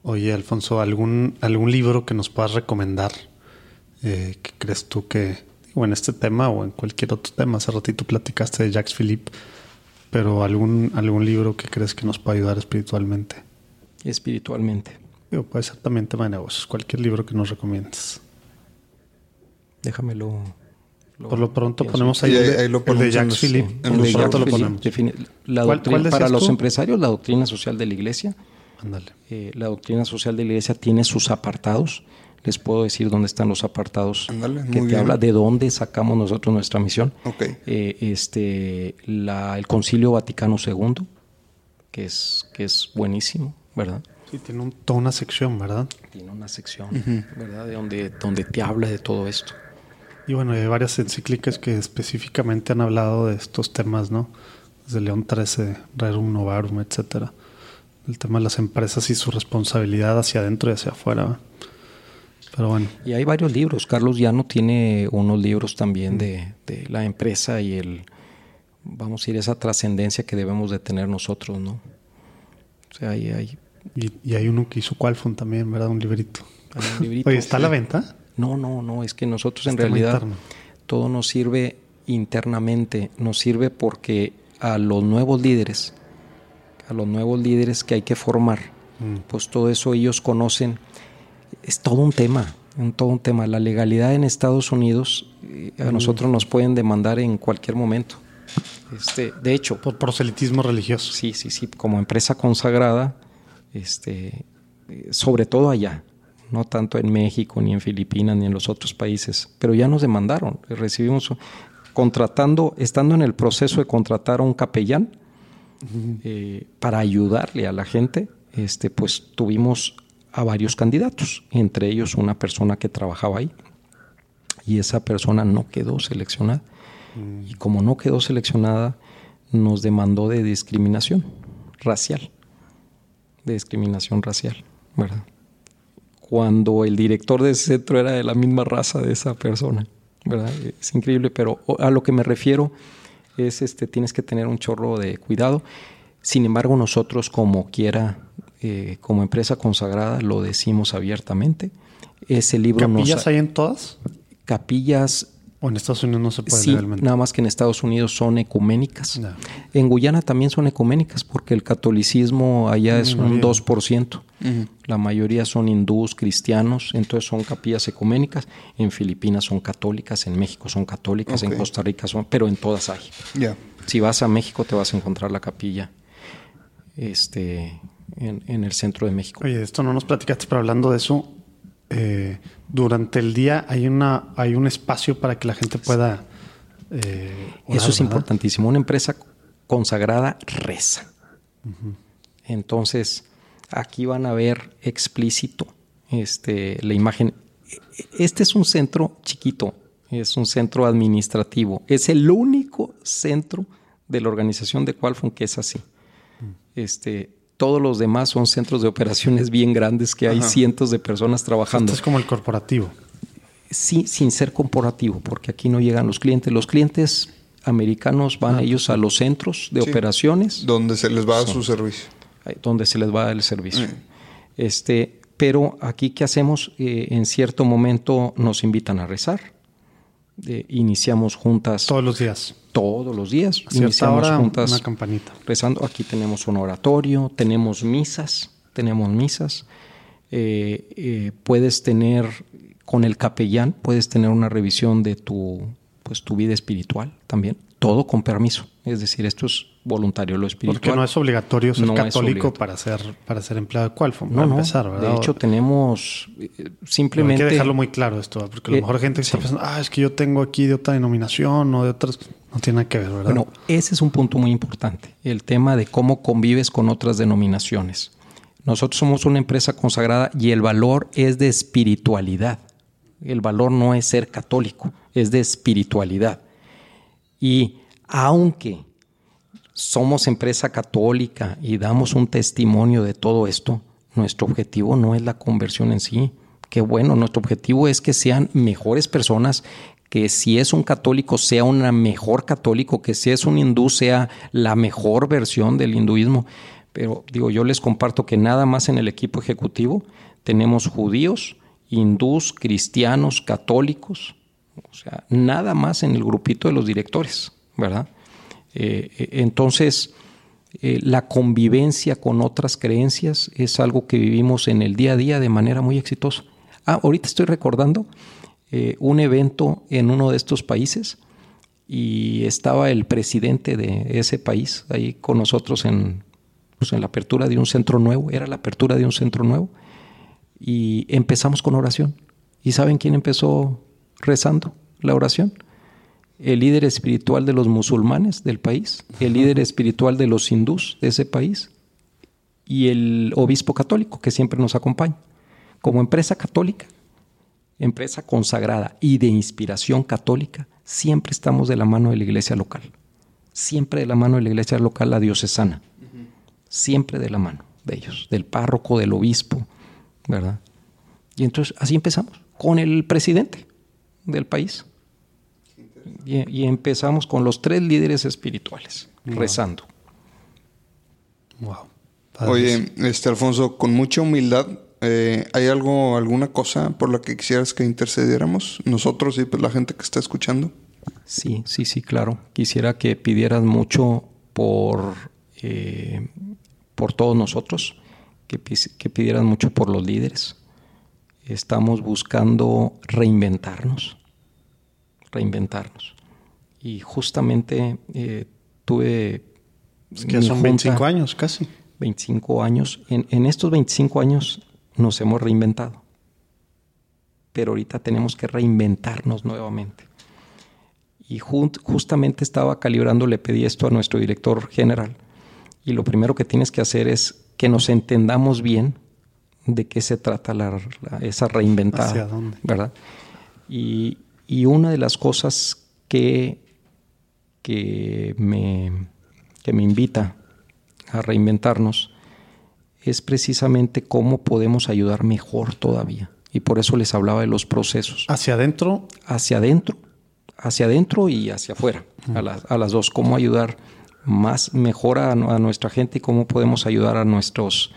Oye, Alfonso, ¿algún, algún libro que nos puedas recomendar eh, que crees tú que, o en este tema o en cualquier otro tema, hace ratito platicaste de Jacques Philippe, pero algún, algún libro que crees que nos pueda ayudar espiritualmente? Espiritualmente. Digo, puede ser también tema de negocios, cualquier libro que nos recomiendes. Déjamelo. Lo Por lo pronto pienso. ponemos ahí, ahí- ahí lo el de ponemos Jacques los- Philippe. en Por lo pronto lo ponemos. Define- la ¿Cuál- doctrina- cuál para decías los tú? empresarios, la doctrina social de la iglesia. Ándale. Eh, la doctrina social de la iglesia tiene sus apartados. Les puedo decir dónde están los apartados Ándale, que te bien. habla de dónde sacamos nosotros nuestra misión. Ok. Eh, este, la- el Concilio Vaticano II, que es, que es buenísimo, ¿verdad? Sí, tiene un- toda una sección, ¿verdad? Tiene una sección, ¿verdad? De donde, donde te habla de todo esto. Y bueno, hay varias encíclicas que específicamente han hablado de estos temas, ¿no? Desde León XIII, Rerum Novarum, etcétera. El tema de las empresas y su responsabilidad hacia adentro y hacia afuera. Pero bueno, Y hay varios libros. Carlos Llano tiene unos libros también de, de la empresa y el, vamos a decir, esa trascendencia que debemos de tener nosotros, ¿no? O sea, hay, hay, y, y hay uno que hizo Qualfon también, ¿verdad? Un librito. hay un librito. Oye, ¿está a la venta? No, no, no, es que nosotros en realidad interno. todo nos sirve internamente, nos sirve porque a los nuevos líderes, a los nuevos líderes que hay que formar, Mm. pues todo eso ellos conocen. Es todo un tema, un, todo un tema. La legalidad en Estados Unidos eh, a nosotros nos pueden demandar en cualquier momento. Este, de hecho, Por proselitismo religioso. Sí, sí, sí, como empresa consagrada, este, eh, sobre todo allá, no tanto en México, ni en Filipinas, ni en los otros países, pero ya nos demandaron, recibimos contratando, estando en el proceso de contratar a un capellán eh, para ayudarle a la gente, este, pues tuvimos a varios candidatos, entre ellos una persona que trabajaba ahí, y esa persona no quedó seleccionada. Y como no quedó seleccionada, nos demandó de discriminación racial. De discriminación racial, ¿verdad? Cuando el director de ese centro era de la misma raza de esa persona, ¿verdad? Es increíble, pero a lo que me refiero es este tienes que tener un chorro de cuidado. Sin embargo, nosotros como quiera, eh, como empresa consagrada, lo decimos abiertamente. Ese libro nos ¿Capillas hay en todas? capillas ¿O en Estados Unidos no se puede Sí, legalmente? nada más que en Estados Unidos son ecuménicas. En Guyana también son ecuménicas porque el catolicismo allá es un 2%. La mayoría son hindús, cristianos, entonces son capillas ecuménicas. En Filipinas son católicas, en México son católicas, en. Costa Rica son, pero en todas hay. Ya. Si vas a México te vas a encontrar la capilla este, en, en el centro de México. Oye, esto no nos platicaste, pero hablando de eso, eh, durante el día hay una hay un espacio para que la gente pueda. eh, orar, Eso es ¿verdad? importantísimo. Una empresa consagrada reza. Entonces, aquí van a ver explícito este, la imagen. Este es un centro chiquito, es un centro administrativo. Es el único centro de la organización de Qualfon que es así. Este, todos los demás son centros de operaciones bien grandes que hay Ajá. cientos de personas trabajando Esto es como el corporativo. sí, sin ser corporativo, porque aquí no llegan los clientes. Los clientes americanos van ellos a los centros de Sí. operaciones Donde se les va a su servicio. ahí donde se les va el servicio. Mm. Este, pero aquí, ¿qué hacemos? Eh, en cierto momento nos invitan a rezar. Eh, iniciamos juntas Todos los días. Todos los días. A Iniciamos hora, juntas una campanita. rezando. Aquí tenemos un oratorio, tenemos misas, tenemos misas. Eh, eh, puedes tener con el capellán, puedes tener una revisión de tu, pues, tu vida espiritual también. Todo con permiso. Es decir, esto es voluntario, lo espiritual. Porque no es obligatorio ser No católico obligatorio. para ser para ser empleado de Qualfon. No, para no. empezar, ¿verdad? de hecho, tenemos eh, simplemente. hay que dejarlo muy claro esto, porque a lo Eh, mejor hay gente que está sí. pensando, ah, es que yo tengo aquí de otra denominación o de otras. No tiene nada que ver, ¿verdad? Bueno, ese es un punto muy importante, el tema de cómo convives con otras denominaciones. Nosotros somos una empresa consagrada y el valor es de espiritualidad. El valor no es ser católico, es de espiritualidad. Y aunque somos empresa católica y damos un testimonio de todo esto, nuestro objetivo no es la conversión en sí. Que bueno, nuestro objetivo es que sean mejores personas, que si es un católico sea un mejor católico, que si es un hindú sea la mejor versión del hinduismo. Pero digo, yo les comparto que nada más en el equipo ejecutivo tenemos judíos, hindús, cristianos, católicos, o sea, nada más en el grupito de los directores, ¿verdad? Eh, eh, entonces, eh, la convivencia con otras creencias es algo que vivimos en el día a día de manera muy exitosa. Ah, ahorita estoy recordando un evento en uno de estos países y estaba el presidente de ese país ahí con nosotros en, pues, en la apertura de un centro nuevo, era la apertura de un centro nuevo y empezamos con oración. ¿Y saben quién empezó rezando la oración? el líder espiritual de los musulmanes del país, el líder espiritual de los hindús de ese país y el obispo católico que siempre nos acompaña. Como empresa católica, empresa consagrada y de inspiración católica, siempre estamos de la mano de la iglesia local. Siempre de la mano de la iglesia local, la diocesana. Siempre de la mano de ellos, del párroco, del obispo, ¿verdad? Y entonces así empezamos, con el presidente del país y, empezamos con los tres líderes espirituales, rezando. Wow. Oye, este Alfonso, con mucha humildad, eh, ¿hay algo, alguna cosa por la que quisieras que intercediéramos nosotros y pues la gente que está escuchando? Sí, sí, sí, claro. Quisiera que pidieras mucho por, eh, por todos nosotros, que, que pidieras mucho por los líderes. Estamos buscando reinventarnos reinventarnos. Y justamente eh, tuve... Es que son 25 años casi. 25 años. En, en, estos 25 años nos hemos reinventado. Pero ahorita tenemos que reinventarnos nuevamente. Y justamente estaba calibrando, le pedí esto a nuestro director general. Y lo primero que tienes que hacer es que nos entendamos bien de qué se trata la, esa reinventada. ¿Hacia dónde? ¿Verdad? Y, y una de las cosas que, que, me, que me invita a reinventarnos es precisamente cómo podemos ayudar mejor todavía. Y por eso les hablaba de los procesos. ¿Hacia adentro? Hacia adentro. Hacia adentro y hacia afuera. A, a, las dos. Cómo ayudar más, mejor a, nuestra gente y cómo podemos ayudar a nuestros,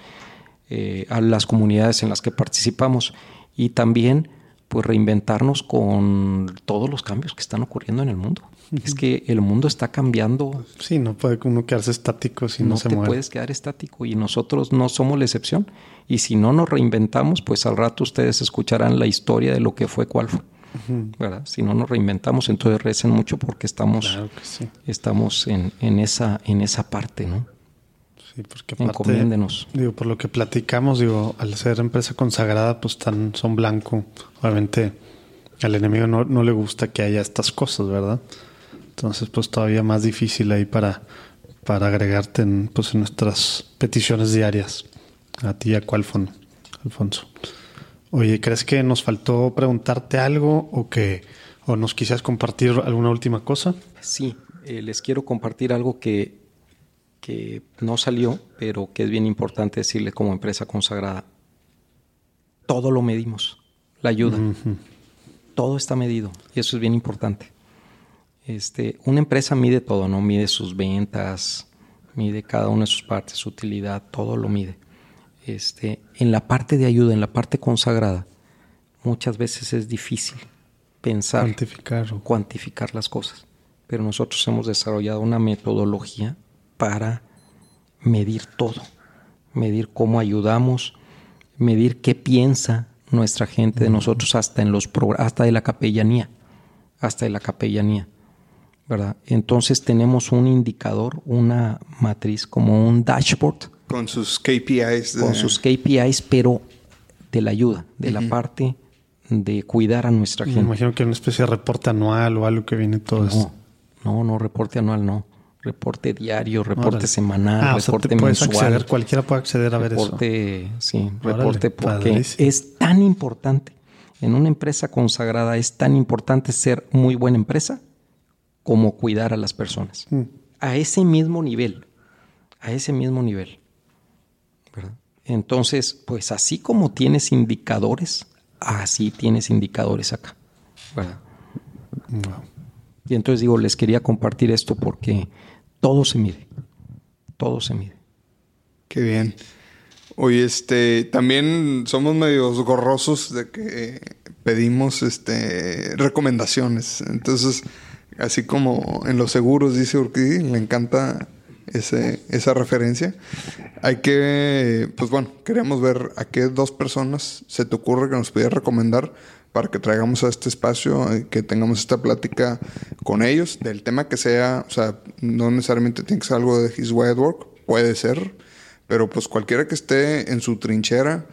eh, a las comunidades en las que participamos. Y también pues reinventarnos con todos los cambios que están ocurriendo en el mundo. Es que el mundo está cambiando. Sí, no puede uno quedarse estático si no, se te puedes quedar estático y nosotros no somos la excepción. Y si no nos reinventamos, pues al rato ustedes escucharán la historia de lo que fue, cuál fue. ¿verdad? Si no nos reinventamos, entonces recen mucho porque estamos, estamos en, en, esa, en esa parte, ¿no? Sí, porque Digo, por lo que platicamos, digo, al ser empresa consagrada, pues tan, son blanco. Obviamente al enemigo no, no le gusta que haya estas cosas, ¿verdad? Entonces, pues todavía más difícil ahí para, para agregarte en, pues, en nuestras peticiones diarias. A ti y a Cualfon, Alfonso. Oye, ¿crees que nos faltó preguntarte algo o que o nos quisieras compartir alguna última cosa? Sí, eh, les quiero compartir algo que que no salió, pero que es bien importante decirle como empresa consagrada. Todo lo medimos, la ayuda. Todo está medido y eso es bien importante. Este, una empresa mide todo, ¿no? Mide sus ventas, mide cada una de sus partes, su utilidad, todo lo mide. Este, en la parte de ayuda, en la parte consagrada, muchas veces es difícil pensar, cuantificar, cuantificar las cosas. Pero nosotros hemos desarrollado una metodología para medir todo, medir cómo ayudamos, medir qué piensa nuestra gente de nosotros hasta en los hasta de la capellanía, hasta de la capellanía, ¿verdad? Entonces tenemos un indicador, una matriz como un dashboard con sus KPIs, con sus KPIs, pero de la ayuda, de la parte de cuidar a nuestra gente. Me imagino que una especie de reporte anual o algo que viene todo no, No, no, reporte anual no. Reporte diario, reporte Órale. semanal, Ah, o sea, reporte te puedes mensual. acceder, cualquiera puede acceder a ver eso. reporte, sí, Órale, reporte porque padrísimo. es tan importante. En una empresa consagrada es tan importante ser muy buena empresa como cuidar a las personas. Mm. A ese mismo nivel. A ese mismo nivel. ¿verdad? Entonces, pues así como tienes indicadores, así tienes indicadores acá. Y entonces digo, les quería compartir esto porque todo se mide. Todo se mide. Qué bien. Oye, este, también somos medios gorrosos de que pedimos este recomendaciones. Entonces, así como en los seguros dice Urquidi, le encanta ese, esa referencia. Hay que, pues bueno, queríamos ver a qué dos personas se te ocurre que nos pudieras recomendar para que traigamos a este espacio, eh, que tengamos esta plática con ellos, del tema que sea, o sea, no necesariamente tiene que ser algo de His Way at Work, puede ser, pero pues cualquiera que esté en su trinchera,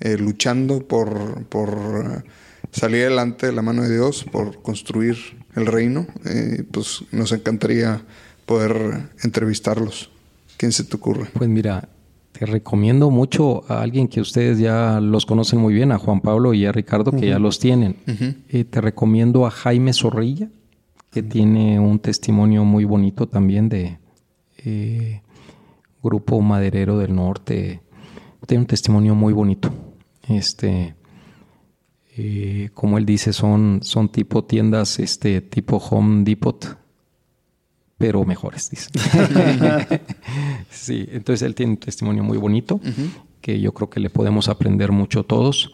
eh, luchando por, por eh, salir adelante de la mano de Dios, por construir el reino, eh, pues nos encantaría poder entrevistarlos. ¿Quién se te ocurre? Pues mira, te recomiendo mucho a alguien que ustedes ya los conocen muy bien, a Juan Pablo y a Ricardo, que ya los tienen. Eh, te recomiendo a Jaime Zorrilla, que tiene un testimonio muy bonito también de eh, Grupo Maderero del Norte. Tiene un testimonio muy bonito. Este, eh, como él dice, son, son tipo tiendas, este, tipo Home Depot, pero mejores, dice. sí, entonces él tiene un testimonio muy bonito que yo creo que le podemos aprender mucho todos.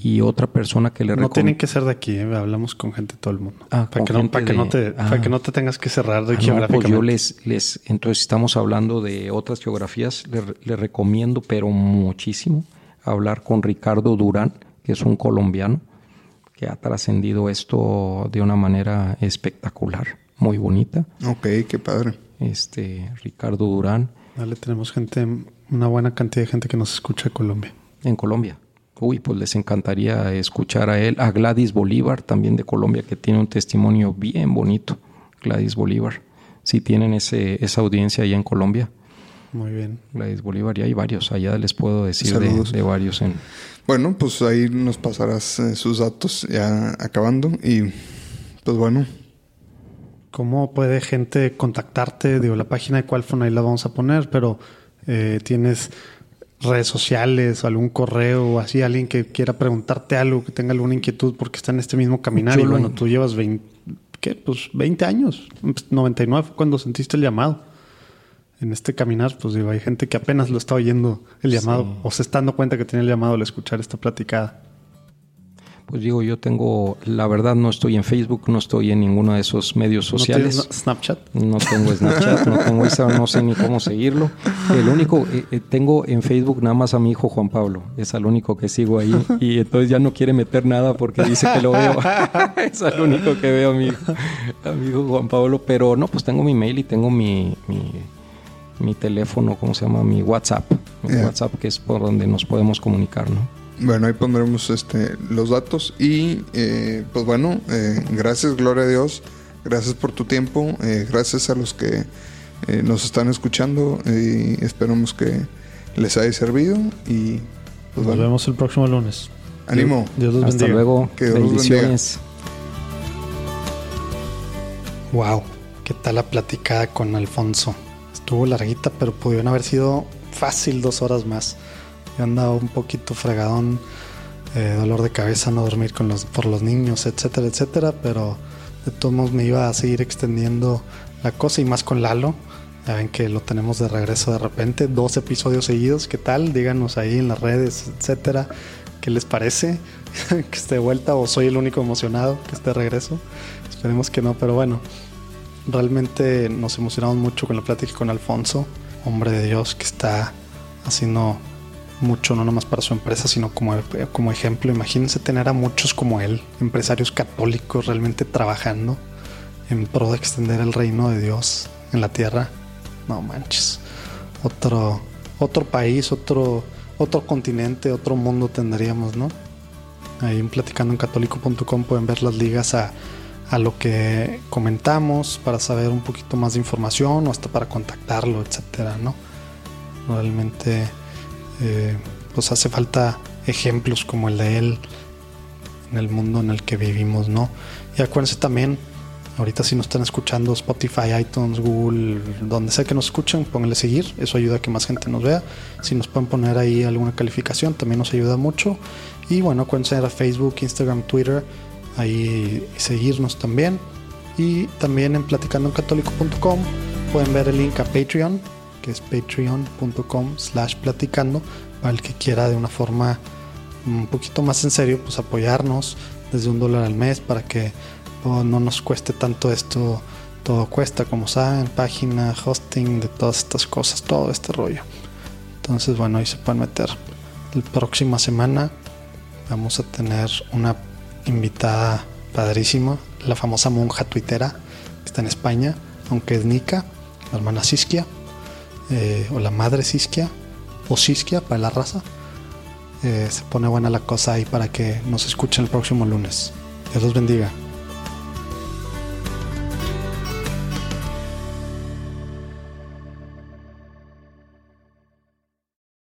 Y otra persona que le No tienen que ser de aquí, ¿eh? hablamos con gente de todo el mundo. Ah, para, que no, para, que no de- te, ah. para que no te tengas que cerrar Ah, no, pues yo les, les, entonces estamos hablando de otras geografías, le, le recomiendo, pero muchísimo, hablar con Ricardo Durán, que es un colombiano, que ha trascendido esto de una manera espectacular, muy bonita. Ok, qué padre. Este, Ricardo Durán, Dale, tenemos gente, una buena cantidad de gente que nos escucha de Colombia. en Colombia. Uy, pues les encantaría escuchar a él, a Gladys Bolívar, también de Colombia, que tiene un testimonio bien bonito. Gladys Bolívar. Si tienen ese, esa audiencia allá en Colombia, Muy bien. Gladys Bolívar, y hay varios, allá les puedo decir de, varios en... Bueno, pues ahí nos pasarás eh, sus datos ya acabando. Y pues bueno, ¿Cómo puede gente contactarte? Digo, la página de Qualfon ahí la vamos a poner, pero eh, tienes redes sociales o algún correo o así, alguien que quiera preguntarte algo, que tenga alguna inquietud porque está en este mismo caminar. Yo y lo- bueno, tú llevas 20, ¿qué? Pues 20 años. 99 fue cuando sentiste el llamado. En este caminar, pues digo, hay gente que apenas lo está oyendo el llamado Sí. o se está dando cuenta que tiene el llamado al escuchar esta platicada. Pues digo, yo tengo, la verdad no estoy en Facebook, no estoy en ninguno de esos medios ¿No sociales. tienes Snapchat? No tengo Snapchat, no tengo Instagram, no sé ni cómo seguirlo. El único, eh, eh, tengo en Facebook nada más a mi hijo Juan Pablo, es al único que sigo ahí y entonces ya no quiere meter nada porque dice que lo veo. es al único que veo a mi, a mi hijo Juan Pablo, pero no, pues tengo mi mail y tengo mi, mi, mi teléfono, ¿cómo se llama? Mi WhatsApp, mi. WhatsApp que es por donde nos podemos comunicar, ¿no? bueno, ahí pondremos este, los datos. Y eh, pues bueno, eh, gracias, gloria a Dios. Gracias por tu tiempo. eh, gracias a los que eh, nos están escuchando. Y esperamos que les haya servido. Y pues Nos bueno, vemos el próximo lunes. ánimo. Dios los Hasta bendiga. luego, Que Dios los bendiga. bendiciones. Wow, ¿qué tal la platicada con Alfonso? Estuvo larguita, pero pudieron haber sido fácil dos horas más. Yo andaba un poquito fregadón, eh, dolor de cabeza, no dormir con los, por los niños, etcétera, etcétera, pero de todos modos me iba a seguir extendiendo la cosa y más con Lalo. Ya ven que lo tenemos de regreso de repente, dos episodios seguidos. ¿Qué tal? Díganos ahí en las redes, etcétera. ¿Qué les parece? que esté de vuelta o soy el único emocionado que esté de regreso. Esperemos que no, pero bueno. Realmente nos emocionamos mucho con la plática con Alfonso, hombre de Dios que está haciendo mucho, no nomás para su empresa, sino como, como ejemplo. Imagínense tener a muchos como él, empresarios católicos, realmente trabajando en pro de extender el reino de Dios en la tierra. No manches. Otro, otro país, otro, otro continente, otro mundo tendríamos, ¿no? Ahí en platicando en pueden ver las ligas a a lo que comentamos para saber un poquito más de información o hasta para contactarlo, etcétera, ¿no? Realmente eh, pues hace falta ejemplos como el de él en el mundo en el que vivimos, ¿no? Y acuérdense también, ahorita si nos están escuchando Spotify, iTunes, Google, donde sea que nos escuchen, pónganle seguir, eso ayuda a que más gente nos vea. Si nos pueden poner ahí alguna calificación, también nos ayuda mucho. Y bueno, acuérdense a Facebook, Instagram, Twitter, ahí seguirnos también. Y también en platicandoencatólico.com pueden ver el link a Patreon, que es patreon.com slash platicando, para el que quiera de una forma un poquito más en serio, pues apoyarnos desde un dólar al mes para que oh, no nos cueste tanto esto. Todo cuesta, como saben, página, hosting, de todas estas cosas, todo este rollo. Entonces, bueno, ahí se pueden meter. La próxima semana vamos a tener una invitada padrísima, la famosa monja tuitera que está en España, aunque es Nika, la hermana Siskia, eh, o la madre Siskia, o Siskia para la raza. Eh, se pone buena la cosa ahí para que nos escuchen el próximo lunes. Dios los bendiga.